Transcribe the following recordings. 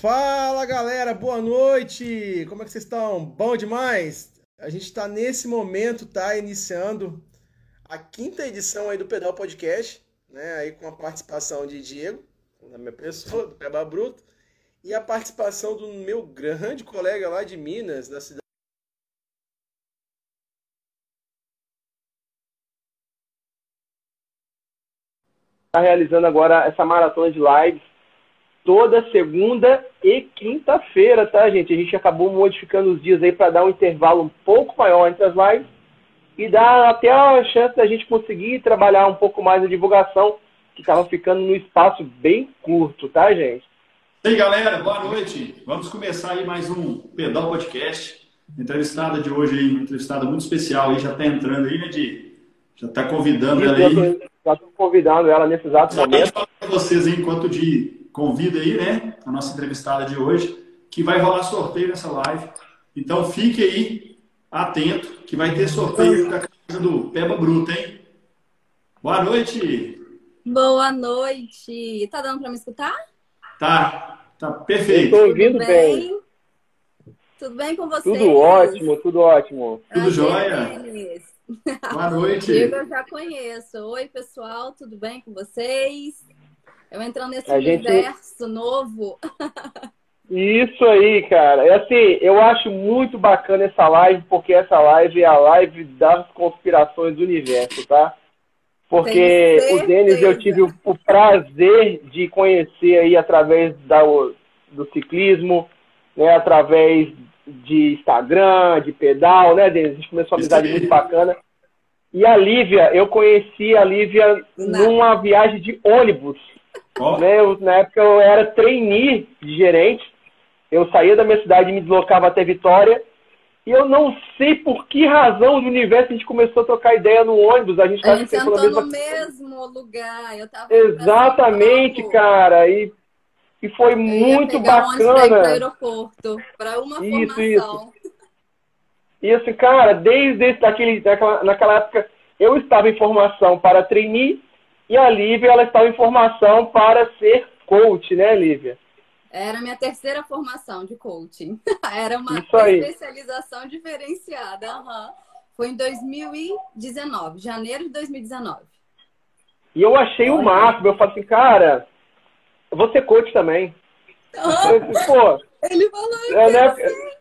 Fala galera, boa noite! Como é que vocês estão? Bom demais? A gente está nesse momento, tá iniciando a quinta edição aí do Pedal Podcast, né? Aí com a participação de Diego, da minha pessoa, do Peba Bruto, e a participação do meu grande colega lá de Minas, da cidade. Está realizando agora essa maratona de lives toda segunda e quinta-feira, tá, gente? A gente acabou modificando os dias aí para dar um intervalo um pouco maior entre as lives e dar até a chance da gente conseguir trabalhar um pouco mais a divulgação, que estava ficando num espaço bem curto, tá, gente? E aí, galera, boa noite. Vamos começar aí mais um Pedal Podcast. Entrevistada de hoje aí, uma entrevistada muito especial aí, já está entrando aí, né, Di? Já está convidando Isso, ela aí. Já estou convidando ela nesse exato momento. Para vocês aí, enquanto de convida aí, né, a nossa entrevistada de hoje, que vai rolar sorteio nessa live. Então fique aí atento, que vai ter sorteio da casa do Peba Bruta, hein? Boa noite! Boa noite! Tá dando para me escutar? Tá, tá perfeito. Estou ouvindo tudo bem. bem. Tudo bem com vocês? Tudo ótimo, tudo ótimo. Tudo jóia? Boa noite. Eu já conheço. Oi, pessoal, tudo bem com vocês? Eu entrando nesse a universo gente... novo. Isso aí, cara. É assim, eu acho muito bacana essa live, porque essa live é a live das conspirações do universo, tá? Porque o Denis eu tive o, prazer de conhecer aí através da, do ciclismo, né? Através de Instagram, de pedal, né, Denis? A gente começou uma amizade muito bacana. E a Lívia, eu conheci a Lívia numa viagem de ônibus Oh. Eu, na época eu era trainee de gerente. Eu saía da minha cidade e me deslocava até Vitória. E eu não sei por que razão do universo a gente começou a trocar ideia no ônibus. A gente, a gente sentou mesma... no mesmo lugar. Eu tava Exatamente, cara. E, e foi eu muito bacana. Um aeroporto para uma isso, formação. Isso. E assim, cara, desde esse, daquele, naquela época eu estava em formação para trainee e a Lívia, ela estava em formação para ser coach, né, Lívia? Era a minha terceira formação de coaching. Era uma especialização diferenciada. Uhum. Foi em 2019, janeiro de 2019. E eu achei Olha. o máximo. Eu falei assim, cara, eu vou ser coach também. Uhum. Ele falou é, né? assim.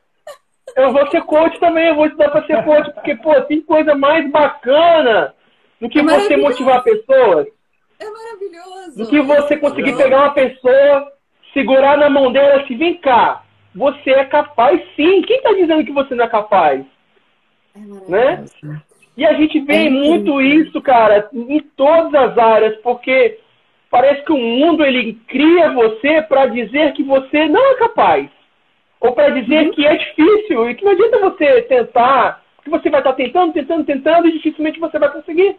Eu vou ser coach também, eu vou estudar para ser coach, porque, pô, tem coisa mais bacana do que é você motivar pessoas. É maravilhoso. Do que você conseguir pegar uma pessoa, segurar na mão dela e assim, vem cá, você é capaz sim. Quem está dizendo que você não é capaz? É né? E a gente vê é muito isso, cara, em todas as áreas, porque parece que o mundo ele cria você para dizer que você não é capaz. Ou para dizer uhum. que é difícil e que não adianta você tentar, que você vai estar tentando, tentando, tentando e dificilmente você vai conseguir.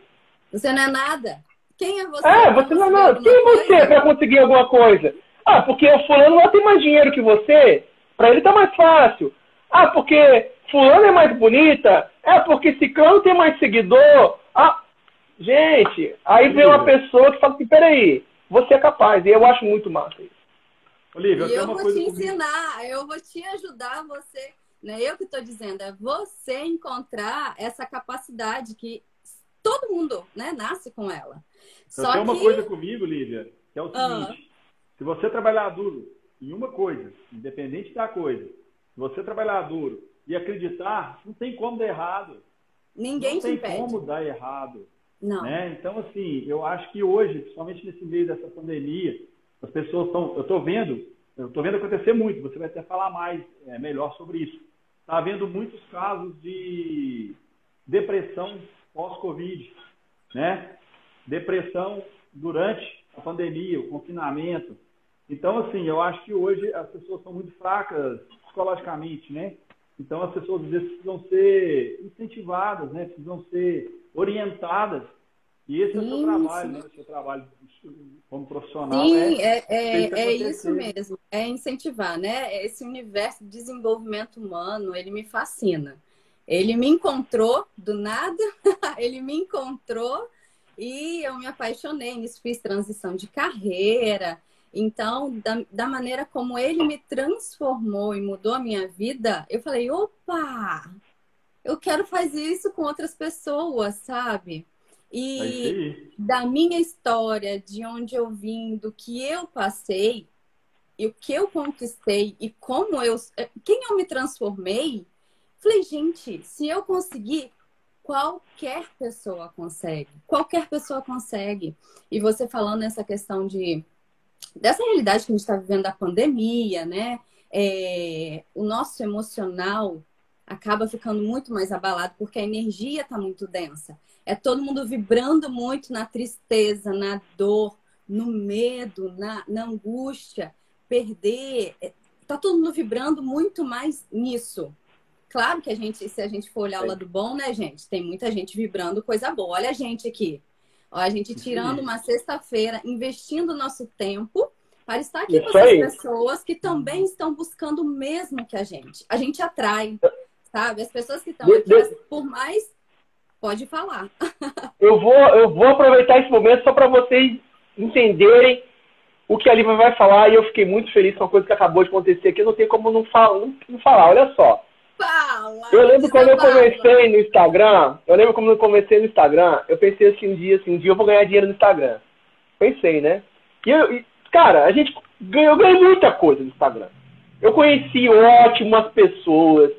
Você não é nada. Quem é você? É, você não, não. Quem é você para conseguir alguma coisa? Ah, porque o fulano lá tem mais dinheiro que você. Para ele tá mais fácil. Ah, porque fulano é mais bonita. É porque ciclano tem mais seguidor. Ah, gente, aí vem uma pessoa que fala assim, peraí, você é capaz. E eu acho muito massa isso. Olivia, eu, eu vou te ensinar, comigo. eu vou te ajudar você. Não é eu que estou dizendo, é você encontrar essa capacidade que todo mundo né, nasce com ela. Só Só tem uma que... coisa comigo, Lívia, que é o ah. seguinte: se você trabalhar duro em uma coisa, independente da coisa, se você trabalhar duro e acreditar, não tem como dar errado. Ninguém não te tem como dar errado. Não. Né? Então, assim, eu acho que hoje, principalmente nesse meio dessa pandemia, as pessoas estão. Eu estou vendo, eu estou vendo acontecer muito, você vai até falar mais, é, melhor sobre isso. Está havendo muitos casos de depressão pós-Covid, né? Depressão durante a pandemia, o confinamento. Então, assim, eu acho que hoje as pessoas são muito fracas psicologicamente, né? Então, as pessoas às vezes precisam ser incentivadas, né? Precisam ser orientadas. E esse é o seu trabalho, né? O seu trabalho como profissional. Sim, é, é, é, é isso mesmo. É incentivar, né? Esse universo de desenvolvimento humano, ele me fascina. Ele me encontrou do nada, ele me encontrou e eu me apaixonei nisso, fiz transição de carreira. Então, da, da maneira como ele me transformou e mudou a minha vida, eu falei: opa, eu quero fazer isso com outras pessoas, sabe? E da minha história, de onde eu vim, do que eu passei, e o que eu conquistei e como eu, quem eu me transformei, falei, gente, se eu conseguir, qualquer pessoa consegue. Qualquer pessoa consegue. E você falando nessa questão de dessa realidade que a gente está vivendo da pandemia, né? É, o nosso emocional acaba ficando muito mais abalado porque a energia está muito densa. É todo mundo vibrando muito na tristeza, na dor, no medo, na, na angústia, perder. É, tá todo mundo vibrando muito mais nisso. Claro que a gente, se a gente for olhar o lado bom, né, gente? Tem muita gente vibrando coisa boa. Olha a gente aqui. Olha a gente tirando uma sexta-feira, investindo nosso tempo para estar aqui Isso com as pessoas que também estão buscando o mesmo que a gente. A gente atrai, sabe? As pessoas que estão aqui, de... por mais. Pode falar. eu, vou, eu vou aproveitar esse momento só para vocês entenderem o que a Lívia vai falar e eu fiquei muito feliz com a coisa que acabou de acontecer aqui. Eu não tenho como não, falar, não, não falar. Olha só. Fala, eu lembro quando eu comecei no Instagram, eu lembro quando eu comecei no Instagram, eu pensei assim um dia, assim, um dia eu vou ganhar dinheiro no Instagram. Pensei, né? E, eu, e cara, a gente ganhou, ganhei muita coisa no Instagram. Eu conheci ótimas pessoas.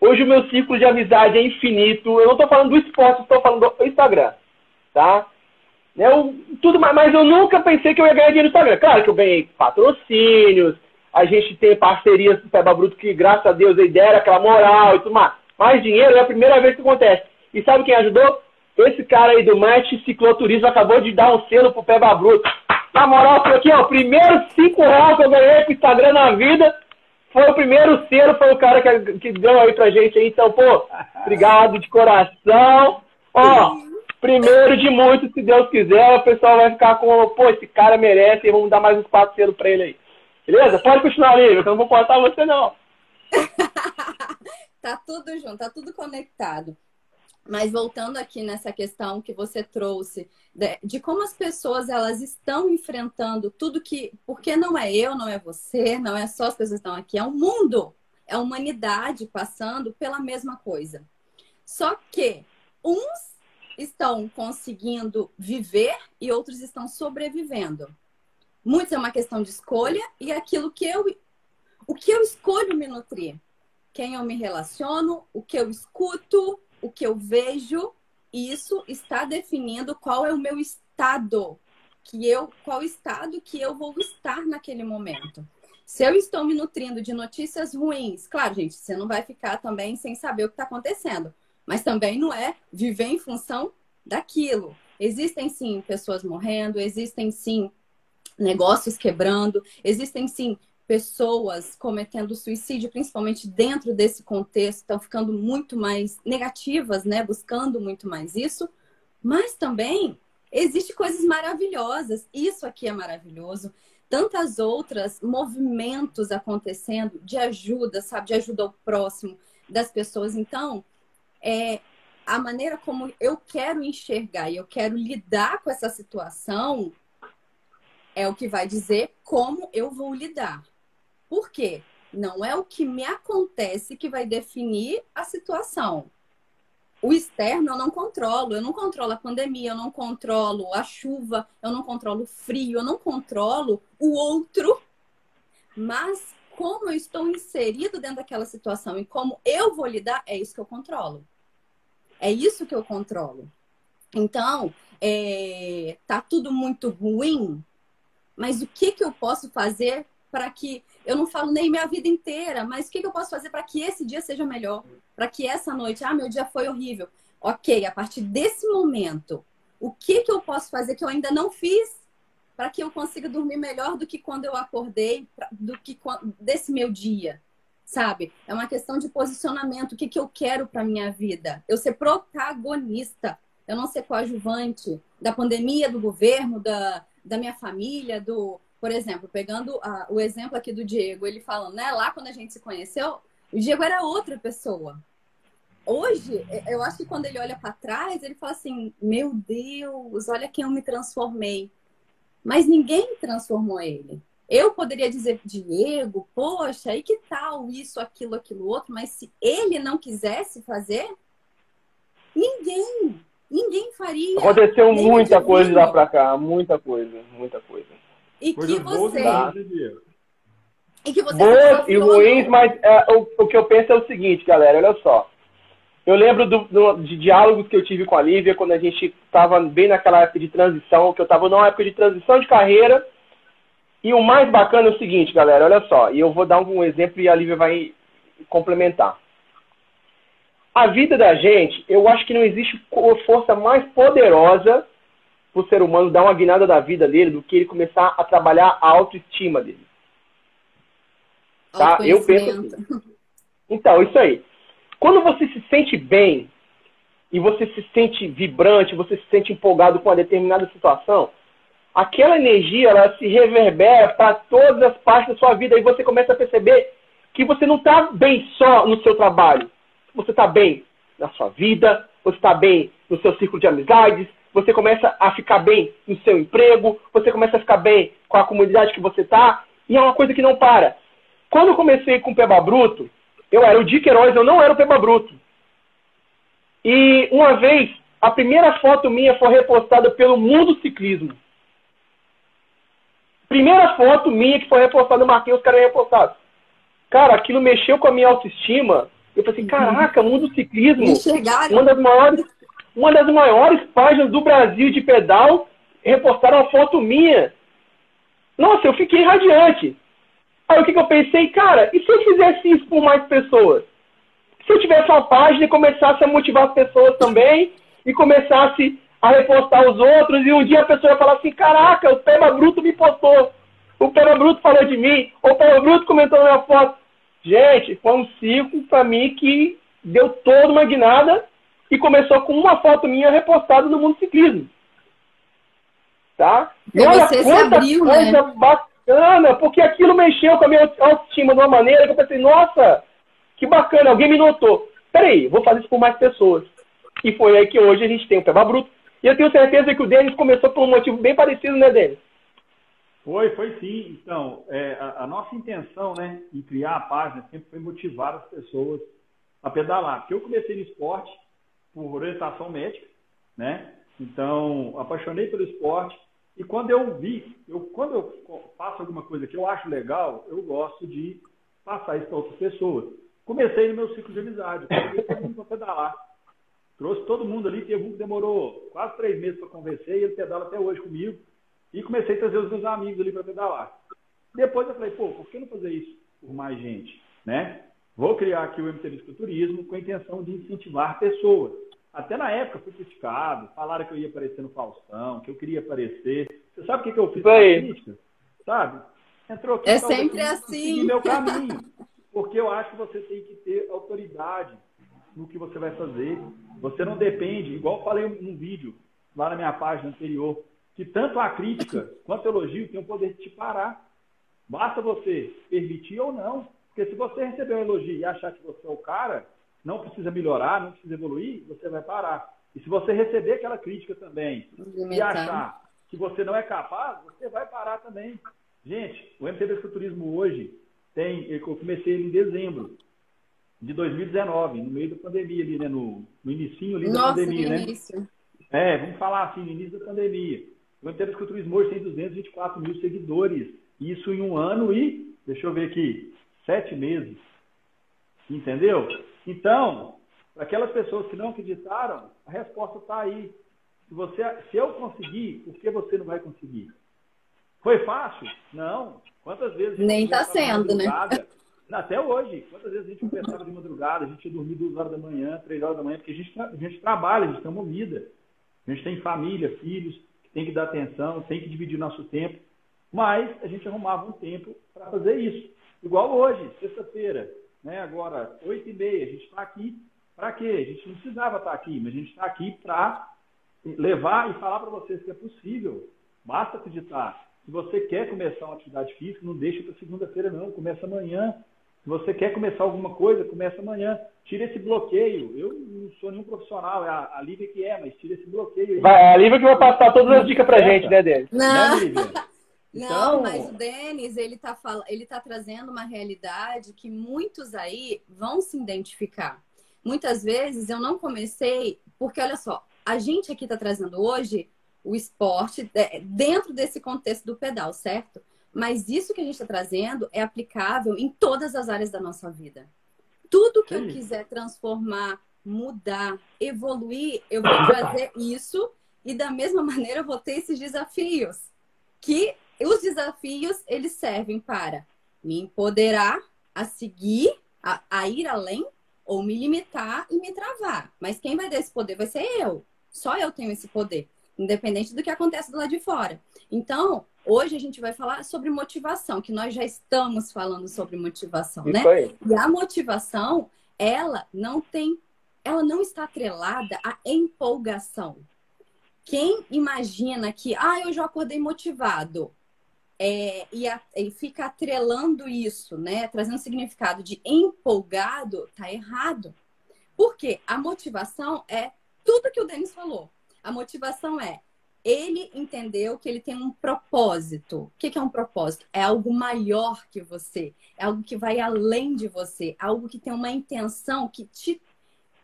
Hoje o meu ciclo de amizade é infinito. Eu não estou falando do esporte, estou falando do Instagram, tá? Eu, tudo mais, mas eu nunca pensei que eu ia ganhar dinheiro no Instagram. Claro que eu ganhei patrocínios, a gente tem parcerias com o Peba Bruto que, graças a Deus, aí deram aquela moral e tudo mais. Mais dinheiro é a primeira vez que acontece. E sabe quem ajudou? Esse cara aí do Match Cicloturismo acabou de dar um selo pro Peba Bruto. Na moral, foi aqui, ó, primeiro 5 reais que eu ganhei com o Instagram na vida foi o primeiro selo, foi o cara que, que deu aí pra gente aí. Então, pô, obrigado de coração. Ó, primeiro de muitos, se Deus quiser, o pessoal vai ficar com, pô, esse cara merece e vamos dar mais uns quatro selos pra ele aí. Beleza? Pode continuar, que eu não vou cortar você, não. tá tudo junto, tá tudo conectado. Mas voltando aqui nessa questão que você trouxe, de, de, como as pessoas elas estão enfrentando tudo que. Porque não é eu, não é você, não é só as pessoas que estão aqui, é o mundo, é a humanidade passando pela mesma coisa. Só que uns estão conseguindo viver e outros estão sobrevivendo. Muitos é uma questão de escolha e aquilo que eu. O que eu escolho me nutrir. Quem eu me relaciono, o que eu escuto, o que eu vejo, isso está definindo qual é o meu estado, que eu, qual estado que eu vou estar naquele momento. Se eu estou me nutrindo de notícias ruins, claro, gente, você não vai ficar também sem saber o que está acontecendo, mas também não é viver em função daquilo. Existem sim pessoas morrendo, existem sim negócios quebrando, existem sim pessoas cometendo suicídio, principalmente dentro desse contexto, estão ficando muito mais negativas, né? Buscando muito mais isso. Mas também existe coisas maravilhosas. Isso aqui é maravilhoso. Tantas outras movimentos acontecendo de ajuda, sabe? De ajuda ao próximo das pessoas. Então, é, a maneira como eu quero enxergar e eu quero lidar com essa situação é o que vai dizer como eu vou lidar. Por quê? Não é o que me acontece que vai definir a situação. O externo eu não controlo, eu não controlo a pandemia, eu não controlo a chuva, eu não controlo o frio, eu não controlo o outro. Mas como eu estou inserido dentro daquela situação e como eu vou lidar, é isso que eu controlo. É isso que eu controlo. Então, é, tá tudo muito ruim, mas o que, que eu posso fazer para que. Eu não falo nem minha vida inteira, mas o que, que eu posso fazer para que esse dia seja melhor? Para que essa noite, ah, meu dia foi horrível. Ok, a partir desse momento, o que, que eu posso fazer que eu ainda não fiz para que eu consiga dormir melhor do que quando eu acordei, do que desse meu dia? Sabe? É uma questão de posicionamento. O que, que eu quero para minha vida? Eu ser protagonista, eu não ser coadjuvante da pandemia, do governo, da, da minha família, do, por exemplo, pegando a, o exemplo aqui do Diego, ele falando, né, lá quando a gente se conheceu, o Diego era outra pessoa. Hoje, eu acho que quando ele olha para trás, ele fala assim: Meu Deus, olha quem eu me transformei. Mas ninguém transformou ele. Eu poderia dizer, Diego, poxa, e que tal isso, aquilo, aquilo outro, mas se ele não quisesse fazer, ninguém, ninguém faria. Aconteceu muita coisa lá pra cá, muita coisa, muita coisa. E que você. E que você Boas e ruins, mas é, o, o que eu penso é o seguinte, galera, olha só. Eu lembro do, do, de diálogos que eu tive com a Lívia quando a gente estava bem naquela época de transição, que eu estava numa época de transição de carreira. E o mais bacana é o seguinte, galera, olha só, e eu vou dar um exemplo e a Lívia vai complementar. A vida da gente, eu acho que não existe força mais poderosa para o ser humano dar uma guinada da vida dele do que ele começar a trabalhar a autoestima dele. Tá? Eu penso assim. Então, isso aí. Quando você se sente bem e você se sente vibrante, você se sente empolgado com uma determinada situação, aquela energia ela se reverbera para todas as partes da sua vida e você começa a perceber que você não está bem só no seu trabalho. Você está bem na sua vida, você está bem no seu círculo de amizades, você começa a ficar bem no seu emprego, você começa a ficar bem com a comunidade que você está, e é uma coisa que não para. Quando eu comecei com o Peba Bruto, eu era o Dick Heróis, eu não era o Peba Bruto. E uma vez, a primeira foto minha foi repostada pelo Mundo Ciclismo. Primeira foto minha que foi repostada, eu marquei os caras repostados. Cara, aquilo mexeu com a minha autoestima. Eu falei assim, caraca, Mundo Ciclismo, uma das maiores, uma das maiores páginas do Brasil de pedal, repostaram uma foto minha. Nossa, eu fiquei radiante. Aí o que, que eu pensei, cara, e se eu fizesse isso por mais pessoas? Se eu tivesse uma página e começasse a motivar as pessoas também, e começasse a repostar os outros, e um dia a pessoa ia falar assim, caraca, o Pema Bruto me postou, o Pema Bruto falou de mim, o Pema Bruto comentou na minha foto. Gente, foi um ciclo para mim que deu toda uma guinada e começou com uma foto minha repostada no mundo ciclismo. Tá? E olha você quanta abriu, né? coisa né? bacana, porque aquilo mexeu com a minha autoestima de uma maneira que eu pensei, nossa, que bacana, alguém me notou. Peraí, vou fazer isso por mais pessoas. E foi aí que hoje a gente tem o Peba Bruto. E eu tenho certeza que o Denis começou por um motivo bem parecido, né, Denis? Foi, foi sim. Então, é, a, a, nossa intenção né, em criar a página sempre foi motivar as pessoas a pedalar. Porque eu comecei no esporte por orientação médica, né? Então, apaixonei pelo esporte e quando eu vi, eu, quando eu faço alguma coisa que eu acho legal, eu gosto de passar isso para outras pessoas. Comecei no meu ciclo de amizade, comecei mundo para pedalar. Trouxe todo mundo ali, teve um que demorou quase três meses para convencer e ele pedala até hoje comigo. E comecei a trazer os meus amigos ali para pedalar. Depois eu falei, pô, por que não fazer isso por mais gente? Né? Vou criar aqui o MT Turismo com a intenção de incentivar pessoas. Até na época fui criticado, falaram que eu ia aparecer no Faustão, que eu queria aparecer. Você sabe o que, que eu fiz com crítica? Sabe? Entrou aqui, é sempre assim. meu caminho. Porque eu acho que você tem que ter autoridade no que você vai fazer. Você não depende, igual eu falei num vídeo lá na minha página anterior, que tanto a crítica quanto o elogio tem o poder de te parar. Basta você permitir ou não. Porque se você receber um elogio e achar que você é o cara, não precisa melhorar, não precisa evoluir, você vai parar. E se você receber aquela crítica também e achar que você não é capaz, você vai parar também. Gente, o MTB Futurismo hoje tem, eu comecei ele em dezembro de 2019, no meio da pandemia ali, né? No, no inicinho ali Nossa, da pandemia, né? Início. É, vamos falar assim, no início da pandemia. O MTB Futurismo hoje tem 224 mil seguidores. Isso em um ano e, deixa eu ver aqui, sete meses. Entendeu? Então, para aquelas pessoas que não acreditaram, a resposta está aí. Se, você, se eu conseguir, por que você não vai conseguir? Foi fácil? Não. Quantas vezes. Nem está sendo, né? Até hoje. Quantas vezes a gente conversava de madrugada, a gente ia dormir duas horas da manhã, três horas da manhã, porque a gente, a gente trabalha, a gente tem uma vida. A gente tem família, filhos, que tem que dar atenção, tem que dividir nosso tempo. Mas a gente arrumava um tempo para fazer isso. Igual hoje, sexta-feira né? Agora, 8 e meia, a gente está aqui para quê? A gente não precisava estar tá aqui, mas a gente está aqui para levar e falar para vocês que é possível. Basta acreditar. Se você quer começar uma atividade física, não deixe para segunda-feira, não. Começa amanhã. Se você quer começar alguma coisa, começa amanhã. Tira esse bloqueio. Eu não sou nenhum profissional, é a, a Lívia que é, mas tira esse bloqueio aí. Vai, a Lívia que vai passar todas as dicas pra gente, né? Não. Né, Não, então... mas o Denis, ele tá, fal... ele tá trazendo uma realidade que muitos aí vão se identificar. Muitas vezes eu não comecei, porque olha só, a gente aqui está trazendo hoje o esporte é, dentro desse contexto do pedal, certo? Mas isso que a gente está trazendo é aplicável em todas as áreas da nossa vida. Tudo que Sim. eu quiser transformar, mudar, evoluir, eu vou trazer isso e da mesma maneira eu vou ter esses desafios. Que os desafios eles servem para me empoderar a seguir, a, a ir além ou me limitar e me travar. Mas quem vai dar esse poder vai ser eu. Só eu tenho esse poder, independente do que acontece do lado de fora. Então, hoje a gente vai falar sobre motivação, que nós já estamos falando sobre motivação, Isso né? Aí. E a motivação, ela não tem, ela não está atrelada à empolgação. Quem imagina que, ah, eu já acordei motivado, é, e, a, e, fica atrelando isso, né? Trazendo significado de empolgado, tá errado. Porque a motivação é tudo que o Denis falou. A motivação é ele entendeu que ele tem um propósito. O que é um propósito? É algo maior que você, é algo que vai além de você, algo que tem uma intenção que te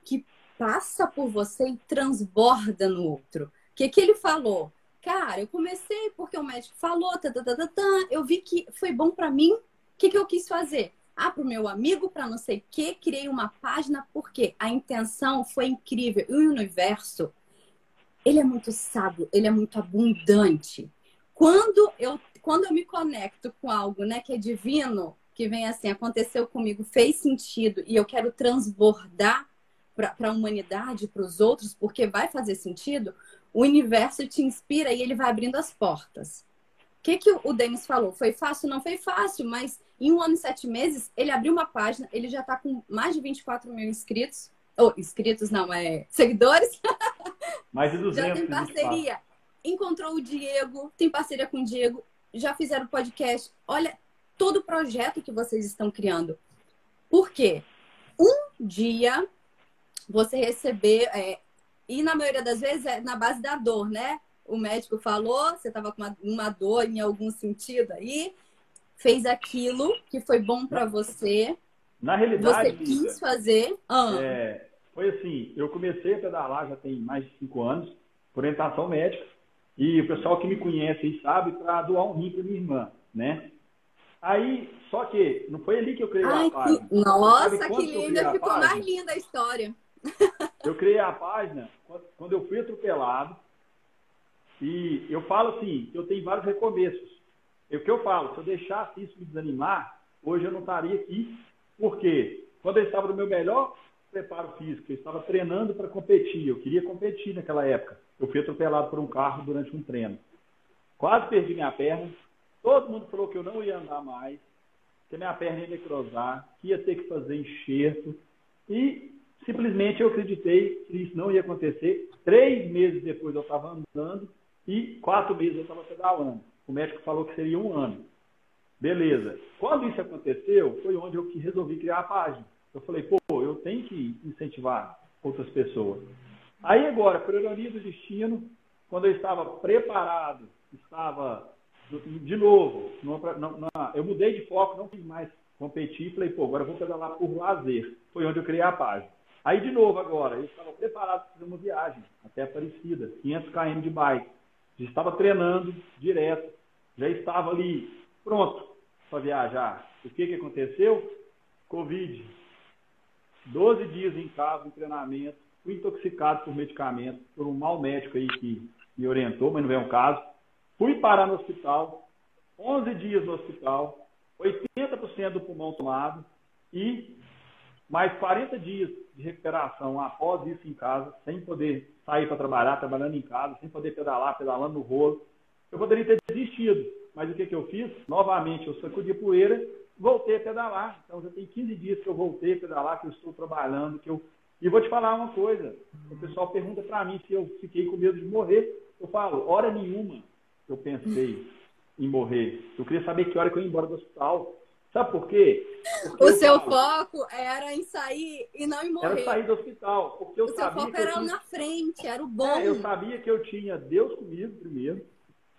que passa por você e transborda no outro. O que, que ele falou? Cara, eu comecei porque o médico falou, tá, tá, tá, tá, tá. eu vi que foi bom para mim. O que, que eu quis fazer? Ah, para o meu amigo, para não sei o quê, criei uma página porque a intenção foi incrível. E o universo, ele é muito sábio, ele é muito abundante. Quando eu, quando eu me conecto com algo né, que é divino, que vem assim, aconteceu comigo, fez sentido e eu quero transbordar para a humanidade, para os outros, porque vai fazer sentido, o universo te inspira e ele vai abrindo as portas. O que, que o Denis falou? Foi fácil? Não foi fácil, mas em um ano e sete meses, ele abriu uma página, ele já está com mais de 24 mil inscritos. Ou oh, inscritos não, é seguidores. Mais de 200. Já tem parceria. Encontrou o Diego, tem parceria com o Diego, já fizeram podcast. Olha todo o projeto que vocês estão criando. Por quê? Um dia você receber, é, e na maioria das vezes é na base da dor, né? O médico falou, você estava com uma, uma dor em algum sentido aí, fez aquilo que foi bom para você. Na realidade, você quis fazer. Ah. É, foi assim, eu comecei a pedalar já tem mais de cinco anos, por orientação médica, e o pessoal que me conhece e sabe para doar um rim para minha irmã, né? Aí, só que não foi ali que eu criei Ai, a página. Que... Nossa, que linda, ficou mais linda a história. Eu criei a página quando eu fui atropelado, e eu falo assim, eu tenho vários recomeços. É o que eu falo, se eu deixasse isso me desanimar, hoje eu não estaria aqui. Por quê? Quando eu estava no meu melhor preparo físico, eu estava treinando para competir, eu queria competir naquela época. Eu fui atropelado por um carro durante um treino. Quase perdi minha perna. Todo mundo falou que eu não ia andar mais, que minha perna ia necrosar, que ia ter que fazer enxerto. E simplesmente eu acreditei que isso não ia acontecer. Três meses depois eu estava andando e quatro meses eu estava pedalando. O médico falou que seria um ano. Beleza. Quando isso aconteceu, foi onde eu resolvi criar a página. Eu falei, pô, eu tenho que incentivar outras pessoas. Aí agora, por ironia do destino, quando eu estava preparado, estava de novo, eu mudei de foco, não quis mais competir, falei, pô, agora eu vou pedalar por lazer. Foi onde eu criei a página. Aí, de novo, agora, eu estava preparado para fazer uma viagem até Aparecida, 500 km de bike. Já estava treinando direto já estava ali pronto para viajar. O que, que aconteceu? Covid. 12 dias em casa, em treinamento, fui intoxicado por medicamento, por um mau médico aí que me orientou, mas não é um caso. Fui parar no hospital, 11 dias no hospital, 80% do pulmão tomado e mais 40 dias de recuperação após isso em casa, sem poder sair para trabalhar, trabalhando em casa, sem poder pedalar, pedalando no rolo. Eu poderia ter desistido, mas o que, que eu fiz? Novamente, eu sacudi poeira, voltei a pedalar. Então já tem 15 dias que eu voltei a pedalar, que eu estou trabalhando, que eu. E vou te falar uma coisa. O pessoal pergunta para mim se eu fiquei com medo de morrer. Eu falo, hora nenhuma eu pensei em morrer. Eu queria saber que hora que eu ia embora do hospital. Sabe por quê? Porque o seu falo, foco era em sair e não em morrer. Era sair do hospital. Porque eu o sabia seu foco era tinha... na frente, era o bom. É, eu sabia que eu tinha Deus comigo primeiro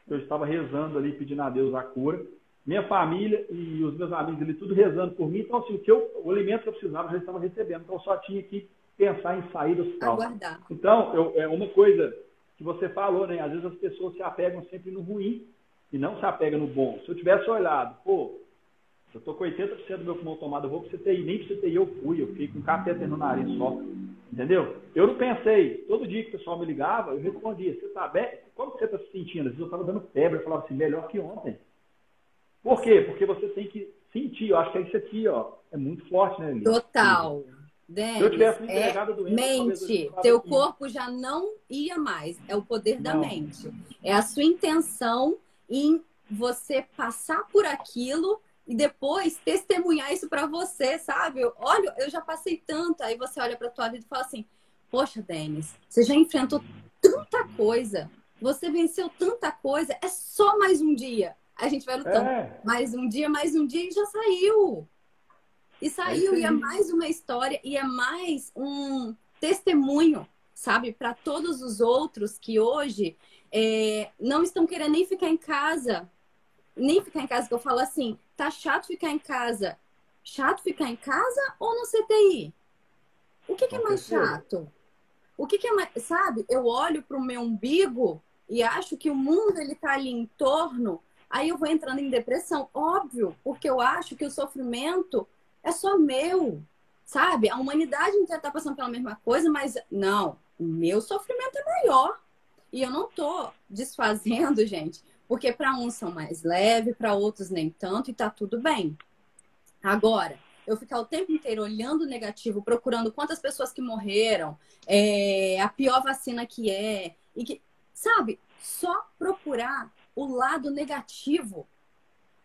eu estava rezando ali, pedindo a Deus a cura. Minha família e os meus amigos ali, tudo rezando por mim. Então, assim, o, que eu, o alimento que eu precisava, eu já estava recebendo. Então, eu só tinha que pensar em sair hospital. Aguardar. Então, eu, é uma coisa que você falou, né? Às vezes as pessoas se apegam sempre no ruim e não se apegam no bom. Se eu tivesse olhado, pô, eu tô com 80% do meu pulmão tomado, eu vou para CTI, nem para CTI eu fui, eu fiquei com catéter no nariz só. Entendeu? Eu não pensei. Todo dia que o pessoal me ligava, eu respondia: Você tá bem? Como você está se sentindo? Às vezes eu estava dando febre, eu falava assim: melhor que ontem. Por quê? Porque você tem que sentir. Eu acho que é isso aqui, ó, é muito forte, né, Lili? Total. Denis, Se eu tivesse me é, doença, mente, teu aqui. corpo já não ia mais. É o poder não. da mente. É a sua intenção em você passar por aquilo e depois testemunhar isso para você, sabe? Olha, eu já passei tanto. Aí você olha para tua vida e fala assim: Poxa, Denis, você já enfrentou tanta coisa. Você venceu tanta coisa. É só mais um dia. A gente vai lutando. É. Mais um dia, mais um dia e já saiu. E saiu, é e é mais uma história, e é mais um testemunho, sabe, para todos os outros que hoje é, não estão querendo nem ficar em casa. Nem ficar em casa, que eu falo assim, tá chato ficar em casa. Chato ficar em casa ou no CTI? O que, que é mais chato? O que, que é mais. Sabe, eu olho para o meu umbigo e acho que o mundo ele tá ali em torno, aí eu vou entrando em depressão. Óbvio, porque eu acho que o sofrimento é só meu, sabe? A humanidade inteira tá passando pela mesma coisa, mas não, o meu sofrimento é maior. E eu não tô desfazendo, gente, porque para uns são mais leves, para outros nem tanto, e tá tudo bem. Agora, eu ficar o tempo inteiro olhando o negativo, procurando quantas pessoas que morreram, é, a pior vacina que é, e que, sabe, só procurar o lado negativo.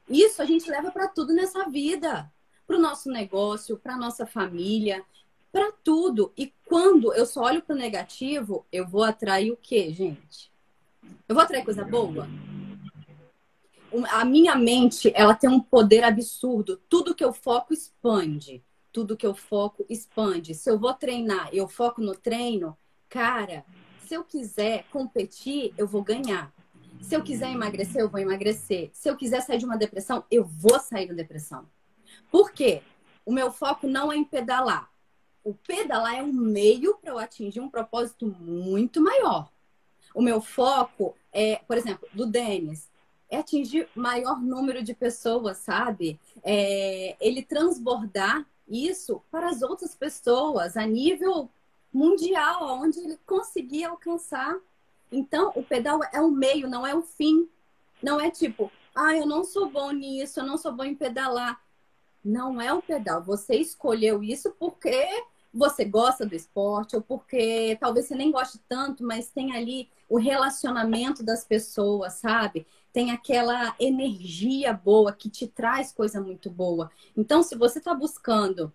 Isso a gente leva para tudo nessa vida, para o nosso negócio, para nossa família, para tudo. E quando eu só olho para o negativo, eu vou atrair o quê, gente? Eu vou atrair coisa boa? a minha mente, ela tem um poder absurdo. Tudo que eu foco expande. Tudo que eu foco expande. Se eu vou treinar, eu foco no treino, cara, se eu quiser competir, eu vou ganhar. Se eu quiser emagrecer, eu vou emagrecer. Se eu quiser sair de uma depressão, eu vou sair da depressão. Por quê? O meu foco não é em pedalar. O pedalar é um meio para eu atingir um propósito muito maior. O meu foco é, por exemplo, do Denis é atingir maior número de pessoas, sabe? É, ele transbordar isso para as outras pessoas a nível mundial, onde ele conseguir alcançar. Então, o pedal é o meio, não é o fim. Não é tipo, ah, eu não sou bom nisso, eu não sou bom em pedalar. Não é o pedal. Você escolheu isso porque você gosta do esporte, ou porque talvez você nem goste tanto, mas tem ali o relacionamento das pessoas, sabe? tem aquela energia boa que te traz coisa muito boa. Então, se você está buscando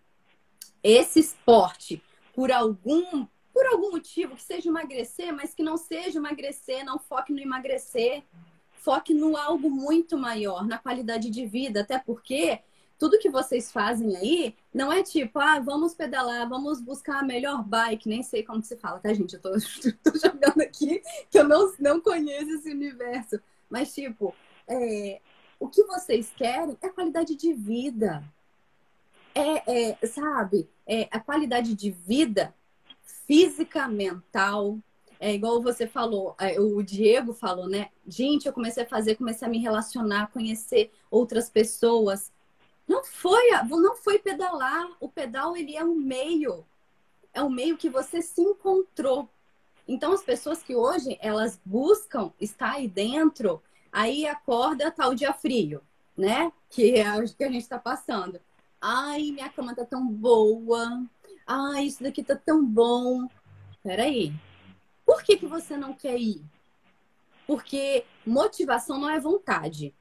esse esporte por algum por algum motivo, que seja emagrecer, mas que não seja emagrecer, não foque no emagrecer, foque no algo muito maior, na qualidade de vida, até porque tudo que vocês fazem aí não é tipo, ah, vamos pedalar, vamos buscar a melhor bike, nem sei como se fala, tá, gente? Eu tô, tô jogando aqui que eu não, não conheço esse universo. Mas, tipo, é, o que vocês querem é qualidade de vida. É, é sabe, é a qualidade de vida física, mental. É igual você falou, é, o Diego falou, né? Gente, eu comecei a fazer, comecei a me relacionar, conhecer outras pessoas. Não foi, não foi pedalar. O pedal ele é um meio, é um meio que você se encontrou. Então, as pessoas que hoje elas buscam estar aí dentro, aí acorda tal dia frio, né? Que é o que a gente está passando. Ai, minha cama tá tão boa. Ai, isso daqui tá tão bom. Peraí. Por que, que você não quer ir? Porque motivação não é vontade.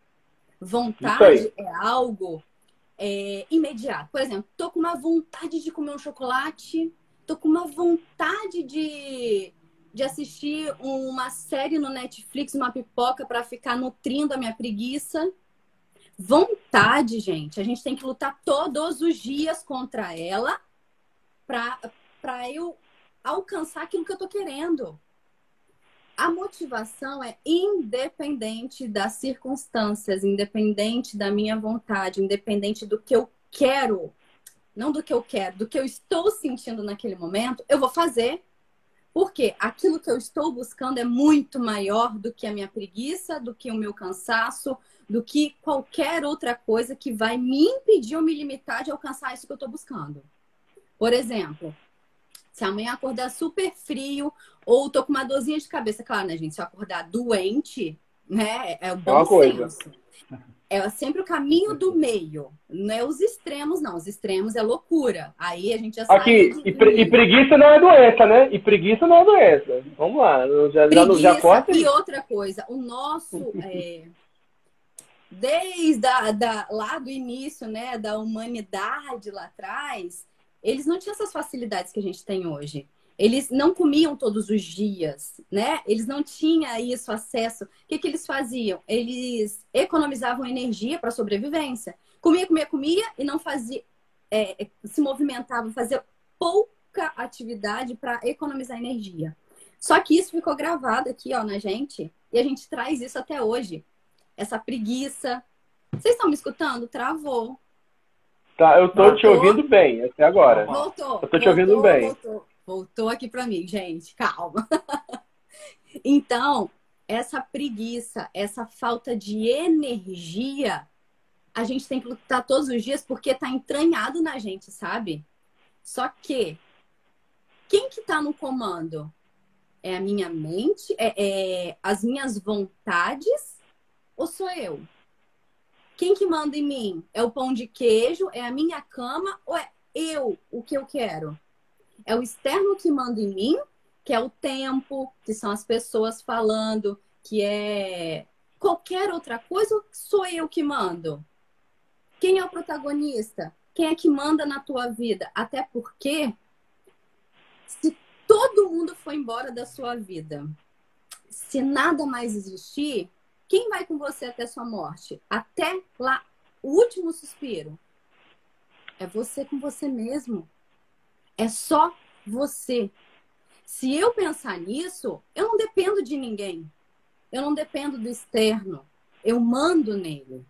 Vontade é algo é, imediato. Por exemplo, tô com uma vontade de comer um chocolate, tô com uma vontade de de assistir uma série no Netflix, uma pipoca para ficar nutrindo a minha preguiça. Vontade, gente. A gente tem que lutar todos os dias contra ela para eu alcançar aquilo que eu tô querendo. a motivação é independente das circunstâncias, independente da minha vontade, independente do que eu quero, não do que eu quero, do que eu estou sentindo naquele momento, eu vou fazer. Porque aquilo que eu estou buscando é muito maior do que a minha preguiça, do que o meu cansaço, do que qualquer outra coisa que vai me impedir ou me limitar de alcançar isso que eu estou buscando. Por exemplo, se amanhã acordar super frio ou tô com uma dorzinha de cabeça, claro, né, gente? Se eu acordar doente, né? É o bom é senso. Coisa. É sempre o caminho do meio. Não é os extremos, não. Os extremos é loucura. Aí a gente já sabe. Aqui, e, pre e, preguiça não é doença, né? E preguiça não é doença. Vamos lá. Já, preguiça, já, já corta. E outra coisa, o nosso. É, desde a, da, lá do início, né, da humanidade lá atrás, eles não tinham essas facilidades que a gente tem hoje. Eles não comiam todos os dias, né? Eles não tinham isso, acesso. O que, que eles faziam? Eles economizavam energia para sobrevivência. Comia, comia, comia e não fazia, é, é se movimentavam, fazia pouca atividade para economizar energia. Só que isso ficou gravado aqui, ó, na gente, e a gente traz isso até hoje. Essa preguiça. Vocês estão me escutando? Travou. Tá, eu tô voltou. te ouvindo bem até agora. Voltou. Eu tô te voltou, ouvindo bem. Voltou, voltou aqui para mim, gente. Calma. então, essa preguiça, essa falta de energia, a gente tem que lutar todos os dias porque tá entranhado na gente, sabe? Só que quem que tá no comando? É a minha mente? É, é as minhas vontades? Ou sou eu? Quem que manda em mim? É o pão de queijo? É a minha cama? Ou é eu o que eu quero? É o externo que manda em mim, que é o tempo, que são as pessoas falando, que é qualquer outra coisa, ou sou eu que mando? Quem é o protagonista? Quem é que manda na tua vida? Até porque se todo mundo for embora da sua vida, se nada mais existir, quem vai com você até sua morte? Até lá, o último suspiro. É você com você mesmo. É só você. Se eu pensar nisso, eu não dependo de ninguém. Eu não dependo do externo. Eu mando nele.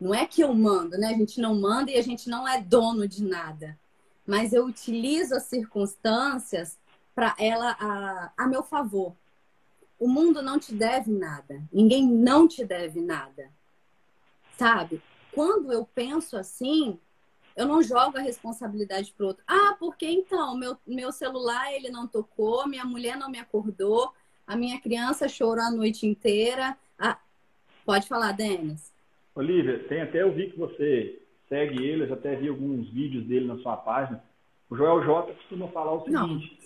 Não é que eu mando, né? A gente não manda e a gente não é dono de nada. Mas eu utilizo as circunstâncias para ela a, a meu favor. O mundo não te deve nada. Ninguém não te deve nada. Sabe? Quando eu penso assim, eu não jogo a responsabilidade pro outro. Ah, porque então, meu, meu celular ele não tocou, minha mulher não me acordou, a minha criança chorou a noite inteira. Ah, pode falar, Denis. Olivia, tem até eu vi que você segue ele, eu já até vi alguns vídeos dele na sua página. O Joel J costuma falar o seguinte: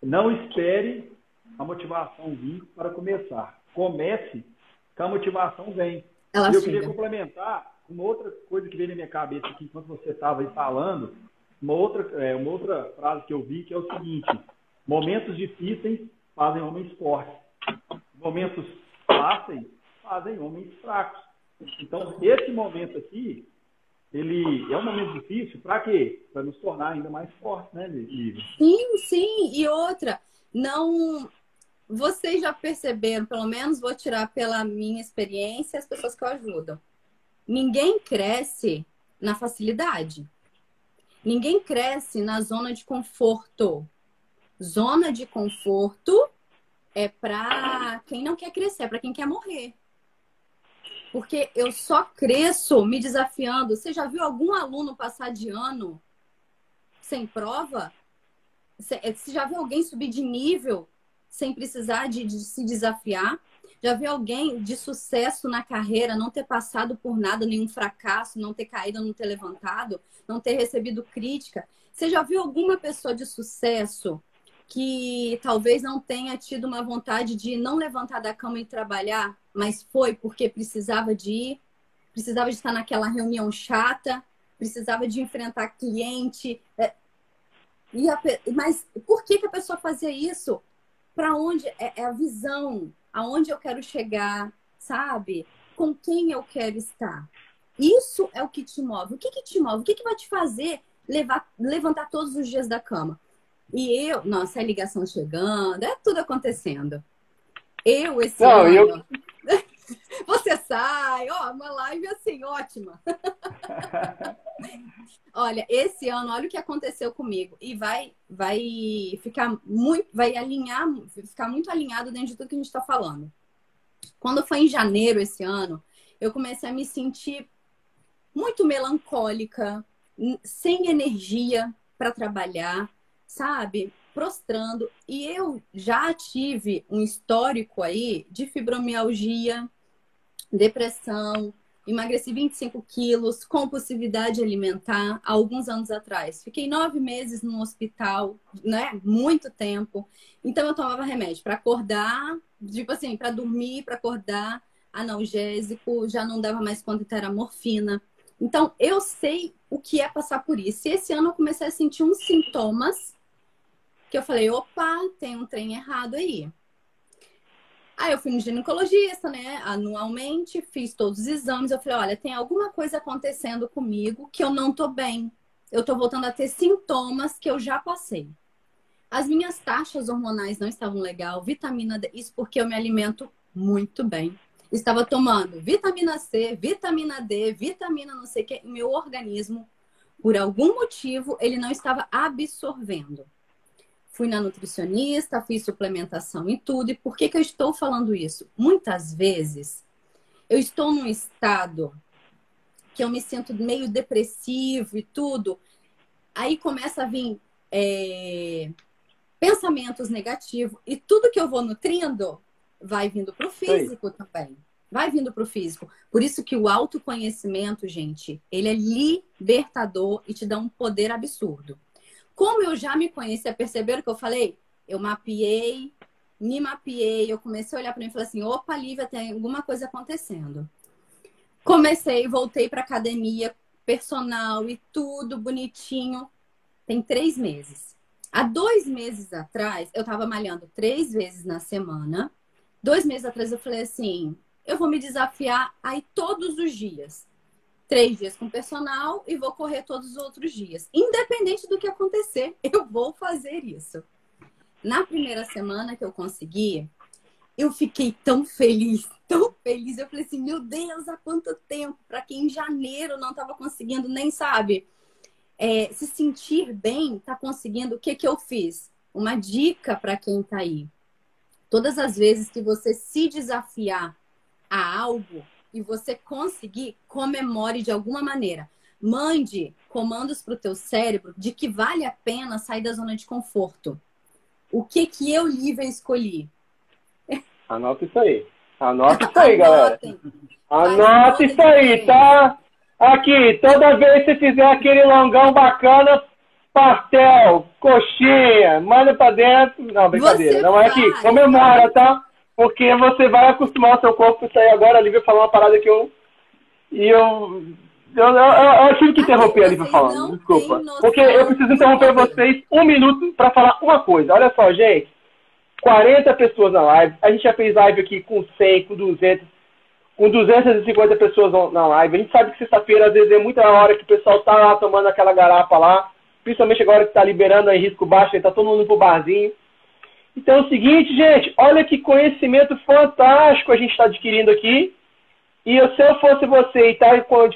não, não espere a motivação vir para começar. Comece que a motivação vem. Ela e eu queria complementar uma outra coisa que veio na minha cabeça aqui enquanto você estava aí falando, uma outra, é, uma outra frase que eu vi que é o seguinte: momentos difíceis fazem homens fortes, momentos fáceis fazem homens fracos. Então, esse momento aqui, ele é um momento difícil para quê? Para nos tornar ainda mais fortes, né, Lívia? Sim, sim. E outra, não vocês já perceberam, pelo menos vou tirar pela minha experiência, as pessoas que eu ajudo. Ninguém cresce na facilidade. Ninguém cresce na zona de conforto. Zona de conforto é para quem não quer crescer, é para quem quer morrer. Porque eu só cresço me desafiando. Você já viu algum aluno passar de ano sem prova? Você já viu alguém subir de nível sem precisar de, de se desafiar. Já viu alguém de sucesso na carreira não ter passado por nada, nenhum fracasso, não ter caído, não ter levantado, não ter recebido crítica? Você já viu alguma pessoa de sucesso que talvez não tenha tido uma vontade de não levantar da cama e trabalhar, mas foi porque precisava de ir, precisava de estar naquela reunião chata, precisava de enfrentar cliente. É... A... Mas por que, que a pessoa fazia isso? Para onde é, é a visão, aonde eu quero chegar, sabe? Com quem eu quero estar. Isso é o que te move. O que, que te move? O que, que vai te fazer levar, levantar todos os dias da cama? E eu, nossa, é ligação chegando, é tudo acontecendo. Eu, esse Não, ano. Eu... Você sai, ó, uma live assim, ótima. olha, esse ano, olha o que aconteceu comigo. E vai, vai ficar muito, vai alinhar, ficar muito alinhado dentro de tudo que a gente está falando. Quando foi em janeiro esse ano, eu comecei a me sentir muito melancólica, sem energia para trabalhar, sabe? Prostrando. E eu já tive um histórico aí de fibromialgia, depressão, emagreci 25 quilos, compulsividade alimentar, há alguns anos atrás. Fiquei nove meses no hospital, né? Muito tempo. Então eu tomava remédio para acordar, tipo assim, para dormir, para acordar, analgésico, já não dava mais conta, era morfina. Então eu sei o que é passar por isso. E esse ano eu comecei a sentir uns sintomas que eu falei, opa, tem um trem errado aí. Aí eu fui no ginecologista, né, anualmente, fiz todos os exames. Eu falei, olha, tem alguma coisa acontecendo comigo que eu não tô bem. Eu tô voltando a ter sintomas que eu já passei. As minhas taxas hormonais não estavam legal, vitamina D, isso porque eu me alimento muito bem. Estava tomando vitamina C, vitamina D, vitamina não sei o que, meu organismo, por algum motivo, ele não estava absorvendo fui na nutricionista, fiz suplementação e tudo. E por que, que eu estou falando isso? Muitas vezes eu estou num estado que eu me sinto meio depressivo e tudo. Aí começa a vir é, pensamentos negativos e tudo que eu vou nutrindo vai vindo para o físico Oi. também. Vai vindo para o físico. Por isso que o autoconhecimento, gente, ele é libertador e te dá um poder absurdo. Como eu já me conhecia, perceberam que eu falei? Eu mapeei, me mapeei, eu comecei a olhar para mim e falei assim: opa, Lívia, tem alguma coisa acontecendo. Comecei, voltei para academia, personal e tudo bonitinho. Tem três meses. Há dois meses atrás, eu estava malhando três vezes na semana. Dois meses atrás, eu falei assim: eu vou me desafiar aí todos os dias três dias com personal e vou correr todos os outros dias. Independente do que acontecer, eu vou fazer isso. Na primeira semana que eu consegui, eu fiquei tão feliz, tão feliz. Eu falei assim, meu Deus, há quanto tempo? Para quem em janeiro não estava conseguindo, nem sabe, é, se sentir bem, tá conseguindo. O que que eu fiz? Uma dica para quem tá aí. Todas as vezes que você se desafiar a algo, e você conseguir, comemore de alguma maneira. Mande comandos para o teu cérebro de que vale a pena sair da zona de conforto. O que que eu, Lívia, escolhi? Anota isso aí. Anota isso aí, galera. Anota isso aí, tá? Aqui, toda vez que você fizer aquele longão bacana, pastel, coxinha, manda pra dentro. Não, brincadeira. Você não é aqui. Comemora, tá? Porque você vai acostumar o seu corpo a sair agora. A Lívia falou uma parada que eu. E eu. Eu, eu, eu, eu tive que interromper a Lívia falando, desculpa. Porque eu preciso interromper vocês um minuto para falar uma coisa. Olha só, gente. 40 pessoas na live. A gente já fez live aqui com 100, com 200, com 250 pessoas na live. A gente sabe que sexta-feira, às vezes, é muita hora que o pessoal tá lá tomando aquela garapa lá. Principalmente agora que está liberando em risco baixo, está todo mundo pro barzinho. Então é o seguinte, gente, olha que conhecimento fantástico a gente está adquirindo aqui. E eu, se eu fosse você e tá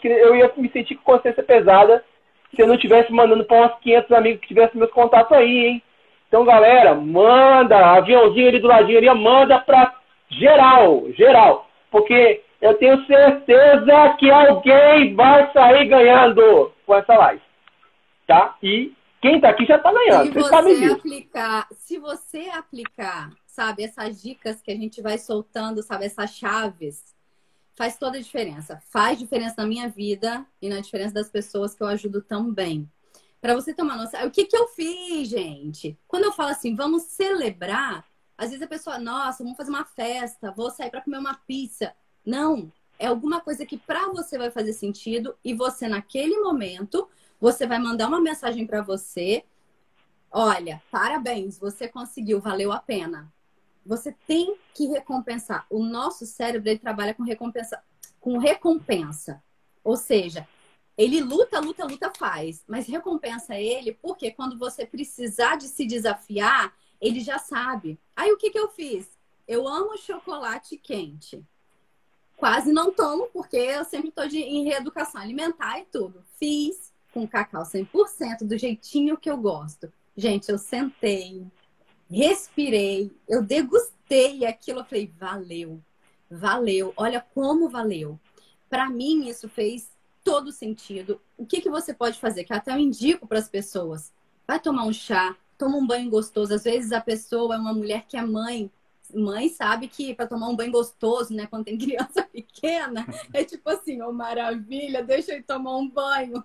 eu ia me sentir com consciência pesada se eu não estivesse mandando para uns 500 amigos que tivessem meus contatos aí, hein? Então, galera, manda, aviãozinho ali do ladinho ali, manda para geral, geral. Porque eu tenho certeza que alguém vai sair ganhando com essa live. Tá? E quem tá aqui já tá ganhando. Se você aplicar, se você aplicar, sabe, essas dicas que a gente vai soltando, sabe, essas chaves, faz toda a diferença. Faz diferença na minha vida e na diferença das pessoas que eu ajudo também. Para você ter uma noção, o que que eu fiz, gente? Quando eu falo assim, vamos celebrar, às vezes a pessoa, nossa, vamos fazer uma festa, vou sair para comer uma pizza. Não, é alguma coisa que para você vai fazer sentido e você naquele momento você vai mandar uma mensagem para você. Olha, parabéns, você conseguiu, valeu a pena. Você tem que recompensar. O nosso cérebro ele trabalha com recompensa, com recompensa. Ou seja, ele luta, luta, luta, faz, mas recompensa ele porque quando você precisar de se desafiar, ele já sabe. Aí o que, que eu fiz? eu amo chocolate quente. Quase não tomo, porque eu sempre estou em reeducação alimentar e tudo. Fiz com cacau 100%, do jeitinho que eu gosto. Gente, eu sentei, respirei, eu degustei aquilo, eu falei, valeu, valeu, olha como valeu. Para mim, isso fez todo sentido. O que, que você pode fazer? Que até eu indico para as pessoas. Vai tomar um chá, toma um banho gostoso. Às vezes a pessoa é uma mulher que é mãe. Mãe sabe que para tomar um banho gostoso, né, quando tem criança pequena, é tipo assim, oh maravilha, deixa eu tomar um banho.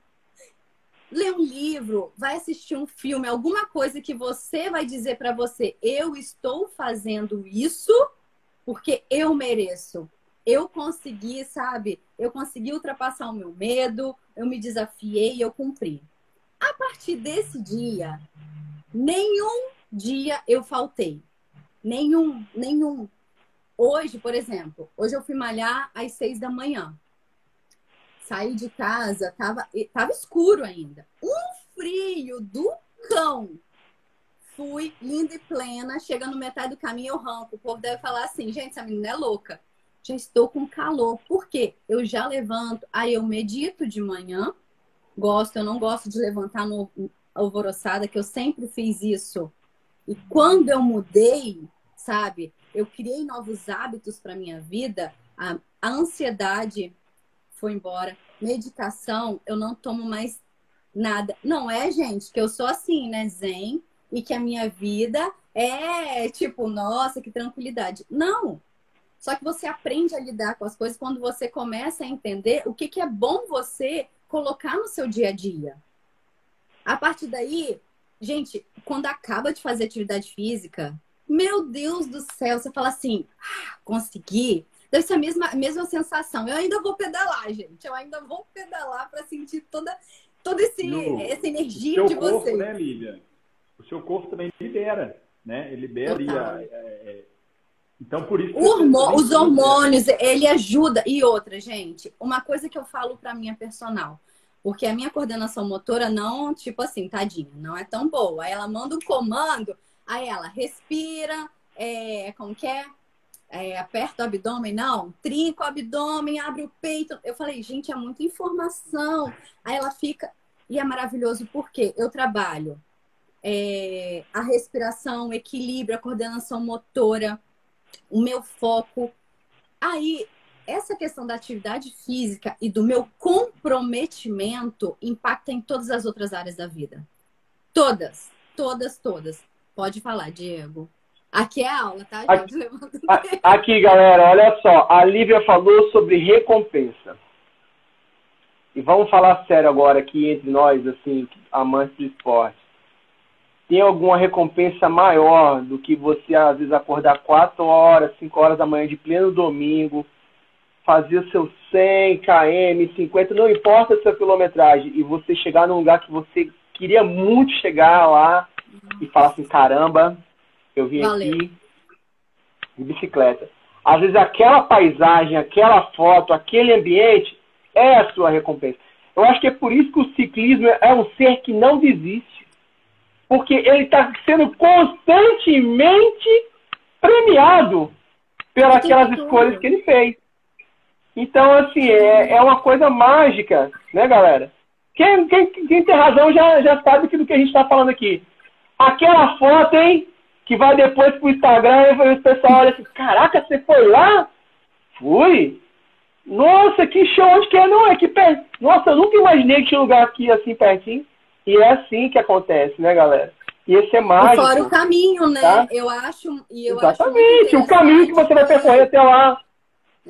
Lê um livro, vai assistir um filme, alguma coisa que você vai dizer para você, eu estou fazendo isso porque eu mereço eu consegui, sabe? Eu consegui ultrapassar o meu medo, eu me desafiei e eu cumpri. A partir desse dia, nenhum dia eu faltei. Nenhum, nenhum. Hoje, por exemplo, hoje eu fui malhar às seis da manhã. Saí de casa, tava, tava escuro ainda. Um frio do cão. Fui linda e plena, chegando no metade do caminho eu ranco. O povo deve falar assim, gente, essa menina é louca já estou com calor. Por quê? Eu já levanto, aí eu medito de manhã. Gosto, eu não gosto de levantar no alvoroçada, que eu sempre fiz isso. E quando eu mudei, sabe, eu criei novos hábitos para minha vida, a, a ansiedade foi embora, meditação, eu não tomo mais nada. Não é, gente, que eu sou assim, né, zen, e que a minha vida é tipo, nossa, que tranquilidade. Não, só que você aprende a lidar com as coisas quando você começa a entender o que, que é bom você colocar no seu dia a dia. A partir daí, gente, quando acaba de fazer atividade física, meu Deus do céu, você fala assim, ah, consegui. Deve ser a mesma, mesma sensação. Eu ainda vou pedalar, gente. Eu ainda vou pedalar para sentir toda, toda esse, no, essa energia de corpo, você. Né, Lívia? O seu corpo também libera, né? Ele libera ali a, a, então, por isso. Hormô os hormônios, ele ajuda. E outra, gente, uma coisa que eu falo para minha personal. Porque a minha coordenação motora não, tipo assim, tadinha, não é tão boa. Aí ela manda um comando, aí ela respira, é, como que é? É? Aperta o abdômen, não, trinca o abdômen, abre o peito. Eu falei, gente, é muita informação. Aí ela fica. E é maravilhoso porque eu trabalho é, a respiração, equilíbrio, a coordenação motora o meu foco. Aí, essa questão da atividade física e do meu comprometimento impacta em todas as outras áreas da vida. Todas, todas, todas. Pode falar, Diego. Aqui é a aula, tá? Aqui, aqui, galera, olha só. A Lívia falou sobre recompensa. E vamos falar sério agora aqui entre nós, assim, amantes do esporte tem alguma recompensa maior do que você, às vezes, acordar 4 horas, 5 horas da manhã de pleno domingo, fazer o seu 100 km, 50, não importa a sua quilometragem, e você chegar num lugar que você queria muito chegar lá e falar assim: caramba, eu vim Valeu. aqui de bicicleta. Às vezes, aquela paisagem, aquela foto, aquele ambiente é a sua recompensa. Eu acho que é por isso que o ciclismo é um ser que não desiste porque ele está sendo constantemente premiado pelas aquelas escolhas que ele fez. Então, assim, é, é uma coisa mágica, né, galera? Quem, quem, quem tem razão já, já sabe do que a gente está falando aqui. Aquela foto, hein, que vai depois pro Instagram e o pessoal olha assim, caraca, você foi lá? Fui. Nossa, que show, onde que é? Não, é aqui perto. Nossa, eu nunca imaginei que tinha lugar aqui assim pertinho. E é assim que acontece, né, galera? E esse é mágico. Fora o caminho, né? Tá? Eu acho. E eu Exatamente, acho o caminho que você vai percorrer até lá.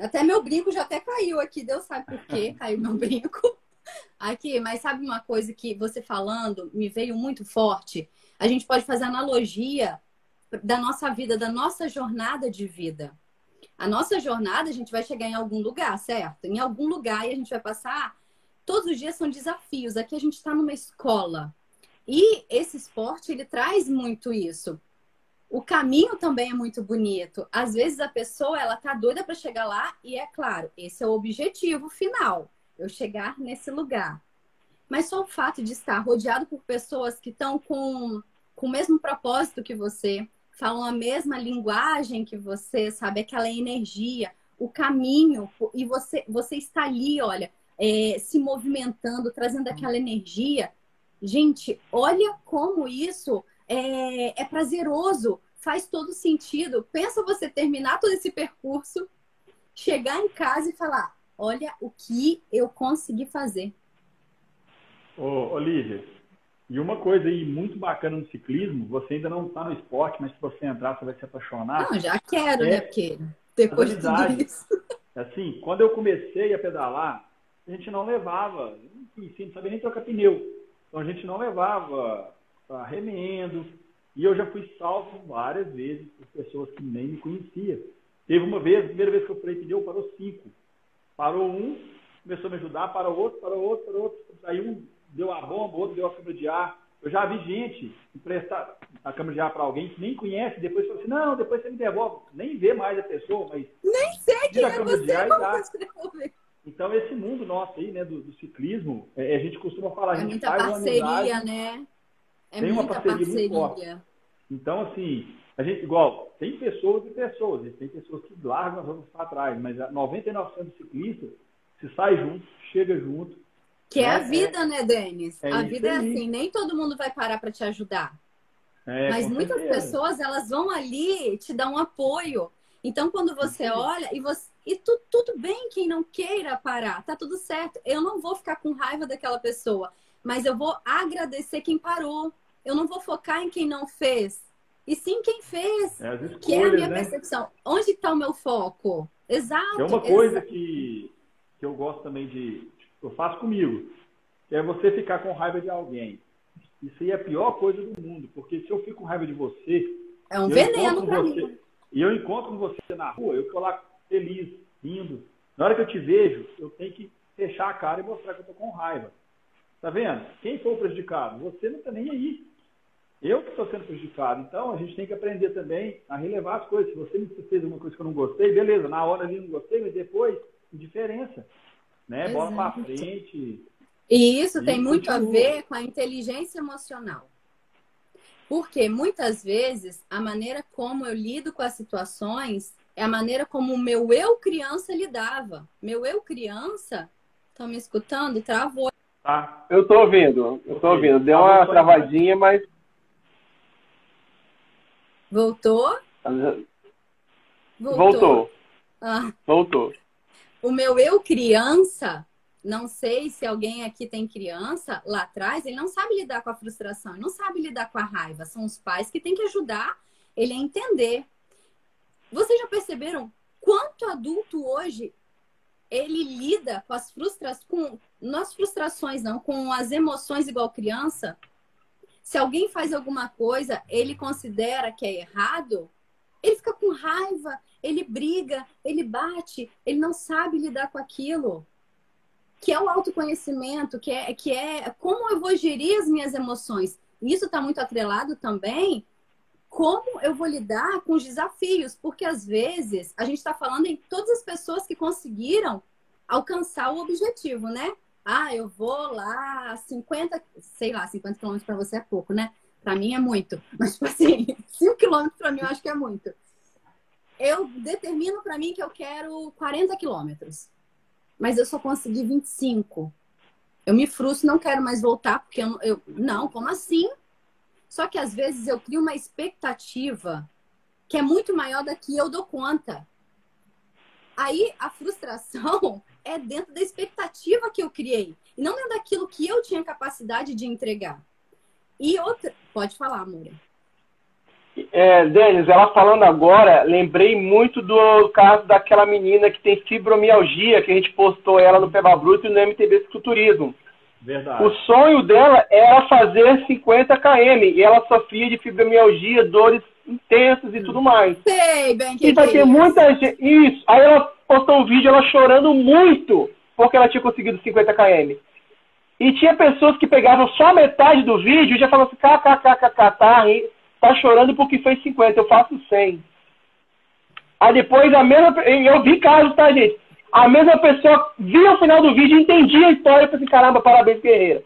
Até meu brinco já até caiu aqui, Deus sabe por quê, caiu meu brinco. Aqui, mas sabe uma coisa que você falando me veio muito forte? A gente pode fazer analogia da nossa vida, da nossa jornada de vida. A nossa jornada, a gente vai chegar em algum lugar, certo? Em algum lugar e a gente vai passar todos os dias são desafios. Aqui a gente está numa escola. E esse esporte, ele traz muito isso. O caminho também é muito bonito. Às vezes a pessoa, ela tá doida para chegar lá e é claro, esse é o objetivo final, eu chegar nesse lugar. Mas só o fato de estar rodeado por pessoas que estão com, com o mesmo propósito que você, falam a mesma linguagem que você, sabe? Aquela energia, o caminho, e você, você está ali, olha, é, se movimentando, trazendo aquela energia. Gente, olha como isso é, é prazeroso, faz todo sentido. Pensa você terminar todo esse percurso, chegar em casa e falar: olha o que eu consegui fazer. Ô, Olivia, e uma coisa aí muito bacana no ciclismo, você ainda não está no esporte, mas se você entrar, você vai se apaixonar. Não, já quero, né? é né? Porque depois de tudo isso. Assim, quando eu comecei a pedalar, a gente não levava, enfim, não sabia nem trocar pneu. Então a gente não levava remendo. E eu já fui salvo várias vezes por pessoas que nem me conheciam. Teve uma vez, a primeira vez que eu falei pneu, parou cinco. Parou um, começou a me ajudar, parou outro, parou outro, parou outro. Aí um deu a bomba, o outro deu a câmera de ar. Eu já vi gente emprestar a câmera de ar para alguém que nem conhece, depois falou assim, não, depois você me devolve. Nem vê mais a pessoa, mas... Nem sei quem é você, de ar e Então, esse mundo nosso aí, né, do, do ciclismo, é, a gente costuma falar, é a gente muita faz parceria, uma amizade, né? É tem uma parceria, parceria, muito forte. Então, assim, a gente, igual, tem pessoas e pessoas, tem pessoas que largam as outras para trás, mas 99% dos ciclistas se sai junto, chega junto, que é, é a vida, é, né, Denis? É a vida é assim, nem todo mundo vai parar para te ajudar. É, Mas muitas certeza. pessoas, elas vão ali te dar um apoio. Então, quando você olha e você e tu, tudo bem quem não queira parar, tá tudo certo. Eu não vou ficar com raiva daquela pessoa, mas eu vou agradecer quem parou. Eu não vou focar em quem não fez, e sim quem fez, é escolhas, que é a minha né? percepção. Onde está o meu foco? Exato. É uma coisa que, que eu gosto também de, eu faço comigo, que é você ficar com raiva de alguém. Isso aí é a pior coisa do mundo, porque se eu fico com raiva de você. É um veneno para mim. E eu encontro você na rua, eu tô lá feliz, rindo. Na hora que eu te vejo, eu tenho que fechar a cara e mostrar que eu tô com raiva. Tá vendo? Quem foi o prejudicado? Você não tá nem aí. Eu que estou sendo prejudicado. Então, a gente tem que aprender também a relevar as coisas. Se você me fez alguma coisa que eu não gostei, beleza. Na hora ali eu não gostei, mas depois, indiferença né? Bola para frente. E isso e tem muito continua. a ver com a inteligência emocional. Porque muitas vezes a maneira como eu lido com as situações é a maneira como o meu eu criança lidava. Meu eu criança, estão me escutando? Travou. Tá. Eu tô ouvindo, eu tô ouvindo. Deu uma travadinha, mas. Voltou? Voltou. Voltou. Ah. Voltou o meu eu criança, não sei se alguém aqui tem criança lá atrás, ele não sabe lidar com a frustração, não sabe lidar com a raiva. São os pais que têm que ajudar ele a entender. Vocês já perceberam quanto adulto hoje ele lida com as frustrações, com não frustrações não, com as emoções igual criança? Se alguém faz alguma coisa, ele considera que é errado, ele fica com raiva, ele briga, ele bate, ele não sabe lidar com aquilo. Que é o autoconhecimento, que é, que é como eu vou gerir as minhas emoções. Isso está muito atrelado também como eu vou lidar com os desafios, porque às vezes a gente está falando em todas as pessoas que conseguiram alcançar o objetivo, né? Ah, eu vou lá 50, sei lá, 50 quilômetros para você é pouco, né? Para mim é muito, mas tipo assim, 5 quilômetros para mim eu acho que é muito eu determino para mim que eu quero 40 quilômetros, mas eu só consegui 25. Eu me frustro, não quero mais voltar, porque eu, eu, não, como assim? Só que às vezes eu crio uma expectativa que é muito maior da que eu dou conta. Aí a frustração é dentro da expectativa que eu criei, e não dentro daquilo que eu tinha capacidade de entregar. E outra, pode falar, amor. É, Denis, ela falando agora, lembrei muito do caso daquela menina que tem fibromialgia, que a gente postou ela no Peba Bruto e no MTB Cicloturismo. Verdade. O sonho dela era fazer 50 km e ela sofria de fibromialgia, dores intensas e tudo mais. Sei, bem que E vai ter muita gente. Isso. Aí ela postou um vídeo ela chorando muito porque ela tinha conseguido 50 km. E tinha pessoas que pegavam só metade do vídeo e já falavam assim, kkkk, tá, tá chorando porque fez 50, eu faço 100. Aí depois a mesma. Eu vi casos, tá, gente? A mesma pessoa via o final do vídeo, entendia a história e falou assim: caramba, parabéns, guerreira.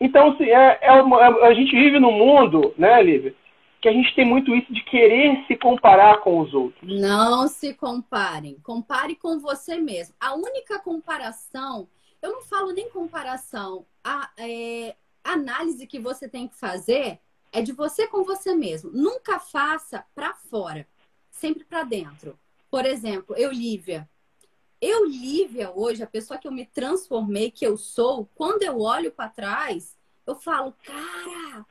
Então, assim, é, é, é, a gente vive num mundo, né, Lívia, que a gente tem muito isso de querer se comparar com os outros. Não se comparem. Compare com você mesmo. A única comparação, eu não falo nem comparação, a é, análise que você tem que fazer é de você com você mesmo. Nunca faça para fora, sempre para dentro. Por exemplo, eu, Lívia. Eu, Lívia, hoje, a pessoa que eu me transformei, que eu sou, quando eu olho para trás, eu falo, cara,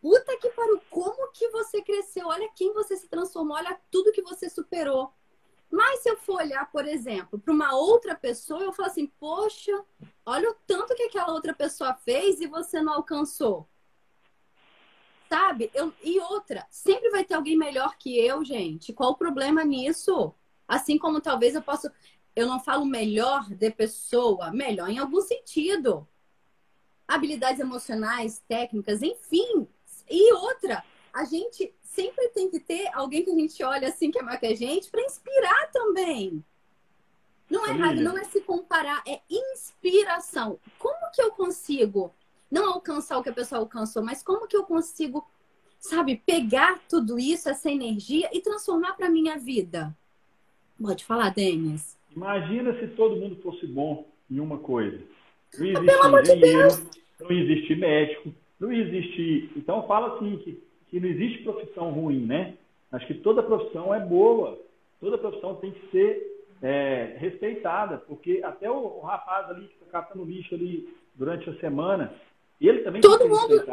puta que pariu, como que você cresceu? Olha quem você se transformou, olha tudo que você superou. Mas se eu for olhar, por exemplo, para uma outra pessoa, eu falo assim, poxa, olha o tanto que aquela outra pessoa fez e você não alcançou. Sabe? Eu, e outra, sempre vai ter alguém melhor que eu, gente. Qual o problema nisso? Assim como talvez eu possa. Eu não falo melhor de pessoa, melhor em algum sentido. Habilidades emocionais, técnicas, enfim. E outra, a gente sempre tem que ter alguém que a gente olha assim que é mais que a gente para inspirar também. Não é errado, não é se comparar, é inspiração. Como que eu consigo não alcançar o que a pessoa alcançou, mas como que eu consigo, sabe, pegar tudo isso, essa energia e transformar para minha vida? Pode falar, Denis. Imagina se todo mundo fosse bom em uma coisa. Não existe engenheiro, de não existe médico, não existe. Então fala assim que, que não existe profissão ruim, né? Acho que toda profissão é boa, toda profissão tem que ser é, respeitada, porque até o, o rapaz ali que está catando lixo ali durante a semana, e ele também todo mundo,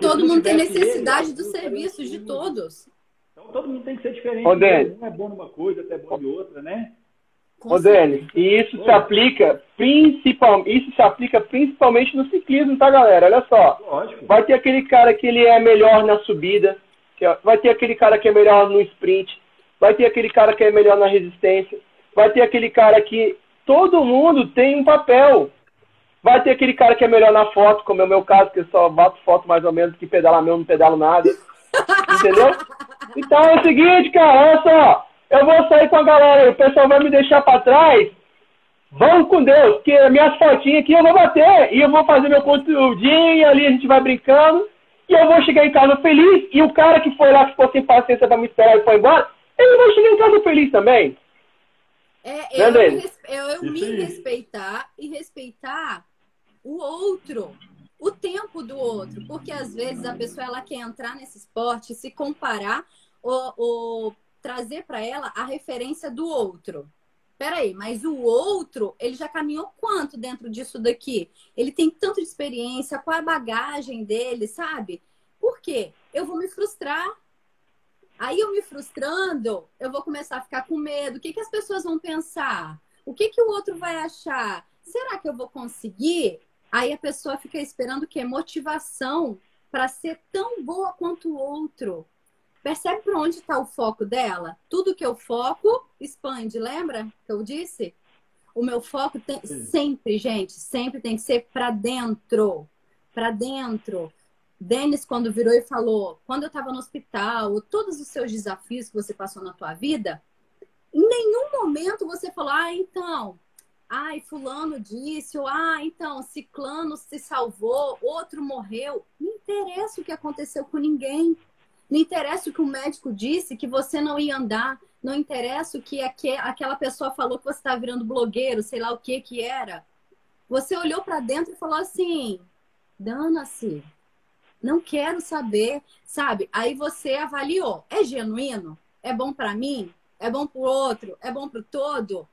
todo mundo tem necessidade ele, dos serviços de todos. Então todo mundo tem que ser diferente. Ô, né? um é bom numa coisa, até é bom em outra, né? Ô, e isso se aplica principal, isso se aplica principalmente no ciclismo, tá, galera? Olha só. Lógico. Vai ter aquele cara que ele é melhor na subida, vai ter aquele cara que é melhor no sprint, vai ter aquele cara que é melhor na resistência, vai ter aquele cara que todo mundo tem um papel. Vai ter aquele cara que é melhor na foto, como é o meu caso, que eu só bato foto mais ou menos, que pedala mesmo, não pedalo nada. Entendeu? Então é o seguinte, cara, olha só. Eu vou sair com a galera, o pessoal vai me deixar para trás. Vamos com Deus, porque minhas fotinhas aqui eu vou bater e eu vou fazer meu conteúdinho ali, a gente vai brincando. E eu vou chegar em casa feliz. E o cara que foi lá, que ficou sem paciência pra me esperar e foi embora, ele vai chegar em casa feliz também. É, eu, eu, eu me respeitar e respeitar o outro, o tempo do outro, porque às vezes a pessoa ela quer entrar nesse esporte, se comparar ou, ou trazer para ela a referência do outro. Peraí, mas o outro, ele já caminhou quanto dentro disso daqui? Ele tem tanto de experiência, qual é a bagagem dele, sabe? Por quê? Eu vou me frustrar. Aí eu me frustrando, eu vou começar a ficar com medo. O que, que as pessoas vão pensar? O que, que o outro vai achar? Será que eu vou conseguir? Aí a pessoa fica esperando o quê? Motivação para ser tão boa quanto o outro. Percebe para onde está o foco dela? Tudo que eu foco expande, lembra que eu disse? O meu foco tem sempre, gente, sempre tem que ser para dentro. Para dentro. Denis, quando virou e falou, quando eu estava no hospital, todos os seus desafios que você passou na tua vida, em nenhum momento você falou, ah, então, ai, fulano disse, ou ah, então, ciclano se salvou, outro morreu. Não interessa o que aconteceu com ninguém. Não interessa o que o médico disse, que você não ia andar. Não interessa o que aquela pessoa falou que você está virando blogueiro, sei lá o que que era. Você olhou para dentro e falou assim: dana-se, não quero saber, sabe? Aí você avaliou: é genuíno? É bom para mim? É bom para o outro? É bom para o todo?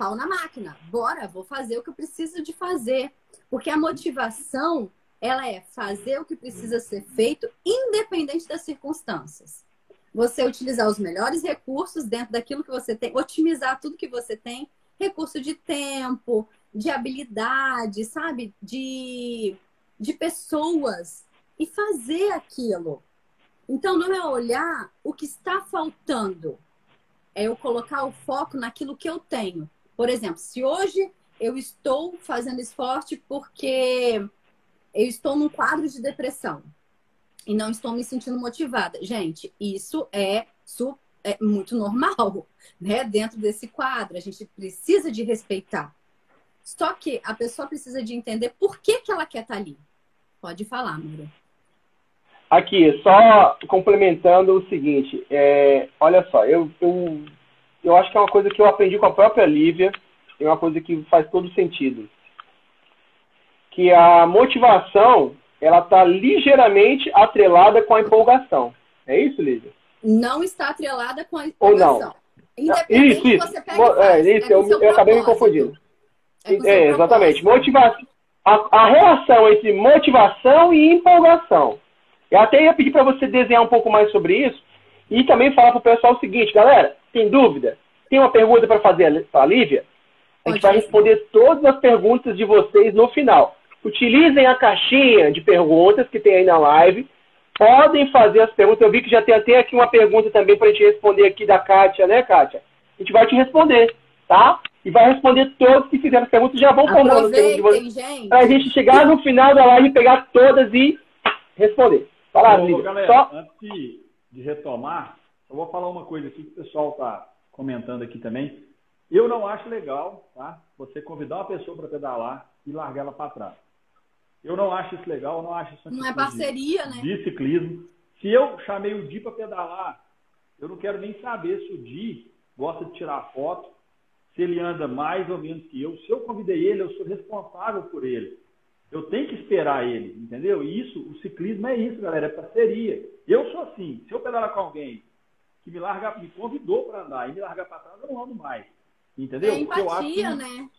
Pau na máquina. Bora, vou fazer o que eu preciso de fazer. Porque a motivação ela é fazer o que precisa ser feito, independente das circunstâncias. Você utilizar os melhores recursos dentro daquilo que você tem, otimizar tudo que você tem, recurso de tempo, de habilidade, sabe? De, de pessoas, e fazer aquilo. Então, não é olhar o que está faltando, é eu colocar o foco naquilo que eu tenho. Por exemplo, se hoje eu estou fazendo esporte porque eu estou num quadro de depressão e não estou me sentindo motivada. Gente, isso é, é muito normal, né? Dentro desse quadro, a gente precisa de respeitar. Só que a pessoa precisa de entender por que, que ela quer estar tá ali. Pode falar, Mura. Aqui, só complementando o seguinte, é, olha só, eu, eu, eu acho que é uma coisa que eu aprendi com a própria Lívia, é uma coisa que faz todo sentido. Que a motivação, ela está ligeiramente atrelada com a empolgação. É isso, Lívia? Não está atrelada com a empolgação. Ou não? Independente isso, isso. Você pega é, é, isso, é eu, eu acabei me confundindo. É, é exatamente. Motivação. A, a relação entre motivação e empolgação. Eu até ia pedir para você desenhar um pouco mais sobre isso e também falar para o pessoal o seguinte, galera, tem dúvida? Tem uma pergunta para fazer para a Lívia? A gente vai responder todas as perguntas de vocês no final. Utilizem a caixinha de perguntas que tem aí na live. Podem fazer as perguntas. Eu vi que já tem até aqui uma pergunta também para a gente responder aqui da Kátia, né, Kátia? A gente vai te responder, tá? E vai responder todos que fizeram as perguntas. Já vão formando as perguntas de vocês. Para a gente chegar no final da live e pegar todas e responder. Fala, Ô, galera, Só... antes de retomar, eu vou falar uma coisa aqui que o pessoal está comentando aqui também. Eu não acho legal, tá? Você convidar uma pessoa para pedalar e largar ela para trás. Eu não acho isso legal, eu não acho isso Não é parceria, de, né? De ciclismo. Se eu chamei o Di para pedalar, eu não quero nem saber se o Di gosta de tirar foto, se ele anda mais ou menos que eu. Se eu convidei ele, eu sou responsável por ele. Eu tenho que esperar ele, entendeu? Isso, o ciclismo é isso, galera, é parceria. Eu sou assim, se eu pedalar com alguém que me larga, me convidou para andar e me largar para trás, eu não ando mais. Entendeu? É empatia, eu acho que... né?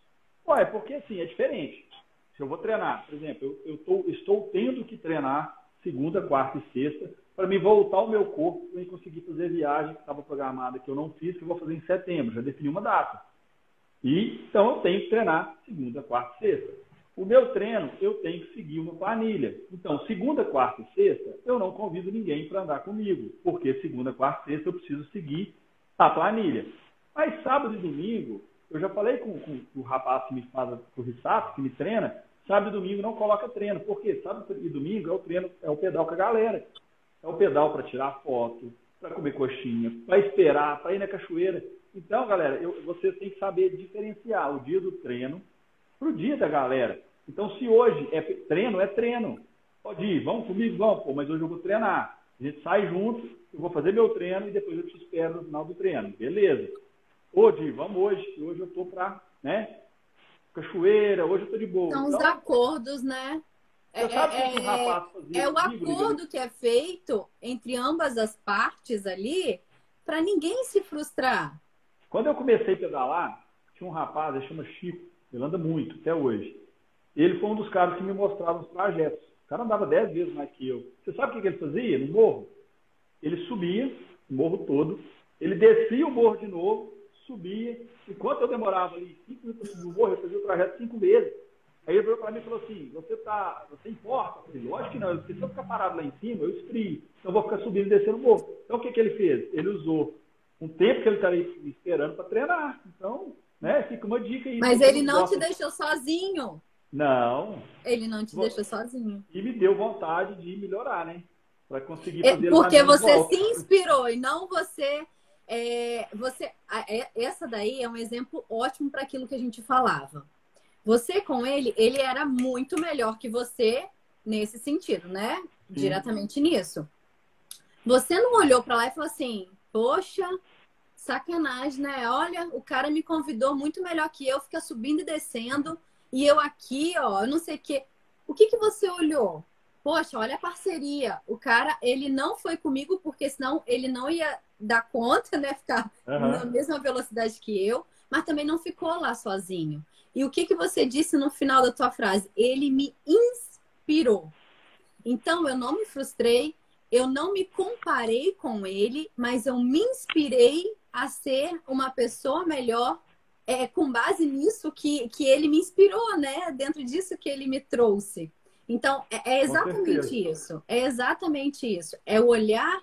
Pô, é porque assim, é diferente. Se eu vou treinar, por exemplo, eu, eu tô, estou tendo que treinar segunda, quarta e sexta para me voltar ao meu corpo e conseguir fazer viagem que estava programada, que eu não fiz, que eu vou fazer em setembro. Já defini uma data. E, então eu tenho que treinar segunda, quarta e sexta. O meu treino, eu tenho que seguir uma planilha. Então, segunda, quarta e sexta, eu não convido ninguém para andar comigo, porque segunda, quarta e sexta eu preciso seguir a planilha. Mas sábado e domingo, eu já falei com, com, com o rapaz que me faz o Rissato, que me treina, sábado e domingo não coloca treino. Por quê? Sábado e domingo é o treino, é o pedal com a galera. É o pedal para tirar foto, para comer coxinha, para esperar, para ir na cachoeira. Então, galera, eu, têm que saber diferenciar o dia do treino para o dia da galera. Então, se hoje é treino, é treino. Pode ir, vamos comigo? Vamos, pô, mas hoje eu vou treinar. A gente sai junto, eu vou fazer meu treino e depois eu te espero no final do treino. Beleza. Ô, Di, vamos hoje, que hoje eu tô para, né? Cachoeira, hoje eu tô de boa. São então, os acordos, né? É, é, é, o acordo que é feito entre ambas as partes ali para ninguém se frustrar. Quando eu comecei a pedalar, tinha um rapaz, ele chama Chico, ele anda muito até hoje. Ele foi um dos caras que me mostrava os trajetos. O cara andava dez vezes mais que eu. Você sabe o que ele fazia no morro? Ele subia o morro todo, ele descia o morro de novo, subia. Enquanto eu demorava ali cinco minutos no morro, eu fazia o trajeto cinco vezes. Aí ele veio para mim e falou assim: Você tá, você importa? Eu falei: Lógico que não. Se eu ficar parado lá em cima, eu esfrio. Então eu vou ficar subindo e descendo o morro. Então o que, que ele fez? Ele usou um tempo que ele estaria esperando para treinar. Então, né, fica uma dica aí. Mas ele não te deixou sozinho. Não. Ele não te deixou sozinho. E me deu vontade de melhorar, né? Para conseguir é, fazer é Porque você volta. se inspirou e não você. É, você é, essa daí é um exemplo ótimo para aquilo que a gente falava. Você com ele, ele era muito melhor que você nesse sentido, né? Sim. Diretamente nisso. Você não olhou para lá e falou assim: Poxa, sacanagem, né? Olha, o cara me convidou muito melhor que eu, fica subindo e descendo, e eu aqui, ó, eu não sei o que. O que que você olhou? Poxa, olha a parceria. O cara, ele não foi comigo porque senão ele não ia dar conta, né? Ficar uhum. na mesma velocidade que eu, mas também não ficou lá sozinho. E o que que você disse no final da tua frase? Ele me inspirou. Então eu não me frustrei, eu não me comparei com ele, mas eu me inspirei a ser uma pessoa melhor é, com base nisso que, que ele me inspirou, né? Dentro disso que ele me trouxe. Então, é, é exatamente isso. É exatamente isso. É olhar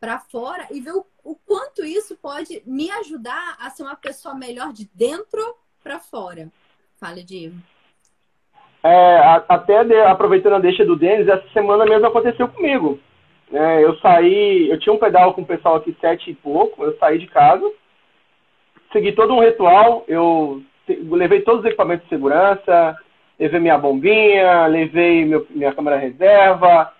para fora e ver o, o, quanto isso pode me ajudar a ser uma pessoa melhor de dentro para fora. Fale, Divo. É, até de, aproveitando a deixa do Denis, essa semana mesmo aconteceu comigo. É, eu saí, eu tinha um pedal com o pessoal aqui sete e pouco, eu saí de casa, segui todo um ritual, eu levei todos os equipamentos de segurança, levei minha bombinha, levei meu, minha câmera reserva,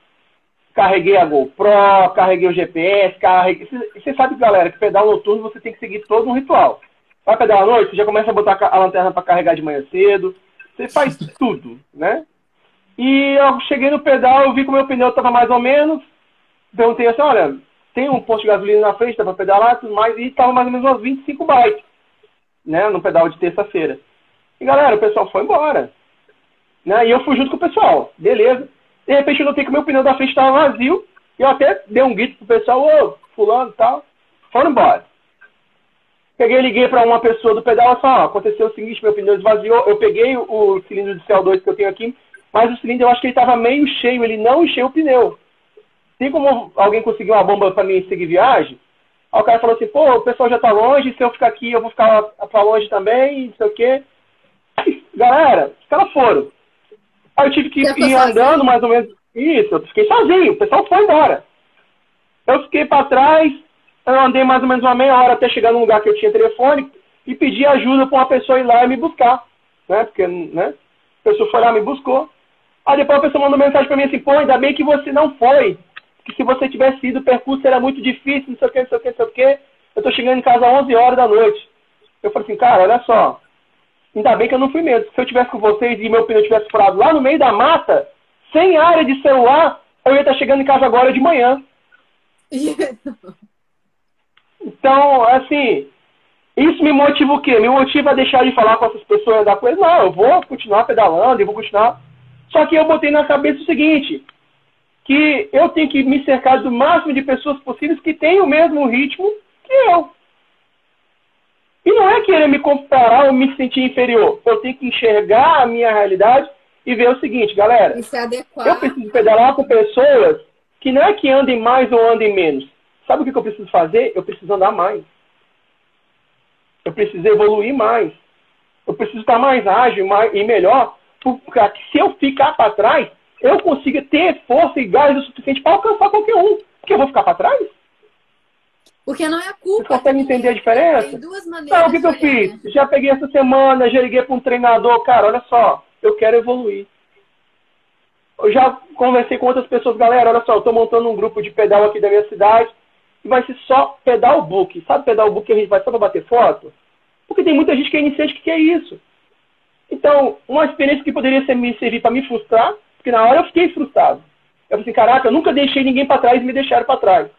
carreguei a GoPro, carreguei o GPS, carreguei. Você sabe, galera, que pedal noturno você tem que seguir todo um ritual. Vai pedalar à noite, você já começa a botar a lanterna para carregar de manhã cedo. Você faz tudo, né? E eu cheguei no pedal, eu vi que o meu pneu estava mais ou menos. Perguntei assim, olha, tem um posto de gasolina na frente, dá para pedalar e tudo mais. E estava mais ou menos umas 25 bikes, né? No pedal de terça-feira. E galera, o pessoal foi embora. Né? E eu fui junto com o pessoal. Beleza. De repente eu notei que o meu pneu da frente estava vazio. E eu até dei um grito pro pessoal, ô, fulano e tal. Foram embora. Peguei liguei para uma pessoa do pedal e falei, ó, aconteceu o seguinte, meu pneu esvaziou. Eu peguei o cilindro de CO2 que eu tenho aqui, mas o cilindro eu acho que ele estava meio cheio, ele não encheu o pneu. Tem como alguém conseguir uma bomba para mim seguir viagem? Aí o cara falou assim, pô, o pessoal já está longe, se eu ficar aqui, eu vou ficar para longe também, não sei o quê. Galera, os caras foram. Aí eu tive que ir andando mais ou menos. Isso, eu fiquei sozinho, o pessoal foi embora. Eu fiquei para trás, eu andei mais ou menos uma meia hora até chegar num lugar que eu tinha telefone e pedi ajuda para uma pessoa ir lá e me buscar. Né? Porque, né? A pessoa foi lá, me buscou. Aí depois a pessoa mandou mensagem para mim assim, pô, ainda bem que você não foi. Que se você tivesse ido, o percurso era muito difícil, não sei o que, não sei o que, não sei o que. Eu tô chegando em casa às 11 horas da noite. Eu falei assim, cara, olha só, Ainda bem que eu não fui mesmo. Se eu tivesse com vocês e meu pneu tivesse furado lá no meio da mata, sem área de celular, eu ia estar chegando em casa agora de manhã. então, assim, isso me motiva o quê? Me motiva a deixar de falar com essas pessoas e andar com eles. Não, eu vou continuar pedalando, eu vou continuar. Só que eu botei na cabeça o seguinte, que eu tenho que me cercar do máximo de pessoas possíveis que tenham o mesmo ritmo que eu. E não é querer me comparar ou me sentir inferior. Eu tenho que enxergar a minha realidade e ver o seguinte, galera. Eu preciso pedalar com pessoas que não é que andem mais ou andem menos. Sabe o que eu preciso fazer? Eu preciso andar mais. Eu preciso evoluir mais. Eu preciso estar mais ágil mais, e melhor. Porque se eu ficar para trás, eu consigo ter força e gás o suficiente para alcançar qualquer um. Porque eu vou ficar para trás? Porque não é a culpa. Você consegue entender a diferença? Tem duas maneiras. Não, o que, que eu fiz? Né? Já peguei essa semana, já liguei para um treinador. Cara, olha só, eu quero evoluir. Eu já conversei com outras pessoas. Galera, olha só, eu estou montando um grupo de pedal aqui da minha cidade. E vai ser só pedal book. Sabe pedal book que a gente vai só para bater foto? Porque tem muita gente que é iniciante que quer isso. Então, uma experiência que poderia ser, me servir para me frustrar, porque na hora eu fiquei frustrado. Eu falei assim, caraca, eu nunca deixei ninguém para trás e me deixaram para trás.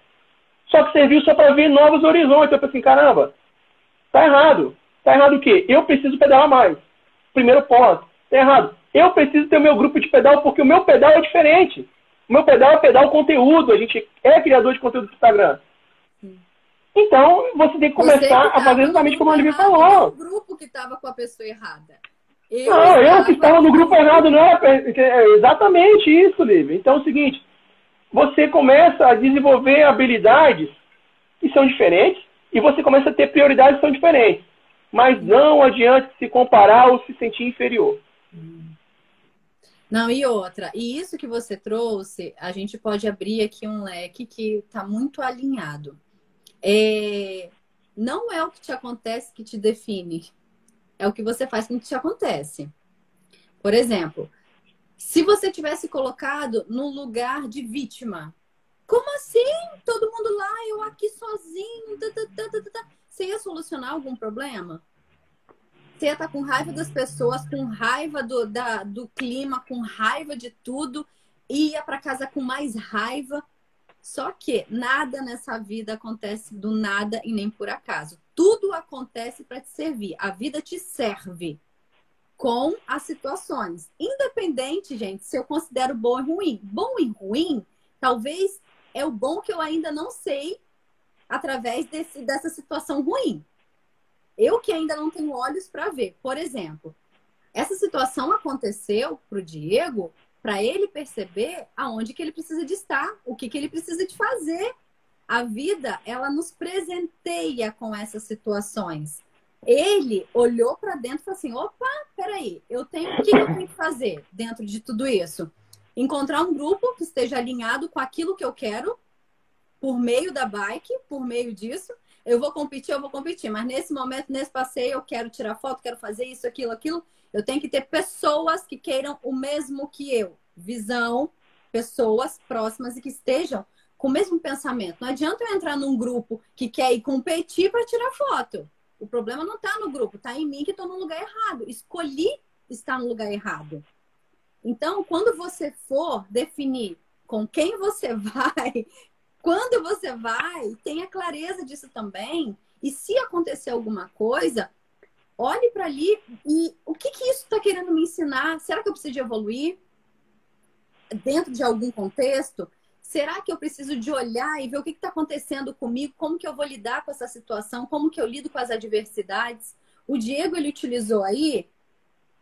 Só que serviu só para ver novos horizontes. Eu pensei assim, caramba, tá errado. Tá errado o quê? Eu preciso pedalar mais. Primeiro ponto. Tá errado. Eu preciso ter o meu grupo de pedal porque o meu pedal é diferente. O meu pedal é pedal conteúdo. A gente é criador de conteúdo do Instagram. Então, você tem que começar a fazer exatamente como a Olivia falou. O grupo que estava com a pessoa errada. Eu não, eu que estava no grupo errado, não era é exatamente isso, Lívia. Então é o seguinte, você começa a desenvolver habilidades que são diferentes e você começa a ter prioridades que são diferentes. Mas não adianta se comparar ou se sentir inferior. Não, e outra, e isso que você trouxe, a gente pode abrir aqui um leque que está muito alinhado. É, não é o que te acontece que te define, é o que você faz com o que te acontece. Por exemplo, se você tivesse colocado no lugar de vítima, como assim? Todo mundo lá, eu aqui sozinho. Tá, tá, tá, tá você ia solucionar algum problema? Você ia estar com raiva das pessoas, com raiva do, da, do clima, com raiva de tudo, ia para casa com mais raiva. Só que nada nessa vida acontece do nada e nem por acaso. Tudo acontece para te servir. A vida te serve com as situações. Independente, gente, se eu considero bom e ruim. Bom e ruim, talvez é o bom que eu ainda não sei através desse, dessa situação ruim. Eu que ainda não tenho olhos para ver. Por exemplo, essa situação aconteceu para o Diego para ele perceber aonde que ele precisa de estar, o que, que ele precisa de fazer. A vida, ela nos presenteia com essas situações ele olhou para dentro e falou assim: opa, peraí, eu tenho o que eu tenho que fazer dentro de tudo isso? Encontrar um grupo que esteja alinhado com aquilo que eu quero, por meio da bike, por meio disso. Eu vou competir, eu vou competir, mas nesse momento, nesse passeio, eu quero tirar foto, quero fazer isso, aquilo, aquilo. Eu tenho que ter pessoas que queiram o mesmo que eu. Visão, pessoas próximas e que estejam com o mesmo pensamento. Não adianta eu entrar num grupo que quer ir competir para tirar foto. O problema não está no grupo, está em mim que estou no lugar errado. Escolhi estar no lugar errado. Então, quando você for definir com quem você vai, quando você vai, tenha clareza disso também. E se acontecer alguma coisa, olhe para ali e o que, que isso está querendo me ensinar? Será que eu preciso de evoluir dentro de algum contexto? Será que eu preciso de olhar e ver o que está acontecendo comigo? Como que eu vou lidar com essa situação? Como que eu lido com as adversidades? O Diego ele utilizou aí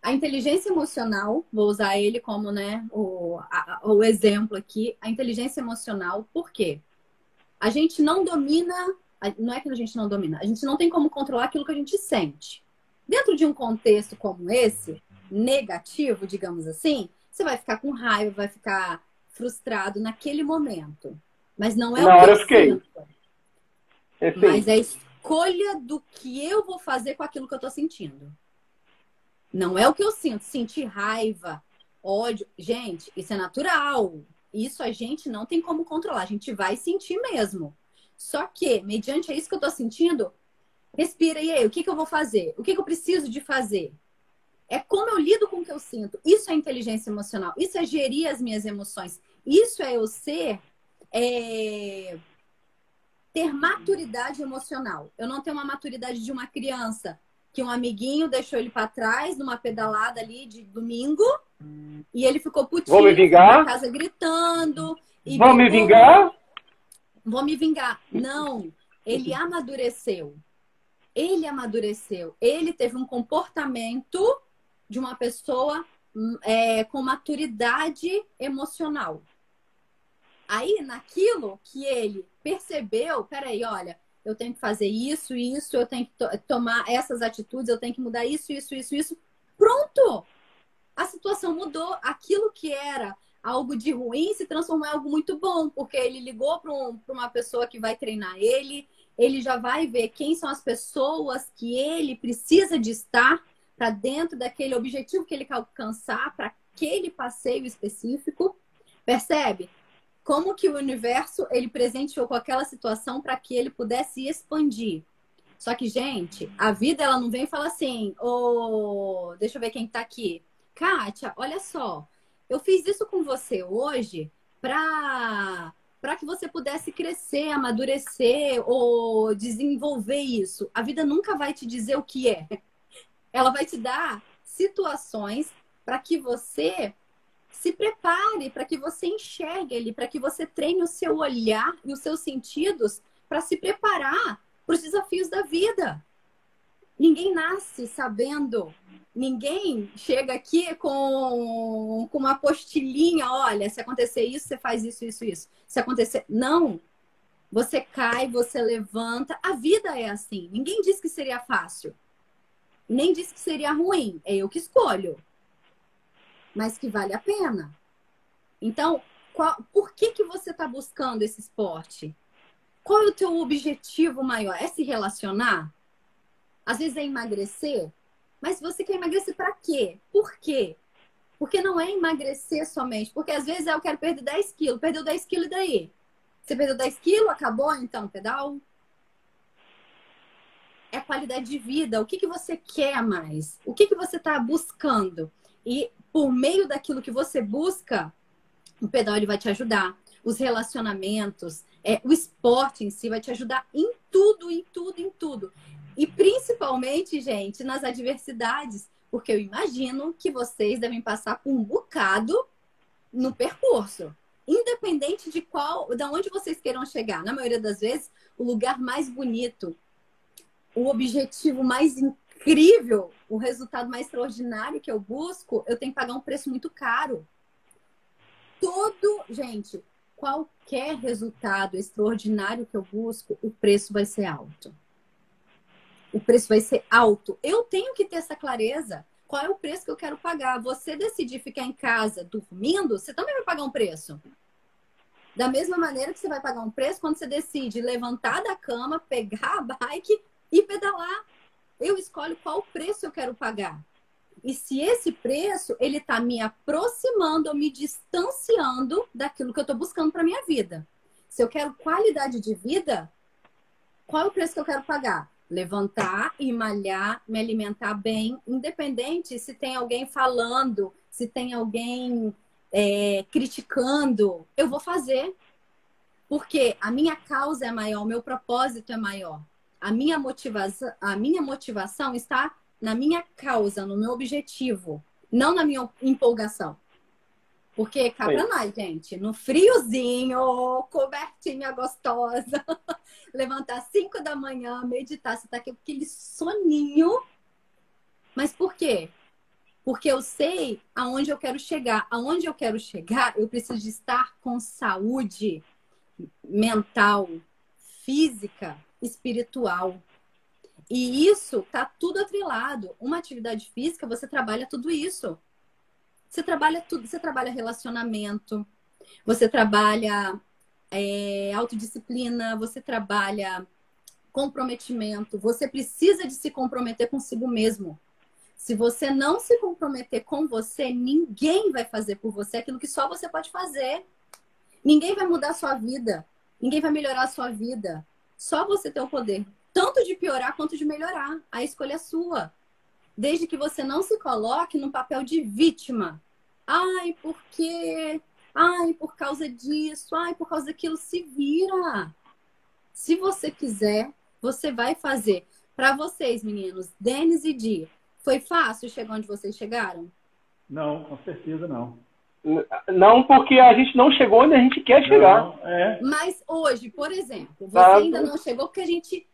a inteligência emocional, vou usar ele como né, o, a, o exemplo aqui, a inteligência emocional, por quê? A gente não domina, não é que a gente não domina, a gente não tem como controlar aquilo que a gente sente. Dentro de um contexto como esse, negativo, digamos assim, você vai ficar com raiva, vai ficar frustrado naquele momento. Mas não é Na o hora eu fiquei. É, Mas é a escolha do que eu vou fazer com aquilo que eu tô sentindo. Não é o que eu sinto. Sentir raiva, ódio. Gente, isso é natural. Isso a gente não tem como controlar. A gente vai sentir mesmo. Só que, mediante isso que eu tô sentindo, respira e aí, o que, que eu vou fazer? O que, que eu preciso de fazer? É como eu lido com o que eu sinto. Isso é inteligência emocional. Isso é gerir as minhas emoções. Isso é eu ser. É... ter maturidade emocional. Eu não tenho uma maturidade de uma criança que um amiguinho deixou ele para trás numa pedalada ali de domingo e ele ficou putinho Vou me vingar? na casa gritando. E Vou me vingar? Vou me vingar. Não, ele amadureceu. Ele amadureceu. Ele teve um comportamento de uma pessoa é, com maturidade emocional. Aí, naquilo que ele percebeu, peraí, olha, eu tenho que fazer isso, isso, eu tenho que to tomar essas atitudes, eu tenho que mudar isso, isso, isso, isso. Pronto! A situação mudou. Aquilo que era algo de ruim se transformou em algo muito bom, porque ele ligou para um, uma pessoa que vai treinar ele, ele já vai ver quem são as pessoas que ele precisa de estar para dentro daquele objetivo que ele quer alcançar, para aquele passeio específico. Percebe? Como que o universo ele presenteou com aquela situação para que ele pudesse expandir. Só que, gente, a vida ela não vem e fala assim, ô, oh, deixa eu ver quem está aqui. Kátia, olha só, eu fiz isso com você hoje para para que você pudesse crescer, amadurecer ou desenvolver isso. A vida nunca vai te dizer o que é. Ela vai te dar situações para que você se prepare, para que você enxergue ele, para que você treine o seu olhar e os seus sentidos para se preparar para os desafios da vida. Ninguém nasce sabendo, ninguém chega aqui com, com uma postilhinha, olha, se acontecer isso, você faz isso, isso, isso. Se acontecer. Não! Você cai, você levanta. A vida é assim. Ninguém disse que seria fácil nem disse que seria ruim, é eu que escolho. Mas que vale a pena. Então, qual, por que, que você está buscando esse esporte? Qual é o teu objetivo maior? É se relacionar? Às vezes é emagrecer, mas você quer emagrecer para quê? Por quê? Porque não é emagrecer somente. Porque às vezes eu quero perder 10 quilos. Perdeu 10 quilos e daí? Você perdeu 10 quilos, acabou então pedal? é qualidade de vida. O que, que você quer mais? O que, que você está buscando? E por meio daquilo que você busca, o pedal ele vai te ajudar. Os relacionamentos, é, o esporte em si vai te ajudar em tudo, em tudo, em tudo. E principalmente, gente, nas adversidades, porque eu imagino que vocês devem passar por um bocado no percurso. Independente de qual, de onde vocês queiram chegar. Na maioria das vezes, o lugar mais bonito, o objetivo mais incrível, o resultado mais extraordinário que eu busco, eu tenho que pagar um preço muito caro. Todo, gente, qualquer resultado extraordinário que eu busco, o preço vai ser alto. O preço vai ser alto. Eu tenho que ter essa clareza. Qual é o preço que eu quero pagar? Você decidir ficar em casa dormindo, você também vai pagar um preço. Da mesma maneira que você vai pagar um preço quando você decide levantar da cama, pegar a bike e pedalar. Eu escolho qual preço eu quero pagar. E se esse preço ele está me aproximando ou me distanciando daquilo que eu estou buscando para minha vida. Se eu quero qualidade de vida, qual é o preço que eu quero pagar? Levantar e malhar, me alimentar bem, independente se tem alguém falando, se tem alguém é, criticando, eu vou fazer. Porque a minha causa é maior, o meu propósito é maior. A minha motivação, a minha motivação está na minha causa, no meu objetivo, não na minha empolgação. Porque cá pra nós, gente, no friozinho, cobertinha gostosa, levantar 5 da manhã, meditar, você tá aqui com aquele soninho. Mas por quê? Porque eu sei aonde eu quero chegar. Aonde eu quero chegar, eu preciso de estar com saúde mental, física, espiritual. E isso tá tudo atrelado. Uma atividade física, você trabalha tudo isso. Você trabalha tudo, você trabalha relacionamento, você trabalha é, autodisciplina, você trabalha comprometimento, você precisa de se comprometer consigo mesmo. Se você não se comprometer com você, ninguém vai fazer por você aquilo que só você pode fazer. Ninguém vai mudar a sua vida. Ninguém vai melhorar a sua vida. Só você tem o poder tanto de piorar quanto de melhorar. A escolha é sua. Desde que você não se coloque no papel de vítima. Ai, porque. Ai, por causa disso. Ai, por causa daquilo. Se vira. Se você quiser, você vai fazer. Para vocês, meninos, Denis e Di, foi fácil chegar onde vocês chegaram? Não, com certeza não. Não, porque a gente não chegou onde a gente quer chegar. Não, é. Mas hoje, por exemplo, você ainda não chegou porque a gente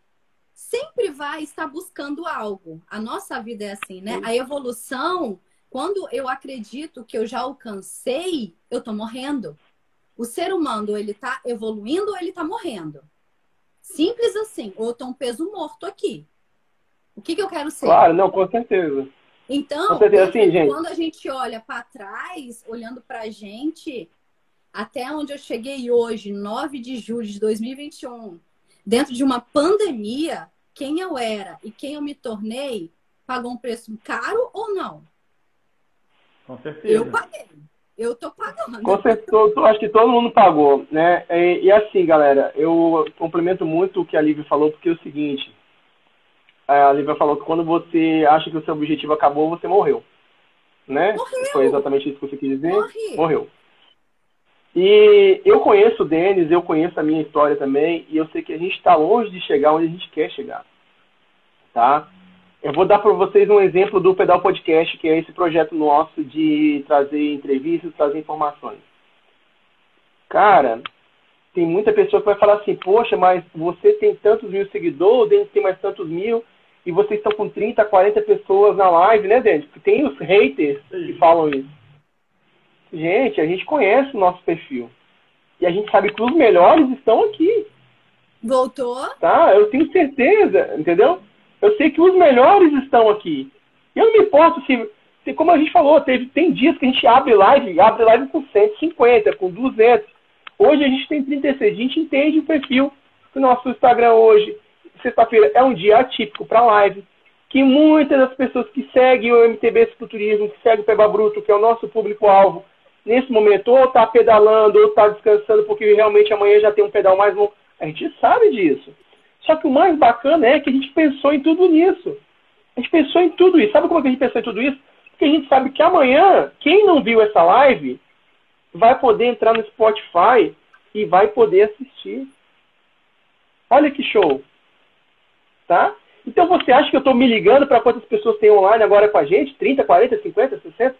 sempre vai estar buscando algo. A nossa vida é assim, né? A evolução, quando eu acredito que eu já alcancei, eu tô morrendo. O ser humano, ele tá evoluindo ou ele tá morrendo? Simples assim. Ou eu tô um peso morto aqui. O que, que eu quero ser? Claro, não, com certeza. Então, com certeza, sim, gente. quando a gente olha para trás, olhando pra gente, até onde eu cheguei hoje, 9 de julho de 2021, dentro de uma pandemia, quem eu era e quem eu me tornei pagou um preço caro ou não? Com certeza. Eu paguei. Eu tô pagando. Com certeza, acho que todo mundo pagou, né? E, e, assim, galera, eu complemento muito o que a Lívia falou, porque é o seguinte, a Lívia falou que quando você acha que o seu objetivo acabou, você morreu. Né? Morreu. Foi exatamente isso que você quis dizer? Morri. Morreu. E eu conheço o Denis, eu conheço a minha história também, e eu sei que a gente está longe de chegar onde a gente quer chegar. Tá? Eu vou dar para vocês um exemplo do Pedal Podcast, que é esse projeto nosso de trazer entrevistas, trazer informações. Cara, tem muita pessoa que vai falar assim, poxa, mas você tem tantos mil seguidores, o Denis tem mais tantos mil, e vocês estão com 30, 40 pessoas na live, né? Porque tem os haters que falam isso. Gente, a gente conhece o nosso perfil. E a gente sabe que os melhores estão aqui. Voltou? Tá, eu tenho certeza, entendeu? Eu sei que os melhores estão aqui. Eu não me importo se, se, como a gente falou, teve, tem dias que a gente abre live, abre live com 150, com 200. Hoje a gente tem 36. A gente entende o perfil do nosso Instagram hoje. Sexta-feira é um dia atípico para live. Que muitas das pessoas que seguem o MTB Cicloturismo, que seguem o Peba Bruto, que é o nosso público-alvo, nesse momento ou está pedalando ou está descansando porque realmente amanhã já tem um pedal mais longo. A gente sabe disso. Só que o mais bacana é que a gente pensou em tudo nisso. A gente pensou em tudo isso. Sabe como é a gente pensou em tudo isso? Porque a gente sabe que amanhã, quem não viu essa live, vai poder entrar no Spotify e vai poder assistir. Olha que show. Tá? Então você acha que eu estou me ligando para quantas pessoas tem online agora com a gente? 30, 40, 50, 60?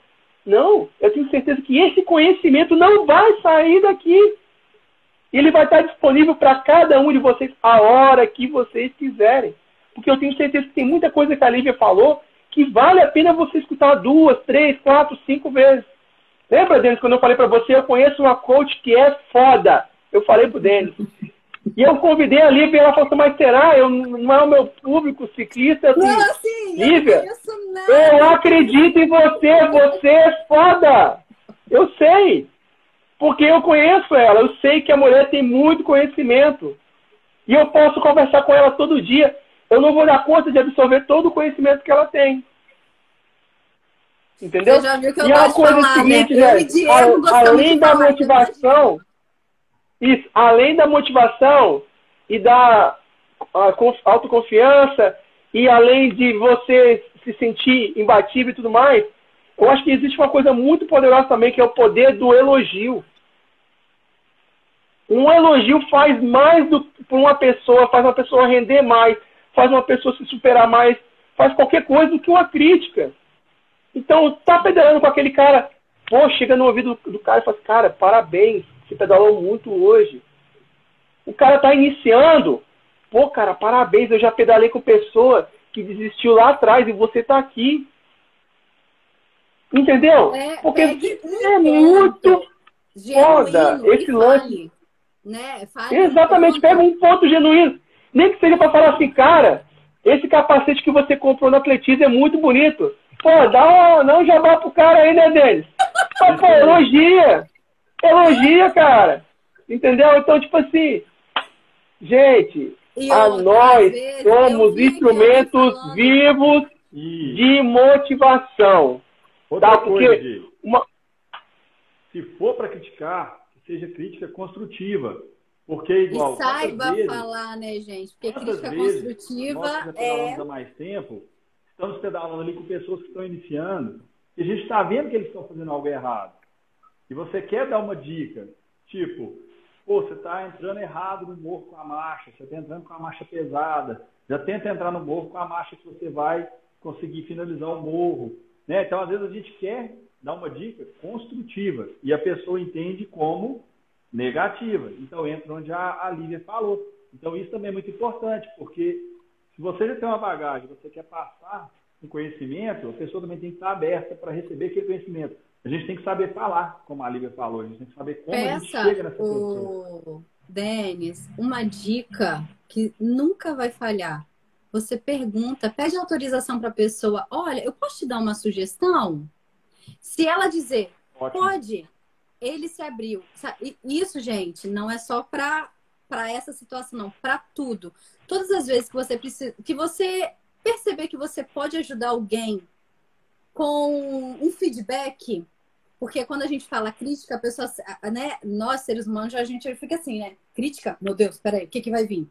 Não, eu tenho certeza que esse conhecimento não vai sair daqui. Ele vai estar disponível para cada um de vocês a hora que vocês quiserem. Porque eu tenho certeza que tem muita coisa que a Lívia falou que vale a pena você escutar duas, três, quatro, cinco vezes. Lembra, Denis, quando eu falei para você, eu conheço uma coach que é foda. Eu falei pro Denis. E eu convidei a Lívia e ela falou assim, mas será? Eu, não é o meu público ciclista? Assim, não, assim, Lívia, eu, eu acredito em você, você é foda. Eu sei. Porque eu conheço ela, eu sei que a mulher tem muito conhecimento. E eu posso conversar com ela todo dia. Eu não vou dar conta de absorver todo o conhecimento que ela tem. Entendeu? Você já viu que eu e a coisa falar, seguinte, né? gente, além da motivação, isso, além da motivação e da autoconfiança, e além de você se sentir imbatível e tudo mais, eu acho que existe uma coisa muito poderosa também, que é o poder do elogio. Um elogio faz mais do, por uma pessoa, faz uma pessoa render mais, faz uma pessoa se superar mais, faz qualquer coisa do que uma crítica. Então, tá pedalando com aquele cara, pô, chega no ouvido do, do cara e fala, assim, cara, parabéns, você pedalou muito hoje. O cara tá iniciando, pô, cara, parabéns, eu já pedalei com pessoa que desistiu lá atrás e você tá aqui. Entendeu? É, Porque é muito foda esse lance. Né? Exatamente, pega um ponto genuíno. Nem que seja para falar assim, cara, esse capacete que você comprou no atletismo é muito bonito. Pô, dá um, dá um jabá pro cara aí, né, Denis? Pô, pô, elogia. Elogia, cara. Entendeu? Então, tipo assim, gente, e a nós somos instrumentos vivos de motivação. Outra tá? Porque coisa, uma... se for para criticar, seja crítica construtiva. Porque igual. E saiba vezes, falar, né, gente? Porque crítica vezes, construtiva nós é. há mais tempo, estamos pedalando ali com pessoas que estão iniciando, e a gente está vendo que eles estão fazendo algo errado. E você quer dar uma dica, tipo, pô, você está entrando errado no morro com a marcha, você está entrando com a marcha pesada, já tenta entrar no morro com a marcha que você vai conseguir finalizar o morro. Né? Então, às vezes, a gente quer dar uma dica construtiva e a pessoa entende como negativa. Então, entra onde a, a Lívia falou. Então, isso também é muito importante, porque se você já tem uma bagagem, você quer passar um conhecimento, a pessoa também tem que estar aberta para receber aquele conhecimento. A gente tem que saber falar, como a Lívia falou, a gente tem que saber como Peça a gente chega nessa o... pessoa. Denis, uma dica que nunca vai falhar você pergunta, pede autorização para a pessoa: olha, eu posso te dar uma sugestão? Se ela dizer, Ótimo. pode, ele se abriu. Isso, gente, não é só para para essa situação, não, para tudo. Todas as vezes que você precisa, que você perceber que você pode ajudar alguém com um feedback, porque quando a gente fala crítica, a pessoa, né, nós seres humanos, a gente fica assim, né? Crítica? Meu Deus, peraí, o que, que vai vir?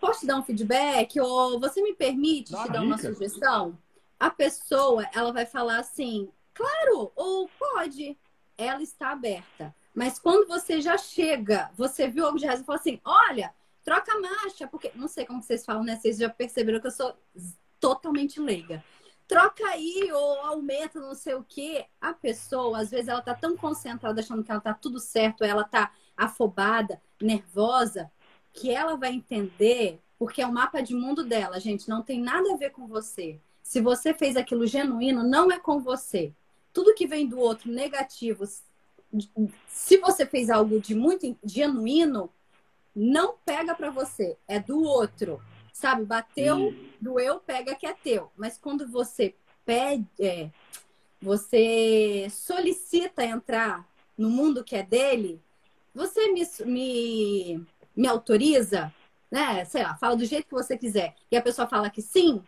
posso te dar um feedback? Ou você me permite Dá te dar dica. uma sugestão? A pessoa, ela vai falar assim, claro, ou pode. Ela está aberta. Mas quando você já chega, você viu algo de razão e fala assim, olha, troca a marcha, porque não sei como vocês falam, né? Vocês já perceberam que eu sou totalmente leiga. Troca aí ou aumenta, não sei o quê. A pessoa, às vezes, ela tá tão concentrada achando que ela tá tudo certo, ela tá afobada, nervosa, que ela vai entender, porque é o mapa de mundo dela, gente, não tem nada a ver com você. Se você fez aquilo genuíno, não é com você. Tudo que vem do outro negativo, se você fez algo de muito genuíno, não pega para você, é do outro. Sabe, bateu, doeu, pega que é teu. Mas quando você pede, é, você solicita entrar no mundo que é dele, você me, me me autoriza, né? Sei lá, fala do jeito que você quiser. E a pessoa fala que sim,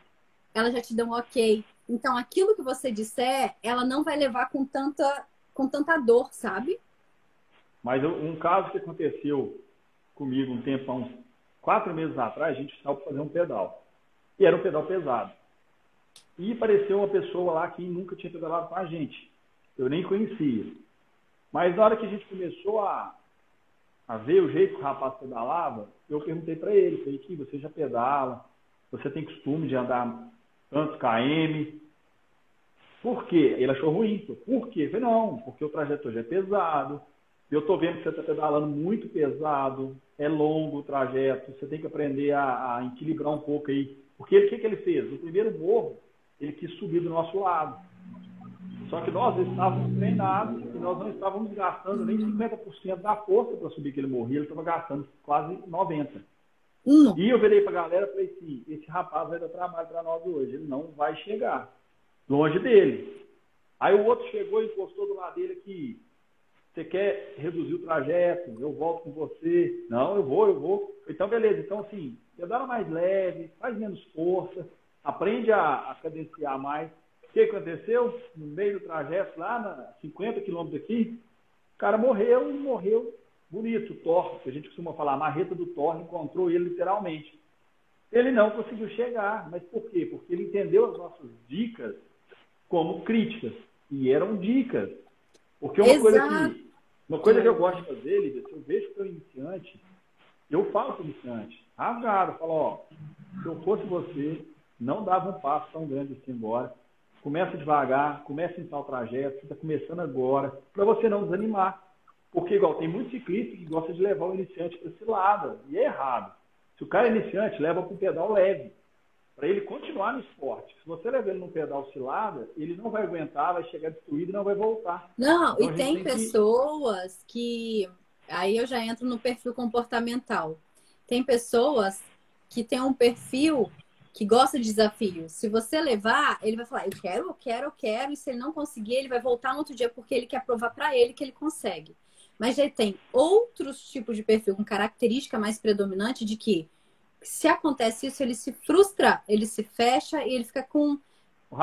ela já te deu um ok. Então, aquilo que você disser, ela não vai levar com tanta, com tanta dor, sabe? Mas um caso que aconteceu comigo um tempo, há uns quatro meses atrás, a gente estava para fazer um pedal. E era um pedal pesado. E apareceu uma pessoa lá que nunca tinha pedalado com a gente. Eu nem conhecia. Mas na hora que a gente começou a, a ver o jeito que o rapaz pedalava, eu perguntei para ele, falei, que você já pedala, você tem costume de andar tantos km, por quê? Ele achou ruim. Por quê? Falei, não, porque o trajeto hoje é pesado, eu estou vendo que você está pedalando muito pesado, é longo o trajeto, você tem que aprender a, a equilibrar um pouco aí. Porque o que, que ele fez? No primeiro morro, ele quis subir do nosso lado. Só que nós estávamos treinados e nós não estávamos gastando nem 50% da força para subir aquele morro. Ele estava gastando quase 90%. E eu virei para a galera e falei assim, esse rapaz vai dar trabalho para nós hoje. Ele não vai chegar. Longe dele. Aí o outro chegou e encostou do lado dele aqui. Você quer reduzir o trajeto? Eu volto com você. Não, eu vou, eu vou. Então, beleza. Então, assim, pedala mais leve, faz menos força, aprende a, a cadenciar mais que aconteceu? No meio do trajeto, lá na 50 quilômetros aqui, o cara morreu e morreu bonito, Thor, que a gente costuma falar, a marreta do Thor encontrou ele literalmente. Ele não conseguiu chegar, mas por quê? Porque ele entendeu as nossas dicas como críticas, e eram dicas. Porque uma Exato. coisa que uma coisa que eu gosto de fazer, Lívia, se eu vejo que eu iniciante, eu falo para o iniciante, rasgado, falo, ó, se eu fosse você, não dava um passo tão grande assim embora. Começa devagar, começa em tal trajeto, você está começando agora, para você não desanimar. Porque, igual, tem muitos ciclistas que gostam de levar o iniciante para cilada, e é errado. Se o cara é iniciante, leva para um pedal leve, para ele continuar no esporte. Se você levar ele num pedal cilada, ele não vai aguentar, vai chegar destruído e não vai voltar. Não, então, e tem, tem pessoas que... que... Aí eu já entro no perfil comportamental. Tem pessoas que têm um perfil que gosta de desafios. Se você levar, ele vai falar, eu quero, eu quero, eu quero, e se ele não conseguir, ele vai voltar no outro dia porque ele quer provar para ele que ele consegue. Mas ele tem outros tipos de perfil com característica mais predominante de que se acontece isso, ele se frustra, ele se fecha e ele fica com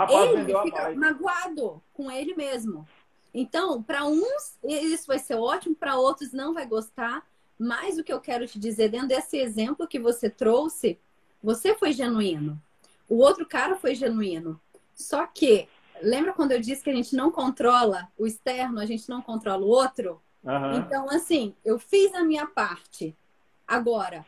ele fica magoado com ele mesmo. Então, para uns isso vai ser ótimo, para outros não vai gostar. Mas o que eu quero te dizer dentro desse exemplo que você trouxe você foi genuíno. O outro cara foi genuíno. Só que, lembra quando eu disse que a gente não controla o externo, a gente não controla o outro? Uhum. Então, assim, eu fiz a minha parte. Agora,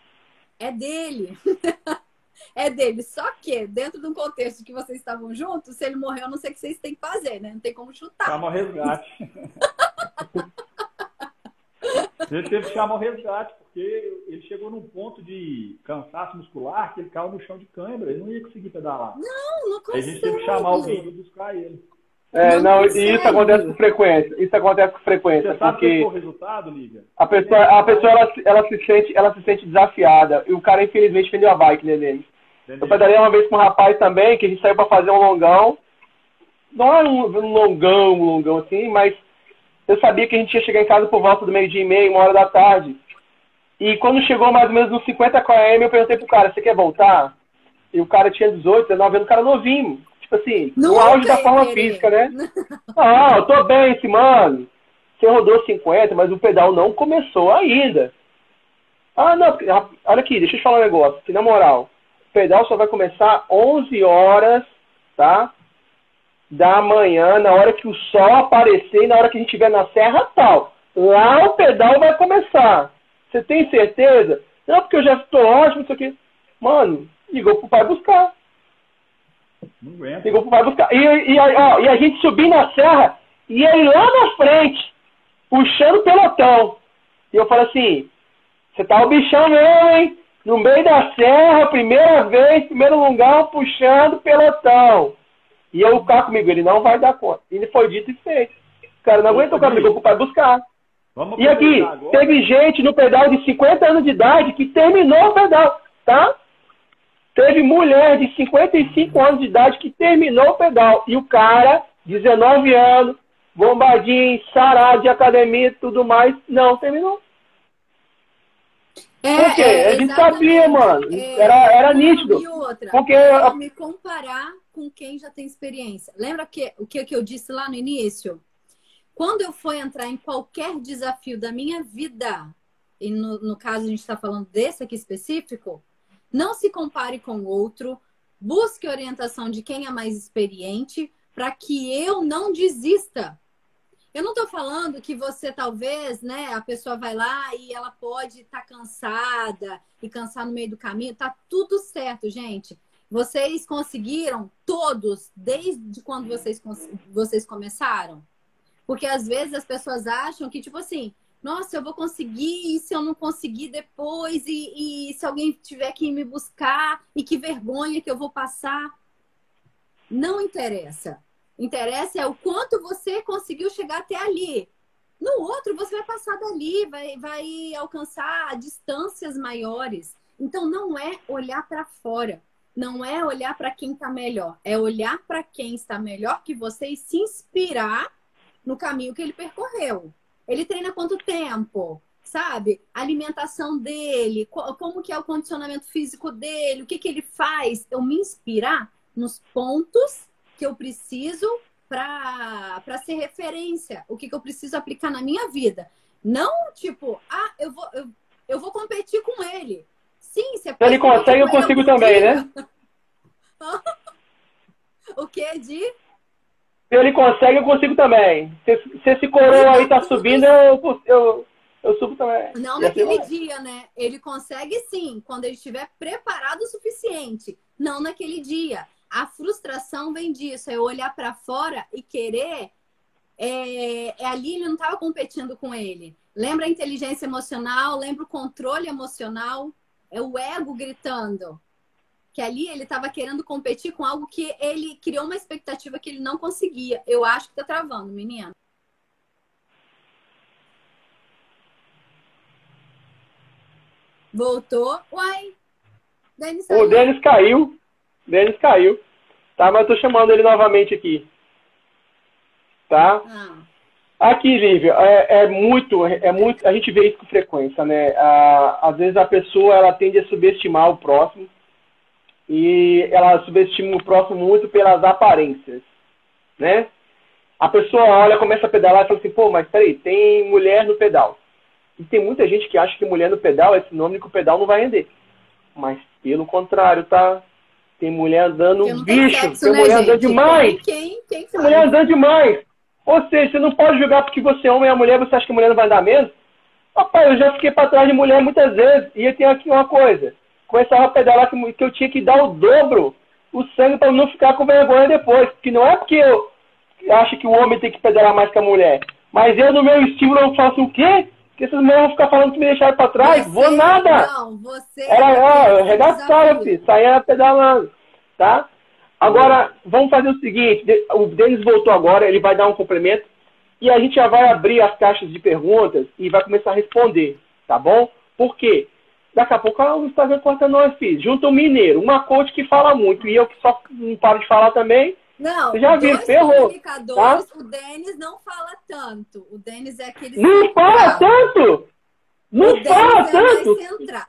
é dele. é dele. Só que, dentro de um contexto que vocês estavam juntos, se ele morreu, eu não sei o que vocês têm que fazer, né? Não tem como chutar. Chama o resgate. Ele teve que chamar o resgate, porque ele chegou num ponto de cansaço muscular que ele caiu no chão de câimbra, ele não ia conseguir pedalar. Não, não consegue. a gente teve que chamar alguém para buscar ele. É, não, não e isso acontece com frequência. Isso acontece com frequência. Você porque o resultado, Lívia? A pessoa, a pessoa ela, ela, se sente, ela se sente desafiada. E o cara, infelizmente, vendeu a bike né, dele. Eu pedalei uma vez com um rapaz também, que a gente saiu para fazer um longão. Não é um, um longão, um longão assim, mas eu sabia que a gente ia chegar em casa por volta do meio-dia e meia, uma hora da tarde. E quando chegou mais ou menos nos 50 km, eu perguntei pro cara, você quer voltar? E o cara tinha 18, 19 anos, o cara novinho. Tipo assim, no auge da forma física, né? Ah, eu tô bem, mano. Você rodou 50, mas o pedal não começou ainda. Ah, não, olha aqui, deixa eu te falar um negócio, que na moral, o pedal só vai começar 11 horas, tá? da manhã, na hora que o sol aparecer e na hora que a gente estiver na serra tal. Lá o pedal vai começar. Você tem certeza? Não, porque eu já estou ótimo, isso aqui. Mano, ligou pro pai buscar. Ligou pro pai buscar. E, e, ó, e a gente subir na serra e ele lá na frente, puxando o pelotão. E eu falo assim, você tá o bichão mesmo, hein? No meio da serra, primeira vez, primeiro lugar, puxando pelotão. E eu ficar comigo, ele não vai dar conta. E foi dito e feito. O cara não aguentou, o cara ligou pro pai buscar. Vamos e aqui, agora. teve gente no pedal de 50 anos de idade que terminou o pedal, tá? Teve mulher de 55 anos de idade que terminou o pedal. E o cara, 19 anos, bombadinho, sarado de academia e tudo mais, não terminou. É, Por quê? É, gente sabia, mano. É, era, era nítido. E outra, Porque me comparar com quem já tem experiência. Lembra que, o que, que eu disse lá no início? Quando eu for entrar em qualquer desafio da minha vida, e no, no caso a gente está falando desse aqui específico, não se compare com o outro, busque orientação de quem é mais experiente para que eu não desista. Eu não estou falando que você talvez, né, a pessoa vai lá e ela pode estar tá cansada e cansar no meio do caminho. Tá tudo certo, gente. Vocês conseguiram todos desde quando vocês, vocês começaram? Porque às vezes as pessoas acham que, tipo assim, nossa, eu vou conseguir, e se eu não conseguir depois, e, e se alguém tiver que me buscar, e que vergonha que eu vou passar. Não interessa. Interessa é o quanto você conseguiu chegar até ali. No outro, você vai passar dali, vai, vai alcançar distâncias maiores. Então, não é olhar para fora, não é olhar para quem está melhor, é olhar para quem está melhor que você e se inspirar no caminho que ele percorreu. Ele treina quanto tempo? Sabe? A alimentação dele, como que é o condicionamento físico dele, o que, que ele faz. Eu me inspirar nos pontos que eu preciso para ser referência, o que, que eu preciso aplicar na minha vida. Não, tipo, ah, eu vou, eu, eu vou competir com ele. Sim, se ele consegue, eu consigo também, né? o que, Di? Se ele consegue, eu consigo também. Se, se esse coroa aí tá subindo, eu, eu, eu subo também. Não naquele dia, né? Ele consegue sim, quando ele estiver preparado o suficiente. Não naquele dia. A frustração vem disso, é olhar para fora e querer. É, é ali ele não estava competindo com ele. Lembra a inteligência emocional, lembra o controle emocional, é o ego gritando. Que ali ele estava querendo competir com algo que ele criou uma expectativa que ele não conseguia. Eu acho que tá travando, menina. Voltou. Uai. Denis o Denis caiu. Denis caiu. Tá, mas eu tô chamando ele novamente aqui. Tá? Ah. Aqui, Lívia, é, é, muito, é muito, a gente vê isso com frequência, né? às vezes a pessoa, ela tende a subestimar o próximo e ela subestima o próximo muito pelas aparências, né? A pessoa olha, começa a pedalar e fala assim, pô, mas peraí, tem mulher no pedal. E tem muita gente que acha que mulher no pedal é sinônimo que o pedal não vai render. Mas pelo contrário, tá? Tem mulher andando bicho, tem, sexo, tem né, mulher gente? andando demais. Quem, quem tem mulher andando demais. Ou seja, você não pode julgar porque você é homem e a mulher, você acha que a mulher não vai andar mesmo? Rapaz, eu já fiquei para trás de mulher muitas vezes. E eu tenho aqui uma coisa. Começava a pedalar que, que eu tinha que dar o dobro o sangue para não ficar com vergonha depois. Porque não é porque eu acho que o homem tem que pedalar mais que a mulher. Mas eu, no meu estímulo, eu faço o quê? Porque essas mulheres vão ficar falando que me deixaram para trás. Você, Vou nada. Não, você. Era, ó, regaçava, filho. Saía pedalando. Tá? Agora, vamos fazer o seguinte: o Denis voltou agora, ele vai dar um complemento. E a gente já vai abrir as caixas de perguntas e vai começar a responder. Tá bom? Por quê? Daqui a pouco ah, o Instagram corta nós, filho. Junta um mineiro, uma coach que fala muito e eu que só não paro de falar também. Não, já viu, ferrou. Tá? O Denis não fala tanto. O Denis é aquele. Não fala tanto? Não o fala é tanto.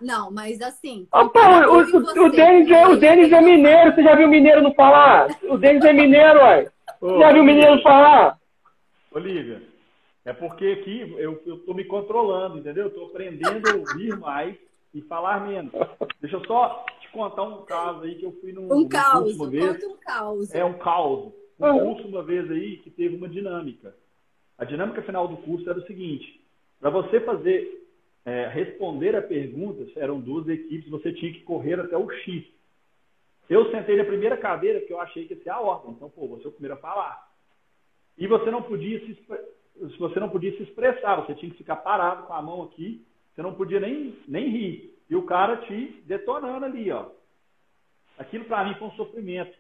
Não, mas assim. Ah, pô, o, o, o, Denis é, o Denis é mineiro. Você já viu mineiro não falar? O Denis é mineiro, ué. Você já viu mineiro falar? Olivia, é porque aqui eu, eu tô me controlando, entendeu? Eu tô aprendendo a ouvir mais e falar menos. Deixa eu só te contar um caso aí que eu fui num, um caos, vez. um caos. É um caos. Um uhum. curso uma vez aí que teve uma dinâmica. A dinâmica final do curso era o seguinte: para você fazer é, responder a perguntas, eram duas equipes, você tinha que correr até o X. Eu sentei na primeira cadeira que eu achei que ia ser a ordem. Então, pô, você é o primeiro a falar. E você não podia se, você não podia se expressar, você tinha que ficar parado com a mão aqui você não podia nem, nem rir. E o cara te detonando ali, ó. Aquilo para mim foi um sofrimento.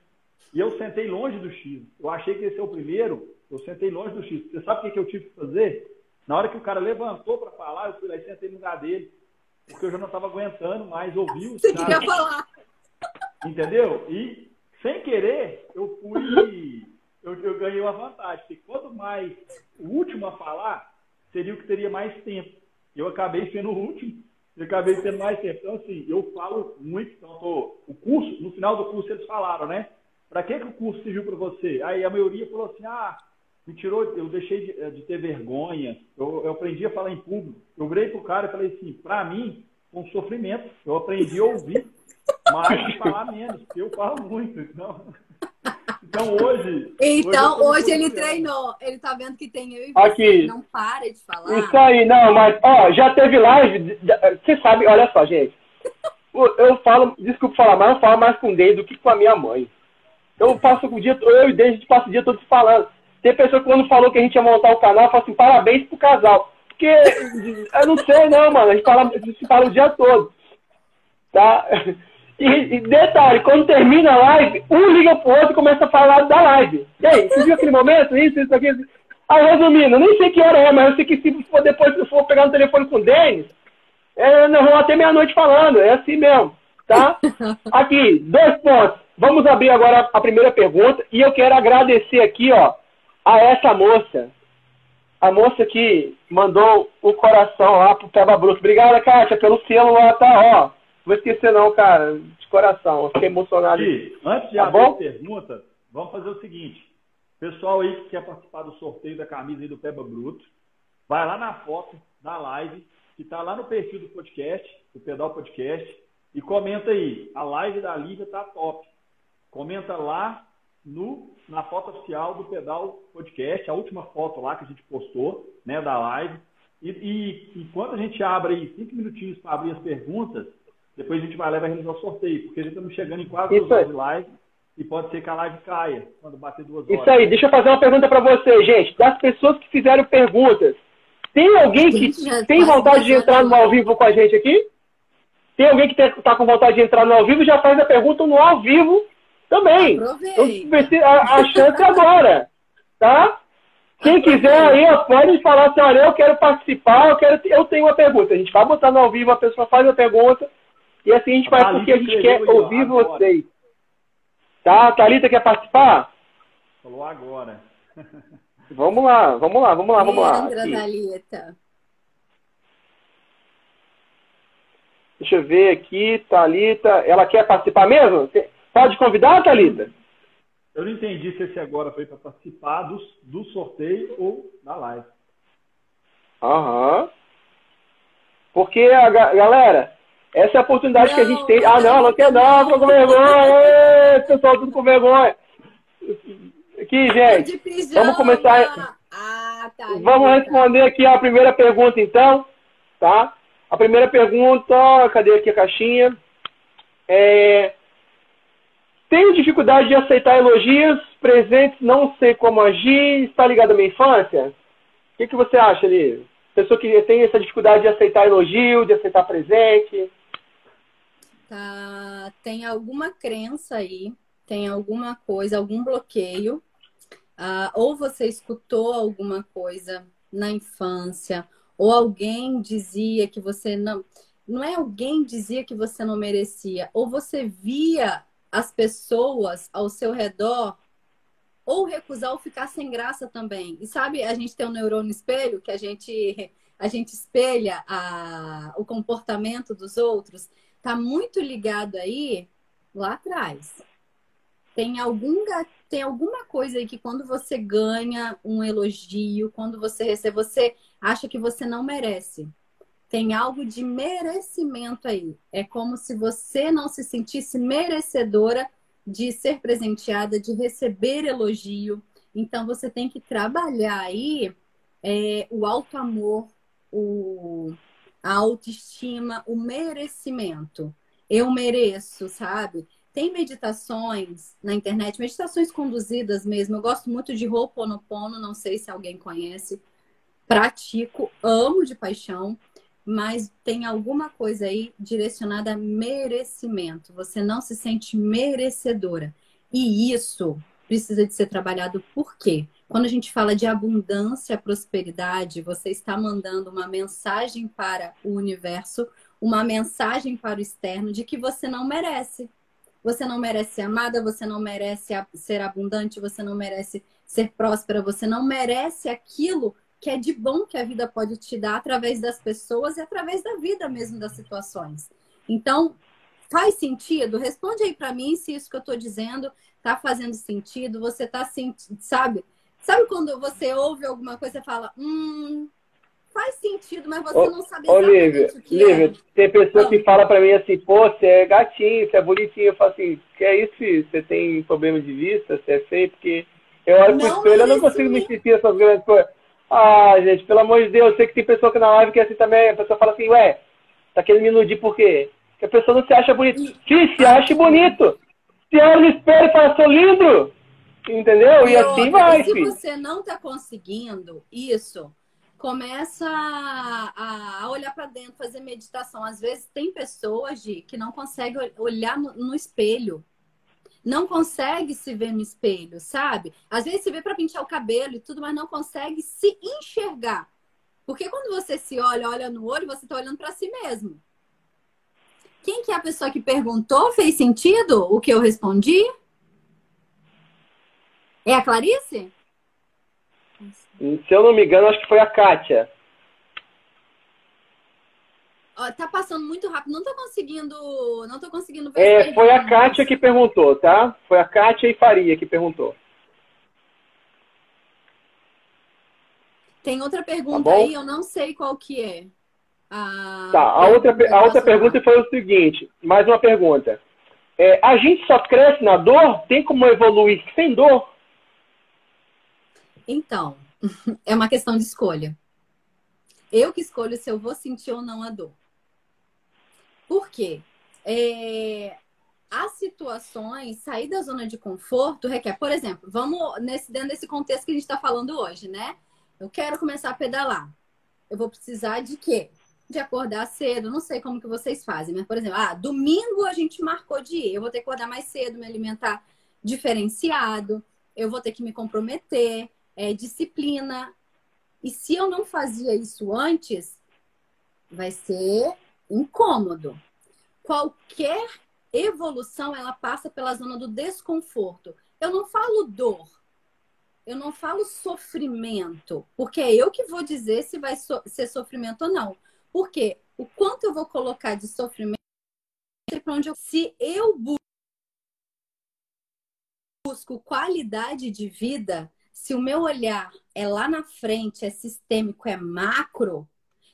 E eu sentei longe do X. Eu achei que esse é o primeiro, eu sentei longe do X. Você sabe o que, eu tive que fazer? Na hora que o cara levantou para falar, eu fui lá e sentei no lugar dele. Porque eu já não estava aguentando mais ouvir o Você queria falar. Entendeu? E, sem querer, eu fui. Eu, eu ganhei uma vantagem. Porque quanto mais o último a falar, seria o que teria mais tempo eu acabei sendo o último, eu acabei tendo mais tempo. Então, assim, eu falo muito, então, tô, o curso, no final do curso eles falaram, né? Para que, que o curso serviu para você? Aí a maioria falou assim, ah, me tirou, eu deixei de, de ter vergonha, eu, eu, aprendi a falar em público. Eu virei pro cara e falei assim, para mim, foi um sofrimento. Eu aprendi a ouvir mais e falar menos, eu falo muito. Então, então hoje. Então hoje, hoje ele treinou. Ele tá vendo que tem eu e você. Aqui. Não para de falar. Isso aí, não, mas ó, já teve live. Você sabe, olha só, gente. Eu falo, desculpa falar, mas eu falo mais com o Deide do que com a minha mãe. Eu passo o dia, eu e o Deide, passa o dia todo falando. Tem pessoa que quando falou que a gente ia montar o canal, fala assim, parabéns pro casal. Porque eu não sei não, mano. A gente fala, a gente fala o dia todo. Tá? E, e, detalhe, quando termina a live, um liga pro outro e começa a falar da live. E aí, você viu aquele momento? Isso, isso, aqui. Aí, resumindo, nem sei que hora é, mas eu sei que se for depois se for pegar no telefone com o Denis, é, nós vamos até meia-noite falando. É assim mesmo, tá? Aqui, dois pontos. Vamos abrir agora a primeira pergunta. E eu quero agradecer aqui, ó, a essa moça. A moça que mandou o coração lá pro Peba Bruto. Obrigada, Kátia, pelo selo lá, tá, ó. Vou esquecer não, cara, de coração. Fiquei emocionado. E, antes de tá abrir a pergunta, vamos fazer o seguinte. Pessoal aí que quer participar do sorteio da camisa aí do Peba Bruto, vai lá na foto da live, que está lá no perfil do podcast, do Pedal Podcast, e comenta aí. A live da Lívia tá top. Comenta lá no, na foto oficial do Pedal Podcast, a última foto lá que a gente postou, né, da live. E, e enquanto a gente abre aí cinco minutinhos para abrir as perguntas, depois a gente vai lá e vai realizar o sorteio, porque a gente estamos chegando em quase duas horas de live e pode ser que a live caia quando bater duas horas. Isso aí, deixa eu fazer uma pergunta para você, gente. Das pessoas que fizeram perguntas, tem alguém que tem vontade de entrar no ao vivo com a gente aqui? Tem alguém que está com vontade de entrar no ao vivo já faz a pergunta no ao vivo também. Então, a, a chance é agora, tá? Quem quiser aí, pode falar assim, olha, eu quero participar, eu, quero, eu tenho uma pergunta. A gente vai botar no ao vivo, a pessoa faz a pergunta, e assim a gente vai, porque a gente quer ouvir agora. vocês. Tá? A Thalita quer participar? Falou agora. vamos lá, vamos lá, vamos lá, vamos lá. Thalita. Deixa eu ver aqui, Thalita. Ela quer participar mesmo? Pode convidar, Thalita? Eu não entendi se esse agora foi para participar do, do sorteio ou da live. Aham. Porque, a, galera, essa é a oportunidade não, que a gente tem. Ah, não, não quer não, tô com vergonha. pessoal, tudo com vergonha. Aqui, gente. Vamos começar. Ah, tá. Vamos responder aqui a primeira pergunta, então. Tá? A primeira pergunta, cadê aqui a caixinha? É, tenho dificuldade de aceitar elogios presentes, não sei como agir, está ligado à minha infância? O que, que você acha, ali? Pessoa que tem essa dificuldade de aceitar elogio, de aceitar presente. Tá, tem alguma crença aí, tem alguma coisa, algum bloqueio. Ah, ou você escutou alguma coisa na infância, ou alguém dizia que você não. Não é alguém dizia que você não merecia, ou você via as pessoas ao seu redor ou recusar ou ficar sem graça também. E sabe, a gente tem um neurônio espelho que a gente a gente espelha a, o comportamento dos outros, tá muito ligado aí lá atrás. Tem algum tem alguma coisa aí que quando você ganha um elogio, quando você recebe, você acha que você não merece. Tem algo de merecimento aí. É como se você não se sentisse merecedora de ser presenteada, de receber elogio. Então você tem que trabalhar aí é, o alto amor, o, a autoestima, o merecimento. Eu mereço, sabe? Tem meditações na internet, meditações conduzidas mesmo. Eu gosto muito de Ho'oponopono, não sei se alguém conhece. Pratico, amo de paixão mas tem alguma coisa aí direcionada a merecimento. Você não se sente merecedora. E isso precisa de ser trabalhado por quê? Quando a gente fala de abundância, prosperidade, você está mandando uma mensagem para o universo, uma mensagem para o externo de que você não merece. Você não merece ser amada, você não merece ser abundante, você não merece ser próspera, você não merece aquilo que é de bom que a vida pode te dar através das pessoas e através da vida mesmo das situações. Então, faz sentido? Responde aí para mim se isso que eu estou dizendo está fazendo sentido. Você está sentindo, sabe? Sabe quando você ouve alguma coisa e fala, hum, faz sentido, mas você ô, não sabe exatamente Olivia, o que Lívia, é. tem pessoa que fala para mim assim, pô, você é gatinho, você é bonitinho. Eu falo assim, que é isso, filho? Você tem problema de vista? Você é feio? Porque eu olho pro espelho, eu não consigo me sentir essas grandes coisas. Ah, gente, pelo amor de Deus, eu sei que tem pessoa aqui na live que é assim também. A pessoa fala assim, ué, tá querendo me iludir por quê? Porque a pessoa não se acha bonito. Se se acha bonito. Se olha no espelho e fala, sou lindo. Entendeu? E, assim vai. E se filho. você não tá conseguindo isso, começa a, olhar para dentro, fazer meditação. Às vezes tem pessoas de, que não conseguem olhar no, no espelho não consegue se ver no espelho, sabe? Às vezes se vê para pintar o cabelo e tudo, mas não consegue se enxergar. Porque quando você se olha, olha no olho, você está olhando para si mesmo. Quem que é a pessoa que perguntou? Fez sentido o que eu respondi? É a Clarice? Se eu não me engano, acho que foi a Kátia. tá passando muito rápido. Não tô conseguindo. Não tô conseguindo ver. É, foi a Kátia que perguntou, tá? Foi a Kátia e Faria que perguntou. Tem outra pergunta tá aí, eu não sei qual que é. A... Tá, a outra, a outra pergunta foi o seguinte, mais uma pergunta. É, a gente só cresce na dor? Tem como evoluir sem dor? Então, é uma questão de escolha. Eu que escolho se eu vou sentir ou não a dor. Por quê? É, as situações, sair da zona de conforto requer, por exemplo, vamos nesse, dentro desse contexto que a gente está falando hoje, né? Eu quero começar a pedalar. Eu vou precisar de quê? De acordar cedo. Não sei como que vocês fazem, mas, por exemplo, ah, domingo a gente marcou de ir. Eu vou ter que acordar mais cedo, me alimentar diferenciado. Eu vou ter que me comprometer. É, disciplina. E se eu não fazia isso antes, vai ser incômodo. Qualquer evolução, ela passa pela zona do desconforto. Eu não falo dor, eu não falo sofrimento, porque é eu que vou dizer se vai so ser sofrimento ou não. Porque o quanto eu vou colocar de sofrimento, onde eu, se eu busco qualidade de vida, se o meu olhar é lá na frente, é sistêmico, é macro,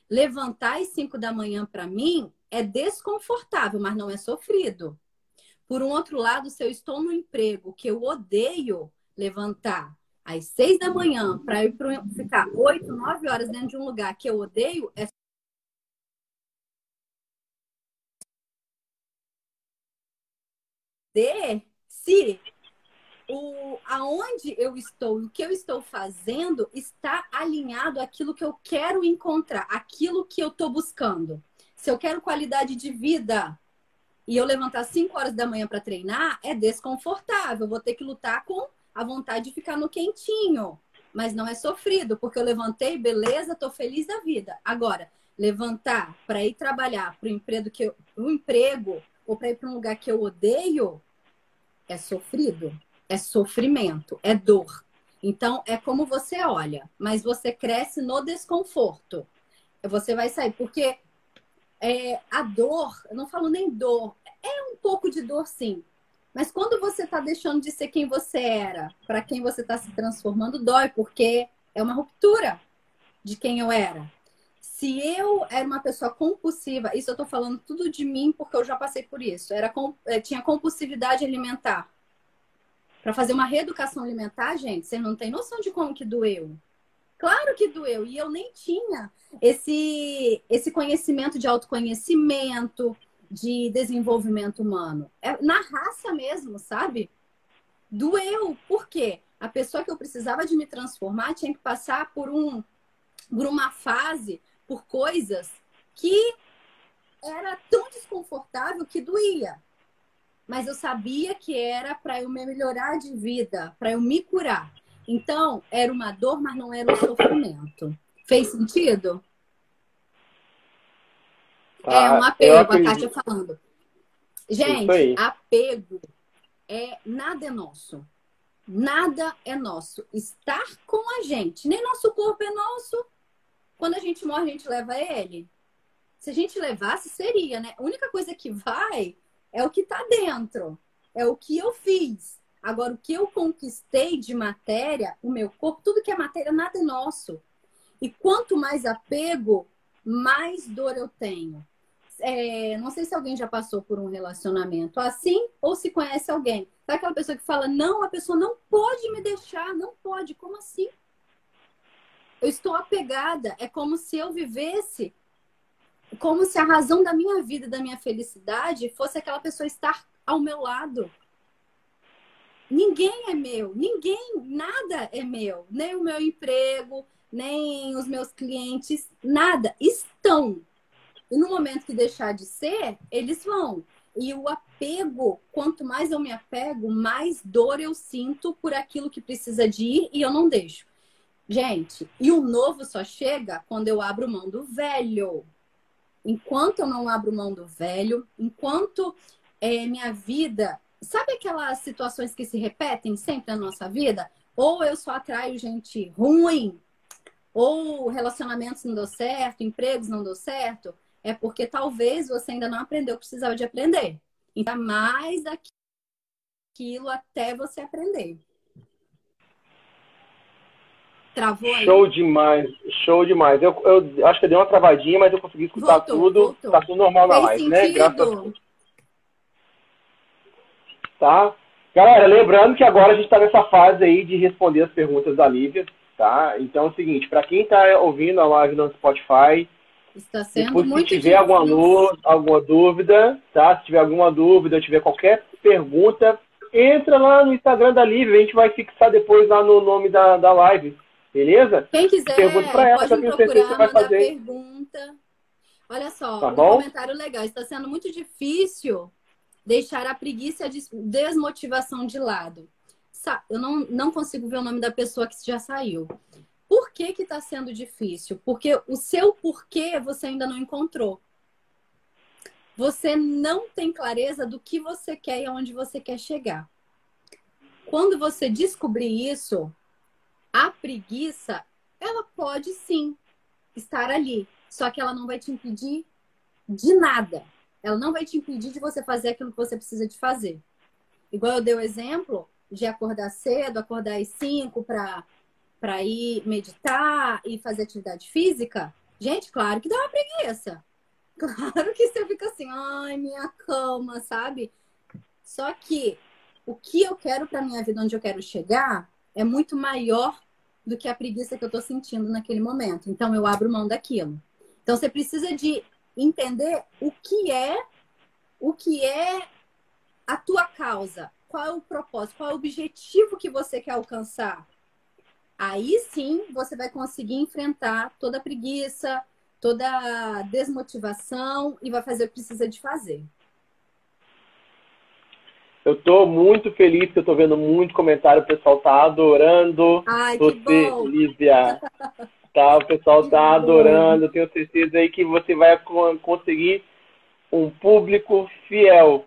levantar às 5 da manhã para mim é desconfortável, mas não é sofrido. Por um outro lado, se eu estou no emprego que eu odeio levantar às seis da manhã para ir ficar oito, nove horas dentro de um lugar que eu odeio, é de se o, aonde eu estou, o que eu estou fazendo está alinhado àquilo que eu quero encontrar, aquilo que eu estou buscando. Se eu quero qualidade de vida e eu levantar 5 horas da manhã para treinar, é desconfortável. Vou ter que lutar com a vontade de ficar no quentinho. Mas não é sofrido, porque eu levantei, beleza, tô feliz da vida. Agora, levantar para ir trabalhar para o emprego que eu, um emprego ou para ir para um lugar que eu odeio é sofrido, é sofrimento, é dor. Então é como você olha, mas você cresce no desconforto. Você vai sair porque é, a dor, eu não falo nem dor, é um pouco de dor sim. Mas quando você está deixando de ser quem você era para quem você está se transformando, dói, porque é uma ruptura de quem eu era. Se eu era uma pessoa compulsiva, isso eu estou falando tudo de mim porque eu já passei por isso. Era eh, tinha compulsividade alimentar. Para fazer uma reeducação alimentar, gente, vocês não têm noção de como que doeu. Claro que doeu. E eu nem tinha esse, esse conhecimento de autoconhecimento, de desenvolvimento humano. É na raça mesmo, sabe? Doeu. Por quê? A pessoa que eu precisava de me transformar tinha que passar por, um, por uma fase, por coisas que era tão desconfortável que doía. Mas eu sabia que era para eu me melhorar de vida, para eu me curar. Então, era uma dor, mas não era um sofrimento. Fez sentido? É ah, é um apego, a Kátia falando. Gente, apego é nada é nosso. Nada é nosso. Estar com a gente. Nem nosso corpo é nosso. Quando a gente morre, a gente leva ele. Se a gente levasse, seria, né? A única coisa que vai é o que tá dentro. É o que eu fiz. Agora, o que eu conquistei de matéria, o meu corpo, tudo que é matéria, nada é nosso. E quanto mais apego, mais dor eu tenho. É, não sei se alguém já passou por um relacionamento assim ou se conhece alguém. Sabe aquela pessoa que fala, não, a pessoa não pode me deixar, não pode. Como assim? Eu estou apegada. É como se eu vivesse, como se a razão da minha vida, da minha felicidade, fosse aquela pessoa estar ao meu lado. Ninguém é meu, ninguém, nada é meu, nem o meu emprego, nem os meus clientes, nada estão. E no momento que deixar de ser, eles vão. E o apego, quanto mais eu me apego, mais dor eu sinto por aquilo que precisa de ir e eu não deixo. Gente, e o novo só chega quando eu abro mão do velho. Enquanto eu não abro mão do velho, enquanto é, minha vida Sabe aquelas situações que se repetem sempre na nossa vida? Ou eu só atraio gente ruim, ou relacionamentos não deu certo, empregos não deu certo. é porque talvez você ainda não aprendeu o que precisava de aprender. Então, mais daquilo até você aprender. Travou aí? Show demais, show demais. Eu, eu acho que eu dei uma travadinha, mas eu consegui escutar voltou, tudo. Voltou. Tá tudo normal na live, né? Graças a Deus. Tá? Galera, lembrando que agora a gente está nessa fase aí de responder as perguntas da Lívia, tá? Então é o seguinte, para quem está ouvindo a live no Spotify, Está sendo depois, muito se tiver alguma, luz, alguma dúvida, tá? Se tiver alguma dúvida, tiver qualquer pergunta, entra lá no Instagram da Lívia, a gente vai fixar depois lá no nome da, da live, beleza? Quem quiser, Pergunta pra ela, pode me procurar, que vai fazer. pergunta. Olha só, tá um bom? comentário legal. Está sendo muito difícil deixar a preguiça e a desmotivação de lado. Eu não, não consigo ver o nome da pessoa que já saiu. Por que que está sendo difícil? Porque o seu porquê você ainda não encontrou. Você não tem clareza do que você quer e aonde você quer chegar. Quando você descobrir isso, a preguiça, ela pode sim estar ali, só que ela não vai te impedir de nada. Ela não vai te impedir de você fazer aquilo que você precisa de fazer. Igual eu dei o exemplo de acordar cedo, acordar às 5 para ir meditar e fazer atividade física. Gente, claro que dá uma preguiça. Claro que você fica assim, ai, minha cama, sabe? Só que o que eu quero para minha vida, onde eu quero chegar, é muito maior do que a preguiça que eu tô sentindo naquele momento. Então eu abro mão daquilo. Então você precisa de entender o que é o que é a tua causa, qual é o propósito, qual é o objetivo que você quer alcançar. Aí sim você vai conseguir enfrentar toda a preguiça, toda a desmotivação e vai fazer o que precisa de fazer. Eu estou muito feliz que eu estou vendo muito comentário, o pessoal tá adorando Ai, você, Lívia. tá? O pessoal tá adorando. Tenho certeza aí que você vai conseguir um público fiel,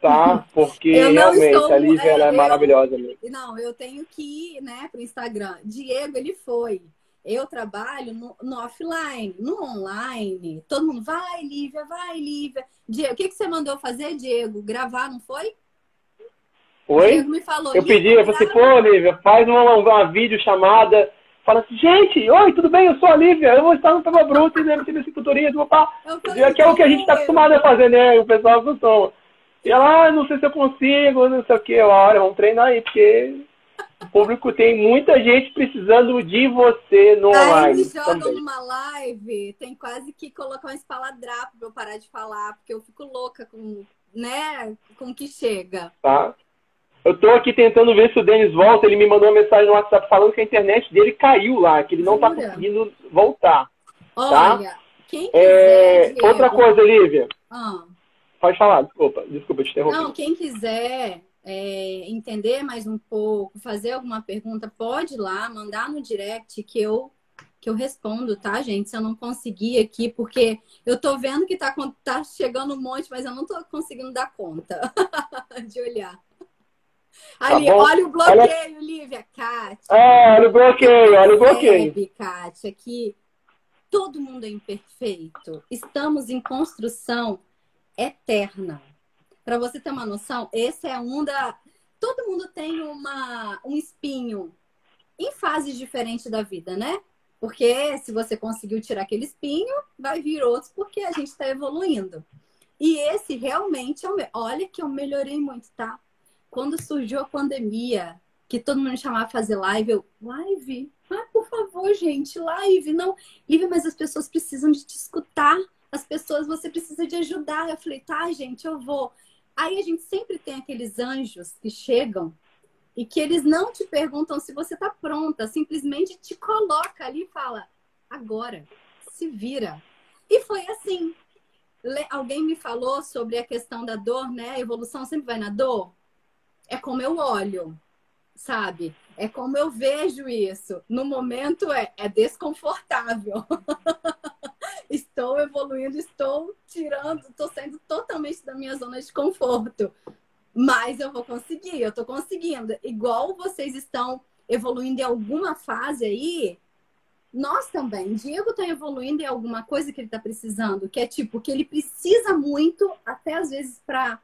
tá? Porque realmente estou, a Lívia é, é eu, maravilhosa. Mesmo. Não, eu tenho que ir, né, pro Instagram. Diego, ele foi. Eu trabalho no, no, offline, no online. Todo mundo, vai, Lívia, vai, Lívia. Diego, o que, que você mandou fazer, Diego? Gravar, não foi? Oi? Me falou. Eu pedi, eu falei assim, pô, Lívia, faz uma, uma vídeo chamada Fala assim, gente, oi, tudo bem? Eu sou a Lívia, eu vou estar no Peba Bruto e deve ser Futurismo, papá. Que é o que a gente está acostumado a fazer, né? O pessoal acostuma. E ela, ah, não sei se eu consigo, não sei o que. Olha, vamos treinar aí, porque o público tem muita gente precisando de você no aí online. Eles jogam também. numa live, tem quase que colocar um espaladrapo pra eu parar de falar, porque eu fico louca com, né, com o que chega. Tá. Eu tô aqui tentando ver se o Denis volta. Ele me mandou uma mensagem no WhatsApp falando que a internet dele caiu lá, que ele não tá Jura? tá conseguindo voltar. Tá? Olha, quem é, quiser. É... Outra coisa, Lívia. Ah. Pode falar, desculpa, desculpa te interromper. Não, quem quiser é, entender mais um pouco, fazer alguma pergunta, pode ir lá, mandar no direct que eu que eu respondo, tá, gente? Se eu não conseguir aqui, porque eu tô vendo que tá, tá chegando um monte, mas eu não tô conseguindo dar conta de olhar. Tá Ali, tá olha o bloqueio, olha... Lívia, Kátia. É, olha o bloqueio, olha o bloqueio. Percebe, Kátia, que todo mundo é imperfeito. Estamos em construção eterna. Para você ter uma noção, esse é um da. Todo mundo tem uma, um espinho em fases diferentes da vida, né? Porque se você conseguiu tirar aquele espinho, vai vir outros porque a gente está evoluindo. E esse realmente é o meu. Olha que eu melhorei muito, tá? Quando surgiu a pandemia, que todo mundo chamava fazer live, eu, live? Ah, por favor, gente, live. Não, live, mas as pessoas precisam de te escutar. As pessoas, você precisa de ajudar. Eu falei, tá, gente, eu vou. Aí a gente sempre tem aqueles anjos que chegam e que eles não te perguntam se você tá pronta, simplesmente te coloca ali e fala, agora, se vira. E foi assim. Alguém me falou sobre a questão da dor, né? A evolução sempre vai na dor é como eu olho, sabe? É como eu vejo isso. No momento é, é desconfortável. estou evoluindo, estou tirando, estou saindo totalmente da minha zona de conforto. Mas eu vou conseguir, eu estou conseguindo. Igual vocês estão evoluindo em alguma fase aí, nós também. Diego está evoluindo em alguma coisa que ele está precisando, que é tipo, que ele precisa muito, até às vezes, para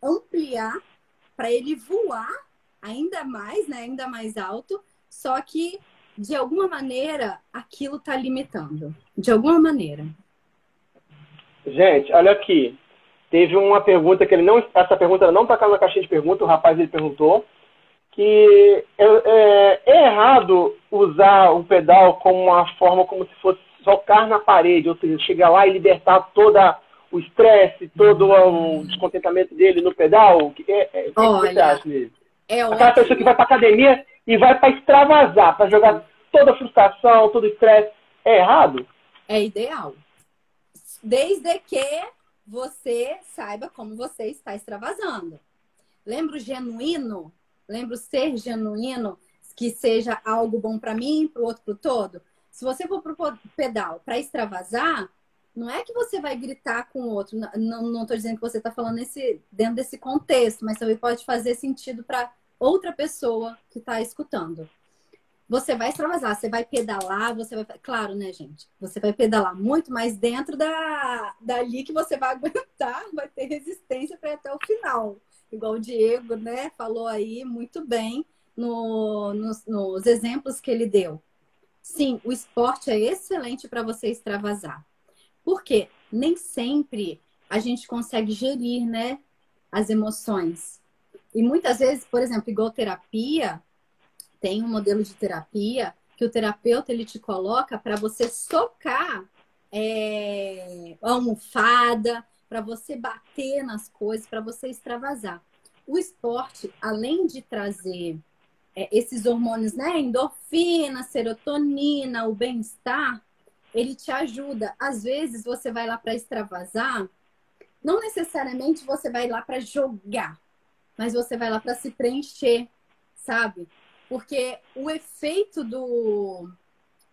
ampliar, para ele voar ainda mais, né? Ainda mais alto. Só que, de alguma maneira, aquilo está limitando. De alguma maneira. Gente, olha aqui. Teve uma pergunta que ele não. Essa pergunta não está na caixinha de pergunta, o rapaz ele perguntou que é, é, é, errado usar o pedal como uma forma como se fosse socar na parede, ou seja, chegar lá e libertar toda o estresse, todo o descontentamento dele no pedal. É, é, o que você acha nisso? É Aquela pessoa que vai para academia e vai para extravasar, para jogar toda a frustração, todo o estresse. É errado? É ideal. Desde que você saiba como você está extravasando. Lembra o genuíno? Lembro ser genuíno, que seja algo bom para mim, para o outro, para o todo. Se você for pro pedal para extravasar, não é que você vai gritar com o outro. Não estou dizendo que você está falando dentro desse contexto, mas também pode fazer sentido para outra pessoa que está escutando. Você vai extravasar, você vai pedalar, você vai. Claro, né, gente? Você vai pedalar muito, mas dentro da, dali que você vai aguentar, vai ter resistência para ir até o final igual o Diego, né, falou aí muito bem no, nos, nos exemplos que ele deu. Sim, o esporte é excelente para você extravasar. Por quê? Nem sempre a gente consegue gerir, né, as emoções. E muitas vezes, por exemplo, igual terapia, tem um modelo de terapia que o terapeuta ele te coloca para você socar é, a almofada, para você bater nas coisas, para você extravasar. O esporte, além de trazer é, esses hormônios, né, endorfina, serotonina, o bem-estar, ele te ajuda. Às vezes você vai lá para extravasar, não necessariamente você vai lá para jogar, mas você vai lá para se preencher, sabe? Porque o efeito do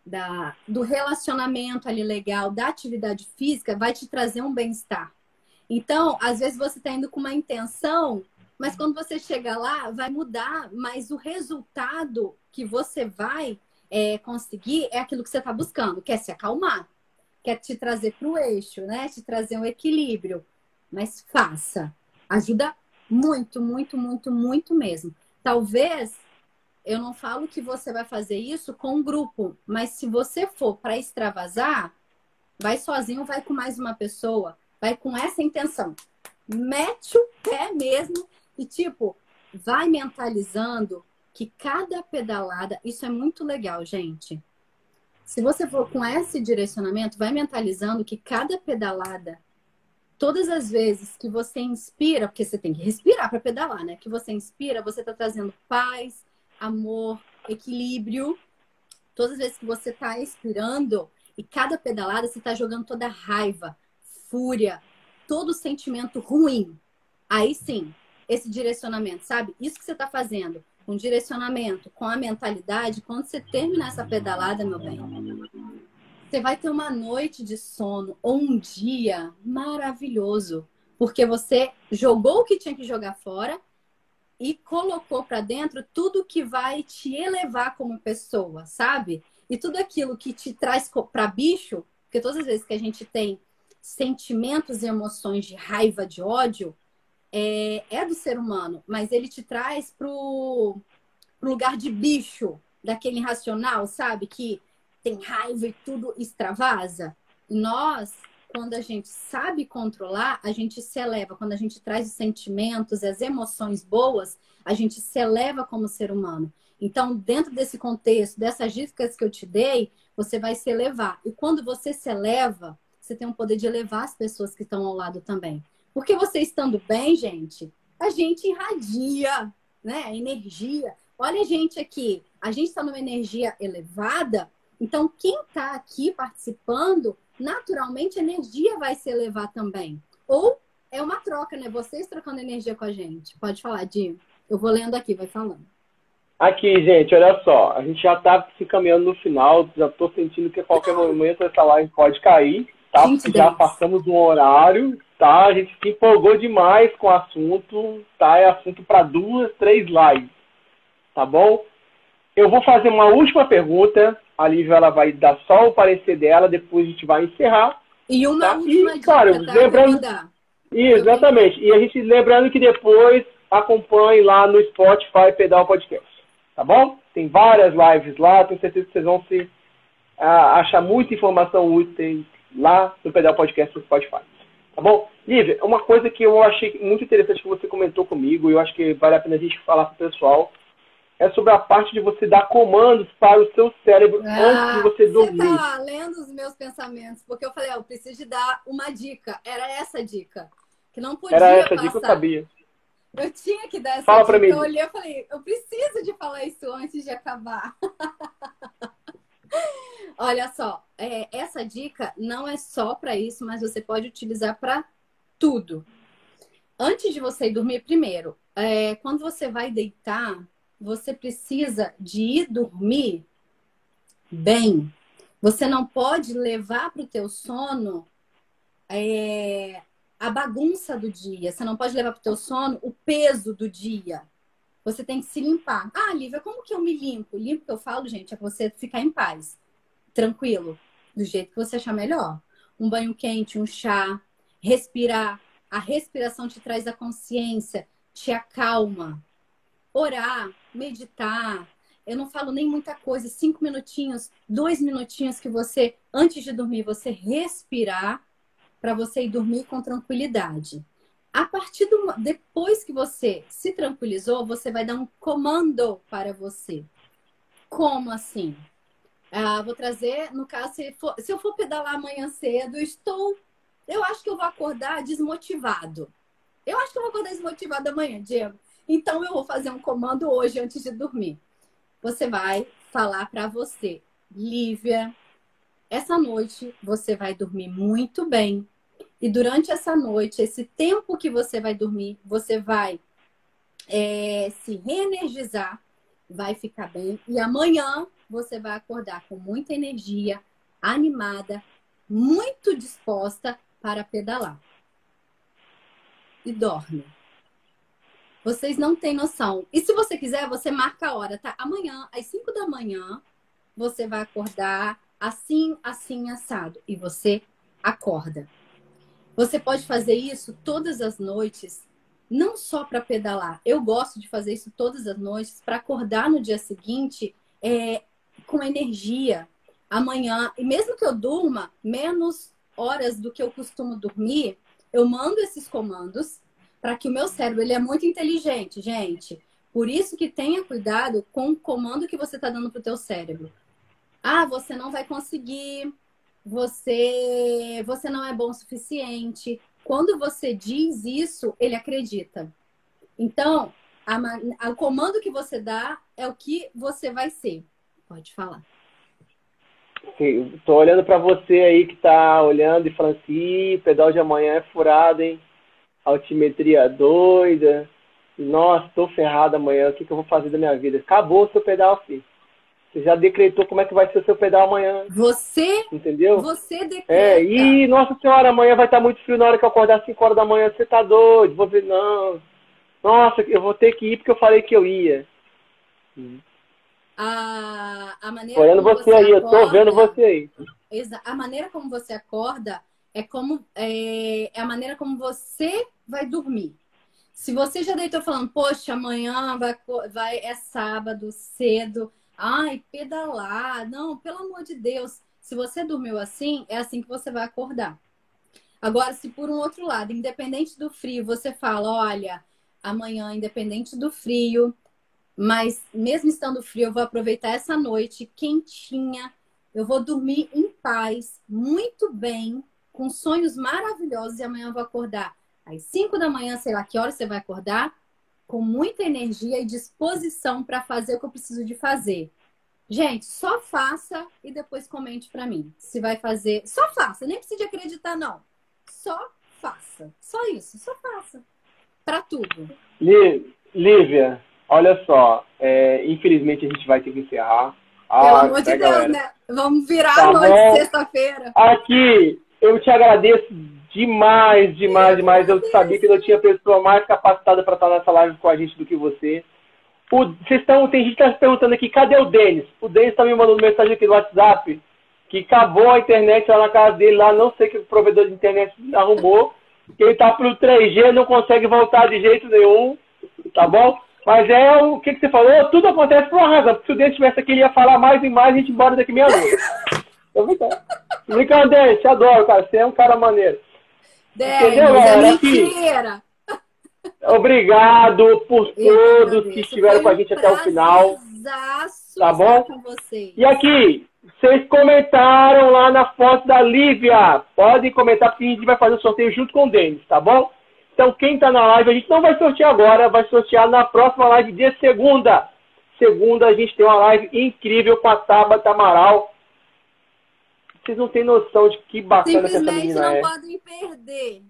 da, do relacionamento ali legal, da atividade física, vai te trazer um bem-estar. Então, às vezes você está indo com uma intenção, mas quando você chega lá, vai mudar, mas o resultado que você vai é, conseguir é aquilo que você está buscando, quer se acalmar, quer te trazer para o eixo, né? Te trazer um equilíbrio. Mas faça. Ajuda muito, muito, muito, muito mesmo. Talvez eu não falo que você vai fazer isso com um grupo, mas se você for para extravasar, vai sozinho, vai com mais uma pessoa vai com essa intenção. Mete o pé mesmo e, tipo, vai mentalizando que cada pedalada, isso é muito legal, gente. Se você for com esse direcionamento, vai mentalizando que cada pedalada, todas as vezes que você inspira, porque você tem que respirar para pedalar, né? Que você inspira, você está trazendo paz, amor, equilíbrio. Todas as vezes que você está expirando e cada pedalada você está jogando toda a raiva, fúria, todo sentimento ruim. Aí sim, esse direcionamento, sabe? Isso que você está fazendo, um direcionamento com a mentalidade, quando você terminar essa pedalada, meu bem, você vai ter uma noite de sono ou um dia maravilhoso, porque você jogou o que tinha que jogar fora e colocou para dentro tudo que vai te elevar como pessoa, sabe? E tudo aquilo que te traz para bicho, porque todas as vezes que a gente tem sentimentos e emoções de raiva, de ódio, é, é do ser humano, mas ele te traz pro, pro lugar de bicho, daquele irracional, sabe? Que tem raiva e tudo extravasa. Nós, quando a gente sabe controlar, a gente se eleva. Quando a gente traz os sentimentos as emoções boas, a gente se eleva como ser humano. Então, dentro desse contexto, dessas dicas que eu te dei, você vai se elevar. E quando você se eleva, você tem o poder de elevar as pessoas que estão ao lado também. Porque você estando bem, gente, a gente irradia, né? Energia. Olha a gente aqui, a gente está numa energia elevada, então quem está aqui participando, naturalmente a energia vai se elevar também. Ou é uma troca, né? Vocês trocando energia com a gente. Pode falar, Dinho. Eu vou lendo aqui, vai falando. Aqui, gente, olha só. A gente já está se caminhando no final. Já estou sentindo que a qualquer momento essa live pode cair tá? já passamos um horário, tá? A gente se empolgou demais com o assunto, tá? É assunto para duas, três lives, tá bom? Eu vou fazer uma última pergunta A Lívia ela vai dar só o parecer dela, depois a gente vai encerrar. E uma tá? última e, dica, claro, tá? lembrando, Exatamente. E a gente lembrando que depois acompanhe lá no Spotify Pedal Podcast. Tá bom? Tem várias lives lá, tenho certeza que vocês vão se uh, achar muita informação útil lá no Pedal Podcast no Spotify. Tá bom? Lívia, uma coisa que eu achei muito interessante que você comentou comigo, e eu acho que vale a pena a gente falar para o pessoal, é sobre a parte de você dar comandos para o seu cérebro ah, antes de você dormir. Você tá lendo os meus pensamentos, porque eu falei, eu preciso de dar uma dica. Era essa a dica. Que não podia Era essa passar. dica, eu sabia. Eu tinha que dar essa Fala dica. Mim. Eu olhei e falei, eu preciso de falar isso antes de acabar. Olha só, é, essa dica não é só para isso, mas você pode utilizar para tudo. Antes de você ir dormir, primeiro, é, quando você vai deitar, você precisa de ir dormir bem. Você não pode levar para o teu sono é, a bagunça do dia. Você não pode levar para o teu sono o peso do dia. Você tem que se limpar. Ah, Lívia, como que eu me limpo? Limpo que eu falo, gente, é você ficar em paz, tranquilo, do jeito que você achar melhor. Um banho quente, um chá, respirar. A respiração te traz a consciência, te acalma. Orar, meditar. Eu não falo nem muita coisa, cinco minutinhos, dois minutinhos que você, antes de dormir, você respirar para você ir dormir com tranquilidade. A partir do depois que você se tranquilizou, você vai dar um comando para você. Como assim? Ah, vou trazer, no caso, se, for, se eu for pedalar amanhã cedo, estou. Eu acho que eu vou acordar desmotivado. Eu acho que eu vou acordar desmotivado amanhã, Diego. Então eu vou fazer um comando hoje antes de dormir. Você vai falar para você, Lívia, essa noite você vai dormir muito bem. E durante essa noite, esse tempo que você vai dormir, você vai é, se reenergizar, vai ficar bem. E amanhã você vai acordar com muita energia, animada, muito disposta para pedalar. E dorme. Vocês não têm noção. E se você quiser, você marca a hora, tá? Amanhã, às 5 da manhã, você vai acordar assim, assim, assado. E você acorda. Você pode fazer isso todas as noites, não só para pedalar. Eu gosto de fazer isso todas as noites para acordar no dia seguinte é, com energia. Amanhã, e mesmo que eu durma menos horas do que eu costumo dormir, eu mando esses comandos para que o meu cérebro ele é muito inteligente, gente. Por isso que tenha cuidado com o comando que você está dando para o teu cérebro. Ah, você não vai conseguir você você não é bom o suficiente. Quando você diz isso, ele acredita. Então, a, a, o comando que você dá é o que você vai ser. Pode falar. Sim, tô olhando para você aí que tá olhando e falando assim, pedal de amanhã é furado, hein? Altimetria doida. Nossa, tô ferrado amanhã, o que, que eu vou fazer da minha vida? Acabou o seu pedal, filho. Você já decretou como é que vai ser o seu pedal amanhã. Você? Entendeu? Você decreta. É, e nossa senhora, amanhã vai estar muito frio na hora que eu acordar às 5 horas da manhã. Você tá doido? Vou ver, não. Nossa, eu vou ter que ir porque eu falei que eu ia. A, a maneira Olhando você, você aí, acorda, eu tô vendo você aí. A maneira como você acorda é como é, é a maneira como você vai dormir. Se você já deitou falando, poxa, amanhã vai, vai é sábado, cedo Ai, pedalar. Não, pelo amor de Deus. Se você dormiu assim, é assim que você vai acordar. Agora, se por um outro lado, independente do frio, você fala, olha, amanhã, independente do frio, mas mesmo estando frio, eu vou aproveitar essa noite quentinha, eu vou dormir em paz, muito bem, com sonhos maravilhosos e amanhã eu vou acordar às 5 da manhã, sei lá que hora você vai acordar, com muita energia e disposição para fazer o que eu preciso de fazer. Gente, só faça e depois comente para mim se vai fazer. Só faça, nem precisa acreditar não. Só faça. Só isso, só faça. Para tudo. Lívia, olha só, é, infelizmente a gente vai ter que encerrar. Ah, Pelo amor de Deus, né? Vamos virar tá a noite sexta-feira. Aqui, eu te agradeço Demais, demais, demais. Eu sabia que não tinha pessoa mais capacitada para estar nessa live com a gente do que você. O, vocês estão, tem gente que está perguntando aqui, cadê o Denis? O Denis está me mandando mensagem aqui no WhatsApp que acabou a internet lá na casa dele, lá não sei que o provedor de internet arrumou, que ele tá pro 3G, não consegue voltar de jeito nenhum, tá bom? Mas é o que, que você falou, tudo acontece por uma razão, se o Denis estivesse aqui, ele ia falar mais e mais, a gente embora daqui meia-noite. Brincando. Brincando, Denis, te adoro, cara, você é um cara maneiro. Denis, Entendeu, é galera? É mentira! Obrigado por todos que estiveram com a gente até o final. Tá bom? E aqui, vocês comentaram lá na foto da Lívia. Podem comentar, porque a gente vai fazer o sorteio junto com o Denis, tá bom? Então, quem está na live, a gente não vai sortear agora, vai sortear na próxima live de segunda. Segunda, a gente tem uma live incrível com a Tabata Amaral. Vocês não têm noção de que bacana que essa menina não é. não podem perder.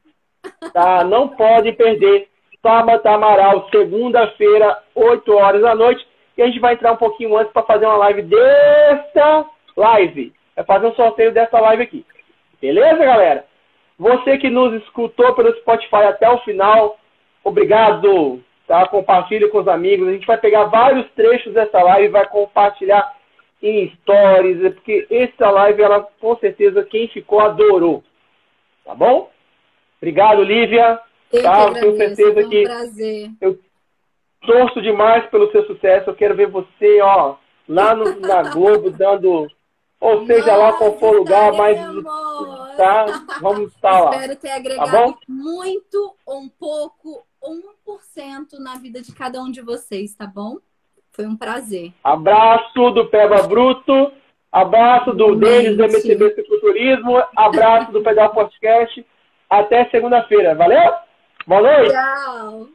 Tá, não pode perder. Tabata Amaral, segunda-feira, 8 horas da noite. E a gente vai entrar um pouquinho antes para fazer uma live desta live. É fazer um sorteio dessa live aqui. Beleza, galera? Você que nos escutou pelo Spotify até o final, obrigado. Tá? Compartilhe com os amigos. A gente vai pegar vários trechos dessa live e vai compartilhar em stories, porque essa live, ela com certeza, quem ficou adorou. Tá bom? Obrigado, Lívia. Eu tá? Tenho certeza que. Um prazer. Eu torço demais pelo seu sucesso. Eu quero ver você, ó, lá no, na Globo dando ou seja Nossa, lá qual for o lugar, mas tá, vamos estar lá. Espero ter agregado tá muito, um pouco, 1% na vida de cada um de vocês, tá bom? Foi um prazer. Abraço do Peba Bruto, abraço do Denis do MTB Cicloturismo, abraço do Pedal Podcast. Até segunda-feira. Valeu? Boa noite. Tchau.